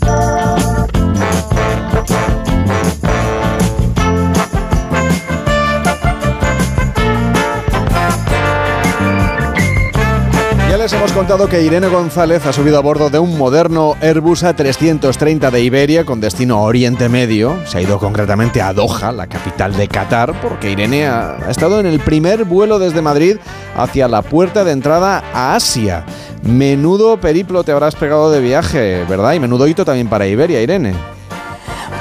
Ya hemos contado que Irene González ha subido a bordo de un moderno Airbus A330 de Iberia con destino a Oriente Medio. Se ha ido concretamente a Doha, la capital de Qatar, porque Irene ha, ha estado en el primer vuelo desde Madrid hacia la puerta de entrada a Asia. Menudo periplo te habrás pegado de viaje, ¿verdad? Y menudo hito también para Iberia, Irene.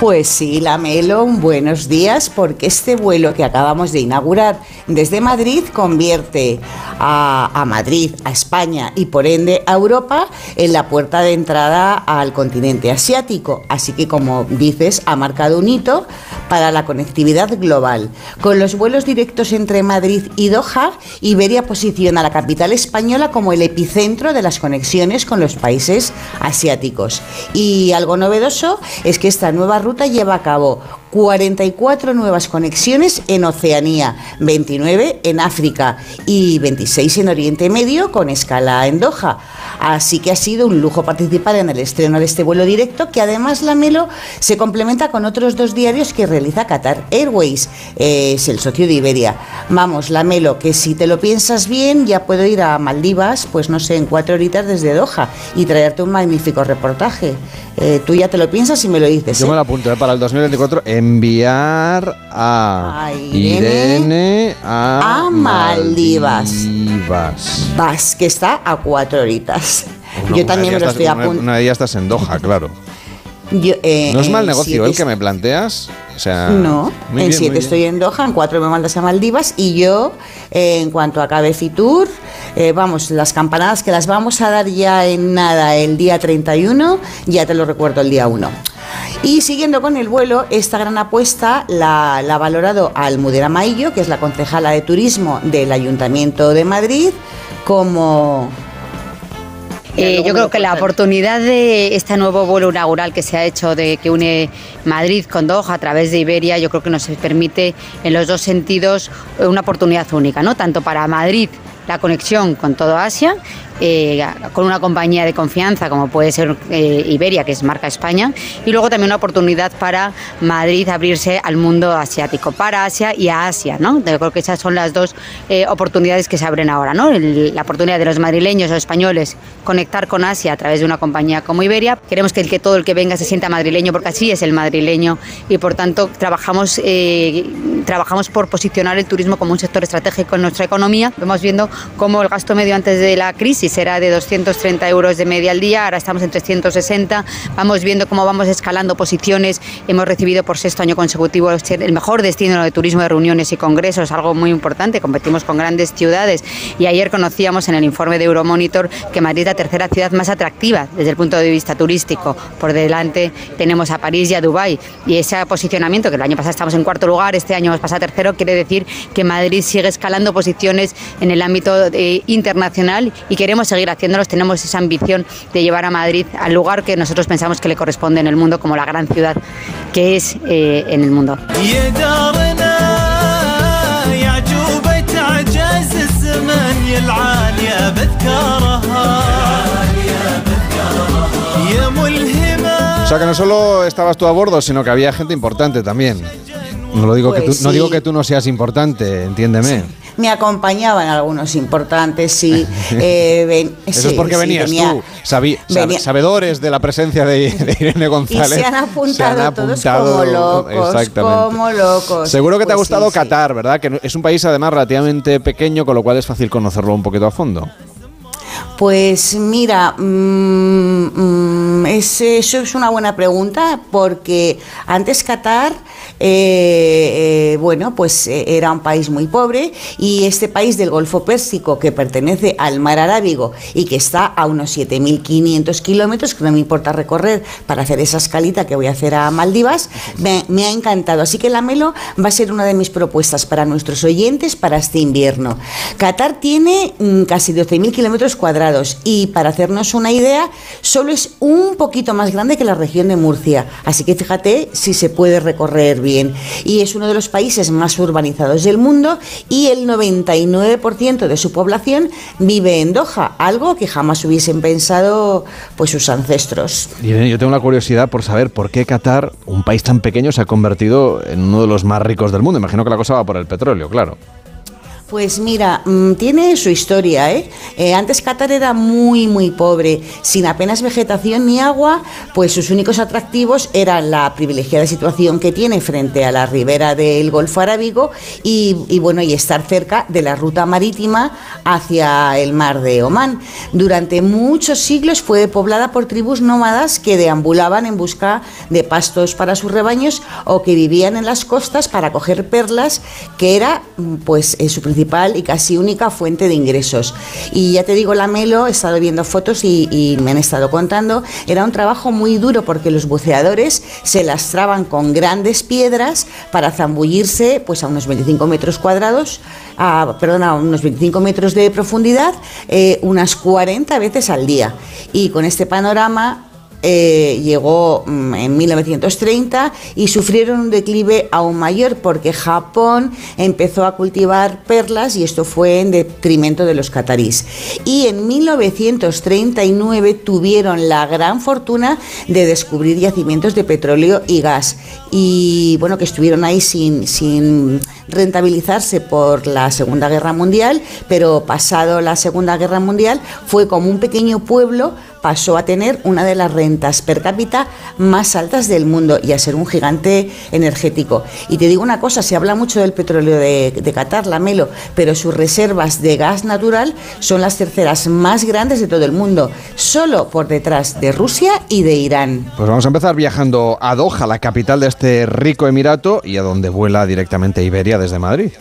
Pues sí, Lamelo, buenos días, porque este vuelo que acabamos de inaugurar desde Madrid convierte a, a, Madrid, a España y por ende a Europa en la puerta de entrada al continente asiático. Así que, como dices, ha marcado un hito para la conectividad global. Con los vuelos directos entre Madrid y Doha, Iberia posiciona a la capital española como el epicentro de las conexiones con los países asiáticos. Y algo novedoso es que esta nueva ruta lleva a cabo 44 nuevas conexiones en Oceanía, 29 en África y 26 en Oriente Medio con escala en Doha. Así que ha sido un lujo participar en el estreno de este vuelo directo que además la Melo se complementa con otros dos diarios que realiza Qatar Airways, es el socio de Iberia. Vamos, la Melo, que si te lo piensas bien ya puedo ir a Maldivas, pues no sé, en cuatro horitas desde Doha y traerte un magnífico reportaje. Eh, tú ya te lo piensas y me lo dices. Yo ¿eh? me lo apunto ¿eh? para el 2024. Enviar a, A Irene Irene a, a Maldivas. Maldivas. Vas, que está a cuatro horitas. Una- Yo también me lo estoy apuntando. Una de ellas estás en Doha, claro. Eh, No es mal negocio el que me planteas. O sea, No, en bien, 7 muy bien. estoy en Doha, en 4 me mandas a Maldivas y yo, eh, en cuanto acabe Fitur, eh, vamos, las campanadas que las vamos a dar ya en nada el día 31, ya te lo recuerdo el día 1. Y siguiendo con el vuelo, esta gran apuesta la, la ha valorado Almudena Maillo, que es la concejala de turismo del Ayuntamiento de Madrid, como... Eh, yo creo que la oportunidad de este nuevo vuelo inaugural que se ha hecho de que une Madrid con Doha a través de Iberia, yo creo que nos permite en los dos sentidos una oportunidad única, ¿no? Tanto para Madrid la conexión con todo Asia, eh, con una compañía de confianza como puede ser eh, Iberia, que es marca España, y luego también una oportunidad para Madrid abrirse al mundo asiático, para Asia y a Asia, ¿no? Yo creo que esas son las dos eh, oportunidades que se abren ahora, ¿no? El- la oportunidad de los madrileños o españoles conectar con Asia a través de una compañía como Iberia. Queremos que el que todo el que venga se sienta madrileño, porque así es el madrileño, y por tanto trabajamos, eh, trabajamos por posicionar el turismo como un sector estratégico en nuestra economía. Vamos viendo cómo el gasto medio antes de la crisis era de 230 euros de media al día, ahora estamos en 360. Vamos viendo cómo vamos escalando posiciones. Hemos recibido por sexto año consecutivo el mejor destino de turismo de reuniones y congresos, algo muy importante. Competimos con grandes ciudades y ayer conocíamos en el informe de Euromonitor que Madrid es la tercera ciudad más atractiva desde el punto de vista turístico. Por delante tenemos a París y a Dubái y ese posicionamiento que el año pasado estamos en cuarto lugar, este año vamos a pasar a tercero, quiere decir que Madrid sigue escalando posiciones en el ámbito eh, internacional y queremos seguir haciéndolos, tenemos esa ambición de llevar a Madrid al lugar que nosotros pensamos que le corresponde en el mundo como la gran ciudad que es eh, en el mundo. O sea que no solo estabas tú a bordo, sino que había gente importante también. No, lo digo, pues que tú, no digo que tú no seas importante, entiéndeme. Sí. Me acompañaban algunos importantes, sí. eh, ven- Eso sí, es porque sí, venías venía- tú, sabi- sab- venía- sabedores de la presencia de, de Irene Y González. se han apuntado, Se han todos apuntado, como locos, como locos. Seguro que te ha Pues gustado sí. Qatar, ¿verdad? Que es un país además relativamente pequeño, con lo cual es fácil conocerlo un poquito a fondo. Pues mira, mm, mm, es- eso es una buena pregunta porque antes Qatar, eh, eh, bueno, pues eh, era un país muy pobre y este país del Golfo Pérsico que pertenece al mar Arábigo y que está a unos 7.500 kilómetros, que no me importa recorrer para hacer esa escalita que voy a hacer a Maldivas, me, ha encantado. Así que la Melo va a ser una de mis propuestas para nuestros oyentes para este invierno. Qatar tiene mm, casi 12.000 kilómetros y para hacernos una idea, solo es un poquito más grande que la región de Murcia. Así que fíjate si se puede recorrer bien. Y es uno de los países más urbanizados del mundo y el 99% de su población vive en Doha, algo que jamás hubiesen pensado pues sus ancestros. Yo tengo la curiosidad por saber por qué Qatar, un país tan pequeño, se ha convertido en uno de los más ricos del mundo. Imagino que la cosa va por el petróleo, claro. Pues mira, mm, tiene su historia, ¿eh? Eh, Antes Qatar era muy, muy pobre, sin apenas vegetación ni agua, pues sus únicos atractivos eran la privilegiada situación que tiene frente a la ribera del Golfo Arábigo y, bueno, y estar cerca de la ruta marítima hacia el mar de Omán. Durante muchos siglos fue poblada por tribus nómadas que deambulaban en busca de pastos para sus rebaños o que vivían en las costas para coger perlas, que era mm, pues su principal y casi única fuente de ingresos. Y ya te digo, la Melo, he estado viendo fotos y, me han estado contando, era un trabajo muy duro porque los buceadores se lastraban con grandes piedras para zambullirse pues a unos 25 metros cuadrados, a, perdón, a unos 25 metros de profundidad, eh, unas 40 veces al día. Y con este panorama eh, llegó mm, en 1930 y sufrieron un declive aún mayor porque Japón empezó a cultivar perlas y esto fue en detrimento de los catarís. Y en 1939 tuvieron la gran fortuna de descubrir yacimientos de petróleo y gas y bueno que estuvieron ahí sin, sin rentabilizarse por la Segunda Guerra Mundial, pero pasado la Segunda Guerra Mundial fue como un pequeño pueblo pasó a tener una de las rentas per cápita más altas del mundo y a ser un gigante energético. Y te digo una cosa, se habla mucho del petróleo de, Qatar, la Melo, pero sus reservas de gas natural son las terceras más grandes de todo el mundo, solo por detrás de Rusia y de Irán. Pues vamos a empezar viajando a Doha, la capital de este rico emirato y a donde vuela directamente Iberia desde Madrid.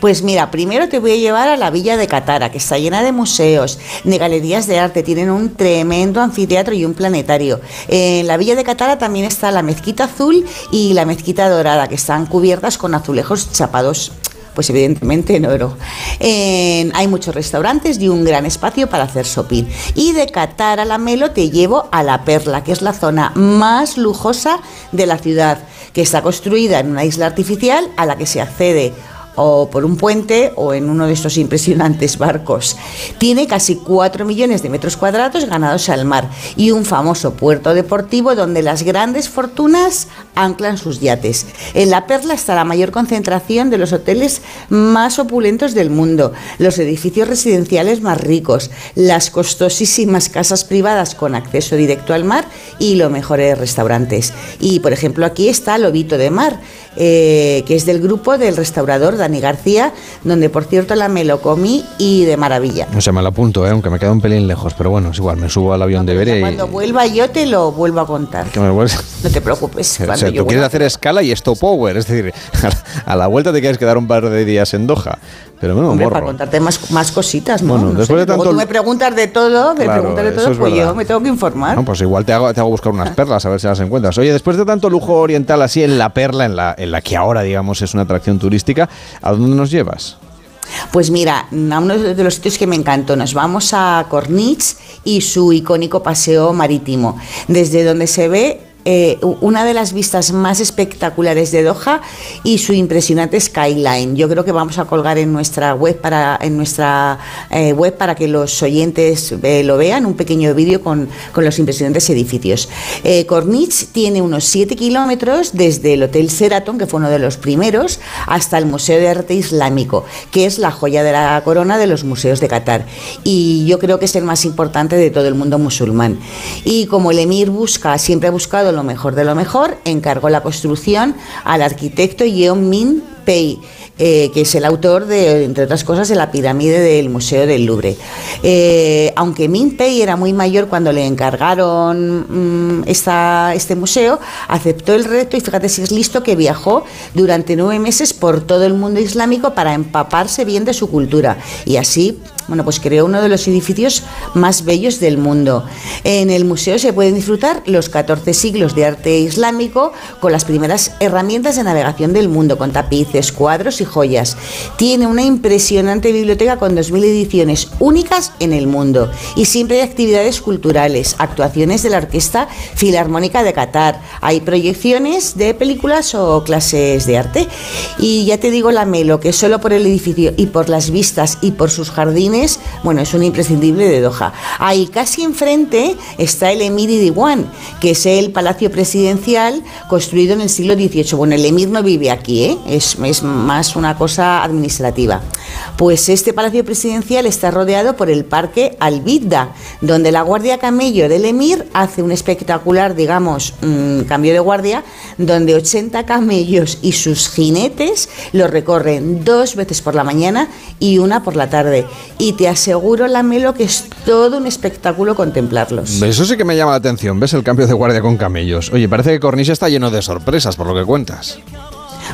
Pues mira, primero te voy a llevar a la villa de Catara, que está llena de museos, de galerías de arte, tienen un tremendo anfiteatro y un planetario. En la villa de Catara también está la mezquita azul y la mezquita dorada, que están cubiertas con azulejos chapados pues evidentemente en oro. Hay muchos restaurantes y un gran espacio para hacer shopping. Y de Qatar a la Melo te llevo a La Perla, que es la zona más lujosa de la ciudad, que está construida en una isla artificial a la que se accede o por un puente o en uno de estos impresionantes barcos. Tiene casi 4 millones de metros cuadrados ganados al mar y un famoso puerto deportivo donde las grandes fortunas anclan sus yates. En La Perla está la mayor concentración de los hoteles más opulentos del mundo, los edificios residenciales más ricos, las costosísimas casas privadas con acceso directo al mar y los mejores restaurantes. Y por ejemplo aquí está Lobito de Mar, eh, que es del grupo del restaurador Dani García, donde por cierto la me lo comí y de maravilla. No sé, me lo apunto, ¿eh? aunque me queda un pelín lejos, pero bueno, es igual, me subo al avión de Iberia y... Cuando vuelva yo te lo vuelvo a contar. me vuelves- No te preocupes. O sea, yo tú quieres hacer escala y stop power, es decir, a la vuelta te quieres quedar un par de días en Doha. Pero bueno, Hombre, para contarte más, más cositas, ¿no? Bueno, No después sé, de luego tanto- tú me preguntas de todo, me Claro, preguntas de todo, es pues yo me tengo que informar. No, pues igual te hago, te hago buscar unas perlas, a ver si las encuentras. Oye, después de tanto lujo oriental así en la perla, en la, en la que ahora, digamos, es una atracción turística, ¿a dónde nos llevas? Pues mira, a uno de los sitios que me encantó, nos vamos a Cornich y su icónico paseo marítimo, desde donde se ve eh, una de las vistas más espectaculares de Doha y su impresionante skyline. Yo creo que vamos a colgar en nuestra web para en nuestra eh, web para que los oyentes eh, lo vean, un pequeño vídeo con, con los impresionantes edificios. Eh, Cornich tiene unos 7 kilómetros desde el Hotel Sheraton, que fue uno de los primeros, hasta el Museo de Arte Islámico, que es la joya de la corona de los museos de Qatar. Y yo creo que es el más importante de todo el mundo musulmán. Y como el emir busca, siempre ha buscado lo mejor de lo mejor, encargó la construcción al arquitecto Yeon Min Pei. Eh, que es el autor de, entre otras cosas, de la pirámide del Museo del Louvre. Eh, aunque Min Pei era muy mayor cuando le encargaron mm, esta- este museo, aceptó el reto y fíjate si es listo que viajó durante nueve meses por todo el mundo islámico para empaparse bien de su cultura y así bueno, pues creó uno de los edificios más bellos del mundo. En el museo se pueden disfrutar los 14 siglos de arte islámico con las primeras herramientas de navegación del mundo, con tapices, cuadros y joyas. Tiene una impresionante biblioteca con 2.000 ediciones únicas en el mundo y siempre hay actividades culturales, actuaciones de la Orquesta Filarmónica de Qatar, hay proyecciones de películas o clases de arte. Y ya te digo la Melo, que solo por el edificio y por las vistas y por sus jardines, bueno, es un imprescindible de Doha. Ahí casi enfrente está el Emiri Diwan, que es el palacio presidencial construido en el siglo XVIII. Bueno, el emir no vive aquí, ¿eh? es, es más una cosa administrativa. Pues este palacio presidencial está rodeado por el parque Al-Bidda, donde la guardia camello del emir hace un espectacular, digamos, mm, cambio de guardia, donde 80 camellos y sus jinetes lo recorren dos veces por la mañana y una por la tarde. Y te aseguro, Lamelo, que es todo un espectáculo contemplarlos. Eso sí que me llama la atención. ¿Ves el cambio de guardia con camellos? Oye, parece que Corniche está lleno de sorpresas, por lo que cuentas.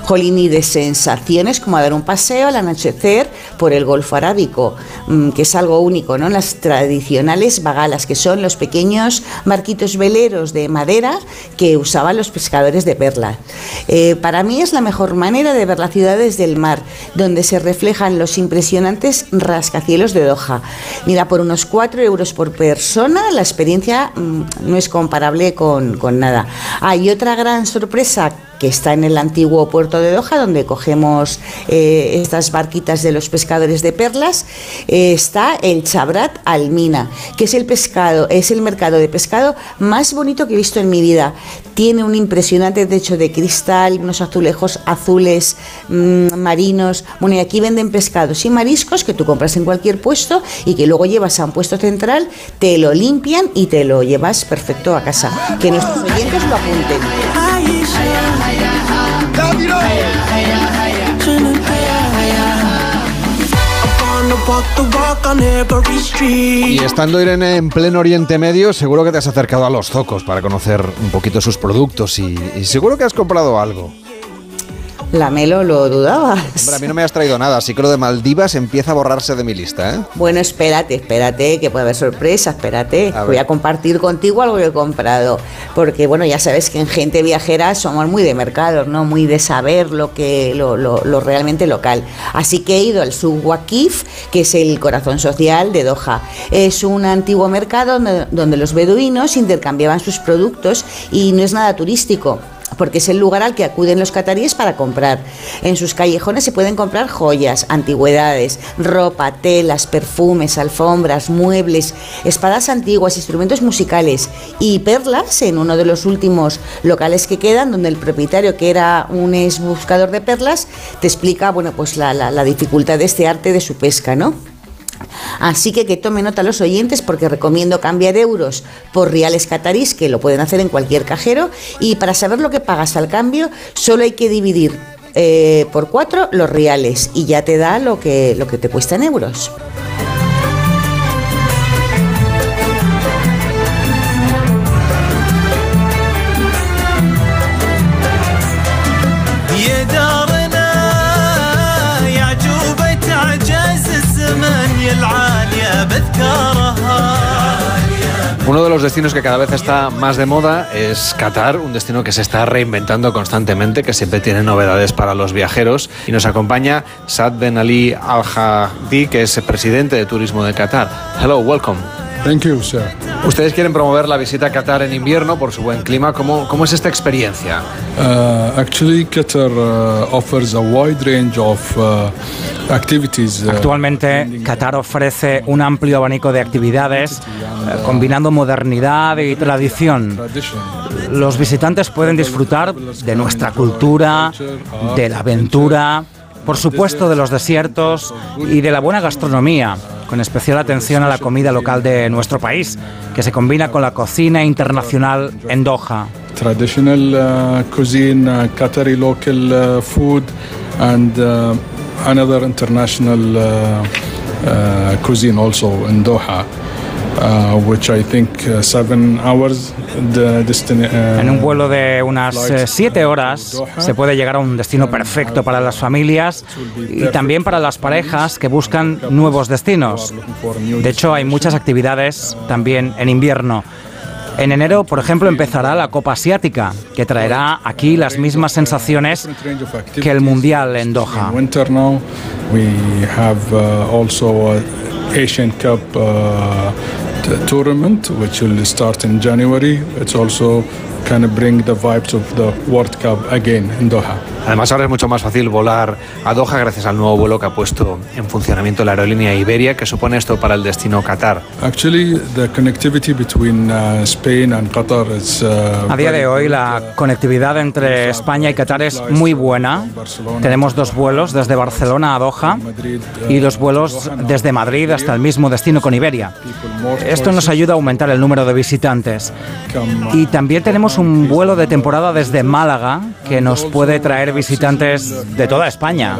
Jolín, y de sensaciones como dar un paseo al anochecer por el Golfo Arábico, mm, que es algo único, ¿no? Las tradicionales bagalas, que son los pequeños barquitos veleros de madera que usaban los pescadores de perla. Eh, para mí es la mejor manera de ver las ciudades del mar, donde se reflejan los impresionantes rascacielos de Doha. Mira, por unos 4 euros por persona, la experiencia mm, no es comparable con, con nada. Hay otra gran sorpresa que está en el antiguo puerto de Doha, donde cogemos eh, estas barquitas de los pescadores de perlas, eh, está el Chabrat Almina, que es el pescado, es el mercado de pescado más bonito que he visto en mi vida. Tiene un impresionante techo de cristal, unos azulejos azules mm, marinos. Bueno, y aquí venden pescados y mariscos que tú compras en cualquier puesto y que luego llevas a un puesto central, te lo limpian y te lo llevas perfecto a casa. Que nuestros oyentes lo apunten. Y estando Irene en pleno Oriente Medio, seguro que te has acercado a los zocos para conocer un poquito sus productos y, y seguro que has comprado algo. La Melo lo dudabas. Hombre, a mí no me has traído nada, así que lo de Maldivas empieza a borrarse de mi lista, ¿eh? Bueno, espérate, espérate, que puede haber sorpresa, espérate. A Voy a compartir contigo algo que he comprado. Porque, bueno, ya sabes que en gente viajera somos muy de mercados, ¿no? Muy de saber lo que, lo, lo- lo realmente local. Así que he ido al Sub Waqif, que es el corazón social de Doha. Es un antiguo mercado donde, donde los beduinos intercambiaban sus productos y no es nada turístico porque es el lugar al que acuden los cataríes para comprar. En sus callejones se pueden comprar joyas, antigüedades, ropa, telas, perfumes, alfombras, muebles, espadas antiguas, instrumentos musicales y perlas en uno de los últimos locales que quedan, donde el propietario, que era un ex buscador de perlas, te explica bueno, pues la, la- la dificultad de este arte de su pesca, ¿no? Así que que tomen nota los oyentes porque recomiendo cambiar euros por reales catarís, que lo pueden hacer en cualquier cajero. Y para saber lo que pagas al cambio, solo hay que dividir eh, por cuatro los reales y ya te da lo que, lo que te cuesta en euros. Uno de los destinos que cada vez está más de moda es Qatar, un destino que se está reinventando constantemente, que siempre tiene novedades para los viajeros. Y nos acompaña Saad Ben Ali Al Hadi, que es el presidente de turismo de Qatar. Hello, welcome. Thank you, sir. Ustedes quieren promover la visita a Qatar en invierno por su buen clima. ¿Cómo, cómo es esta experiencia? Uh, actually, Qatar uh, offers a wide range of uh, activities. uh, Actualmente, Qatar ofrece un amplio abanico de actividades combinando modernidad y tradición. Los visitantes pueden disfrutar de nuestra cultura, de la aventura, por supuesto de los desiertos y de la buena gastronomía, con especial atención a la comida local de nuestro país, que se combina con la cocina internacional en Doha. traditional uh, cuisine, uh, Qatari local uh, food, and another international cuisine also in Doha. Uh, which I think uh, seven hours the destiny, uh, En un vuelo de unas 7 horas se puede llegar a un destino perfecto para las familias y también para las parejas que buscan nuevos destinos. De hecho, hay muchas actividades también en invierno. En enero, por ejemplo, empezará la Copa Asiática, que traerá aquí las mismas sensaciones que el Mundial en Doha. Asian Cup tournament, which will start in January. It's also kind of bring the vibes of the World Cup again in Doha. Además, ahora es mucho más fácil volar a Doha gracias al nuevo vuelo que ha puesto en funcionamiento la aerolínea Iberia. ¿Qué supone esto para el destino Qatar? Actually, the connectivity between uh, Spain and Qatar is uh, A día de hoy la conectividad entre España y Qatar es muy buena. Tenemos dos vuelos desde Barcelona a Doha y dos vuelos desde Madrid hasta el mismo destino con Iberia. Esto nos ayuda a aumentar el número de visitantes. Y también tenemos un vuelo de temporada desde Málaga que nos puede traer visitantes de toda España.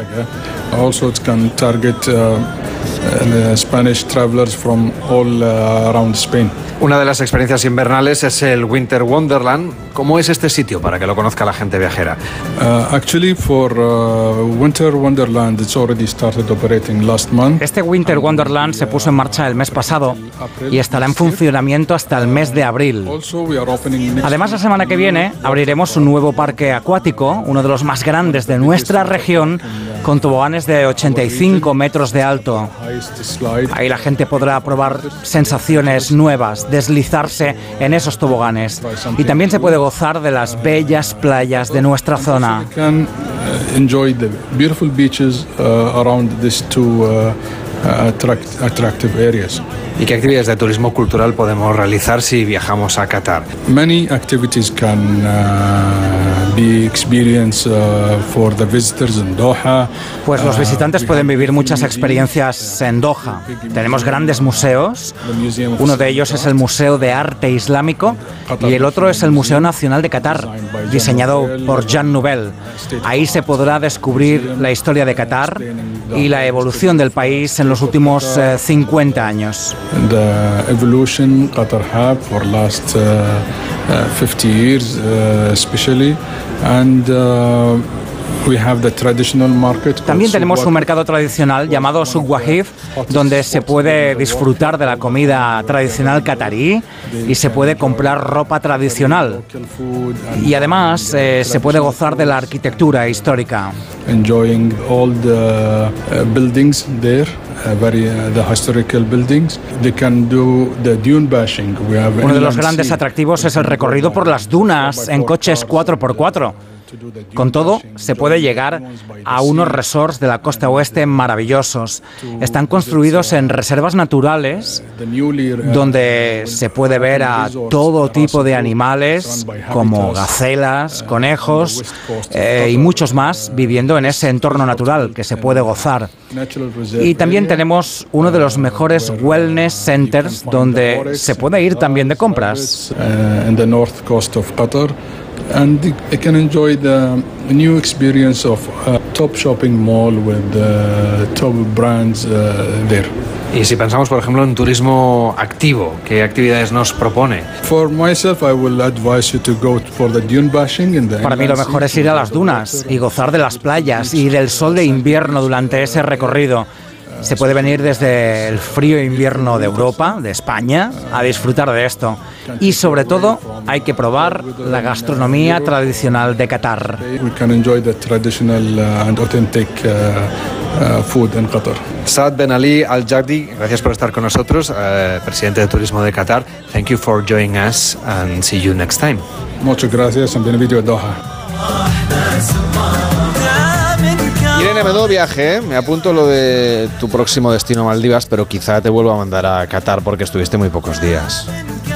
Also, it can target uh, uh, Spanish travelers from all uh, around Spain. Una de las experiencias invernales es el Winter Wonderland. ¿Cómo es este sitio para que lo conozca la gente viajera? Uh, actually, for uh, Winter Wonderland, it's already started operating last month. Este Winter Wonderland se puso en marcha el mes pasado y estará en funcionamiento hasta el mes de abril. Also, we are opening next Además, la semana que viene abriremos un nuevo parque acuático, uno de los más grandes de nuestra región, con toboganes de 85 metros de alto. Ahí la gente podrá probar sensaciones nuevas, deslizarse en esos toboganes. Y también se puede gozar de las bellas playas de nuestra zona. You can uh, enjoy the beautiful beaches uh, around these two uh, attract- attractive areas. ¿Y qué actividades de turismo cultural podemos realizar si viajamos a Qatar? Many activities can uh, uh, for the visitors in Doha. Pues los Uh, visitantes pueden vivir muchas experiencias en Doha. Tenemos grandes museos. Uno de ellos es el Museo de Arte Islámico y el otro es el Museo Nacional de Qatar, diseñado por Jean Nouvel. Ahí se podrá descubrir la historia de Qatar y la evolución del país en los últimos eh, 50 años. Qatar have for last uh, uh, 50 years, uh, especially, and uh, we have the traditional market. called También tenemos un mercado tradicional llamado Souq Wahif, donde se puede disfrutar de la comida tradicional catarí y se puede comprar ropa tradicional. Y además eh, se puede gozar de la arquitectura histórica. enjoying all the buildings there, very the historical buildings. They can do the dune bashing. We have Uno de los grandes atractivos es el recorrido por las dunas en coches 4x4. Con todo, se puede llegar a unos resorts de la costa oeste maravillosos. Están construidos en reservas naturales donde se puede ver a todo tipo de animales como gacelas, conejos eh, y muchos más viviendo en ese entorno natural que se puede gozar. Y también tenemos uno de los mejores wellness centers donde se puede ir también de compras. Uh, the and you can enjoy the new experience of a top shopping mall with uh, top brands uh, there. Y si pensamos, por ejemplo, en turismo activo, ¿qué actividades nos propone? For myself, I will advise you to go for the dune bashing in the Para mí lo mejor es ir a las dunas y gozar de las playas y del sol de invierno durante ese recorrido. Se puede venir desde el frío invierno de Europa, de España, a disfrutar de esto. Y sobre todo hay que probar la gastronomía tradicional de Qatar. We can enjoy the traditional uh, and authentic uh, uh, food in Qatar. Saad Ben Ali Al Jagdi, gracias por estar con nosotros, eh, presidente de Turismo de Qatar. Thank you for joining us and see you next time. Muchas gracias and bienvenido a Doha. Irene, menudo viaje, ¿eh? Me apunto lo de tu próximo destino Maldivas, pero quizá te vuelva a mandar a Qatar porque estuviste muy pocos días.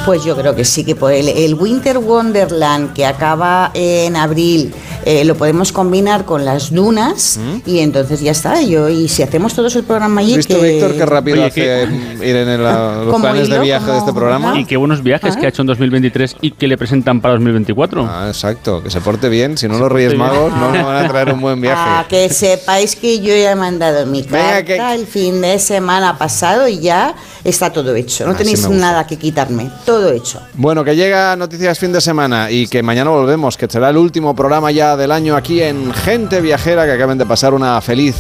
Pues yo creo que sí que por el, el Winter Wonderland que acaba en abril eh, lo podemos combinar con las dunas y entonces ya está. Yo y si hacemos todos el programa allí ¿Has visto, que Víctor, qué rápido Oye, hace ir en el- los ¿Cómo planes de viaje de este programa? Y qué buenos viajes Ah. que ha hecho en 2023 y que le presentan para 2024. Ah, exacto, que se porte bien, si no los Reyes. Magos no nos van a traer un buen viaje. Ah, que sepáis que yo ya he mandado mi Venga, carta el fin de semana pasado y ya está todo hecho. No Así tenéis nada que quitarme. Todo hecho. Bueno, que llega Noticias Fin de Semana y que mañana volvemos, que será el último programa ya del año aquí en Gente Viajera, que acaben de pasar una feliz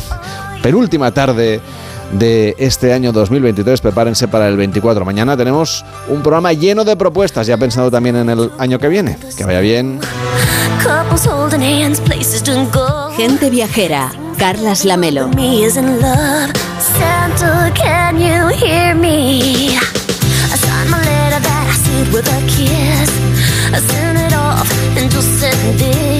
penúltima tarde de este año 2023. Prepárense para el 24. Mañana tenemos un programa lleno de propuestas, ya pensado también en el año que viene. Que vaya bien. Gente viajera, Carlas Lamelo. With a kiss. I sent it off and just said this.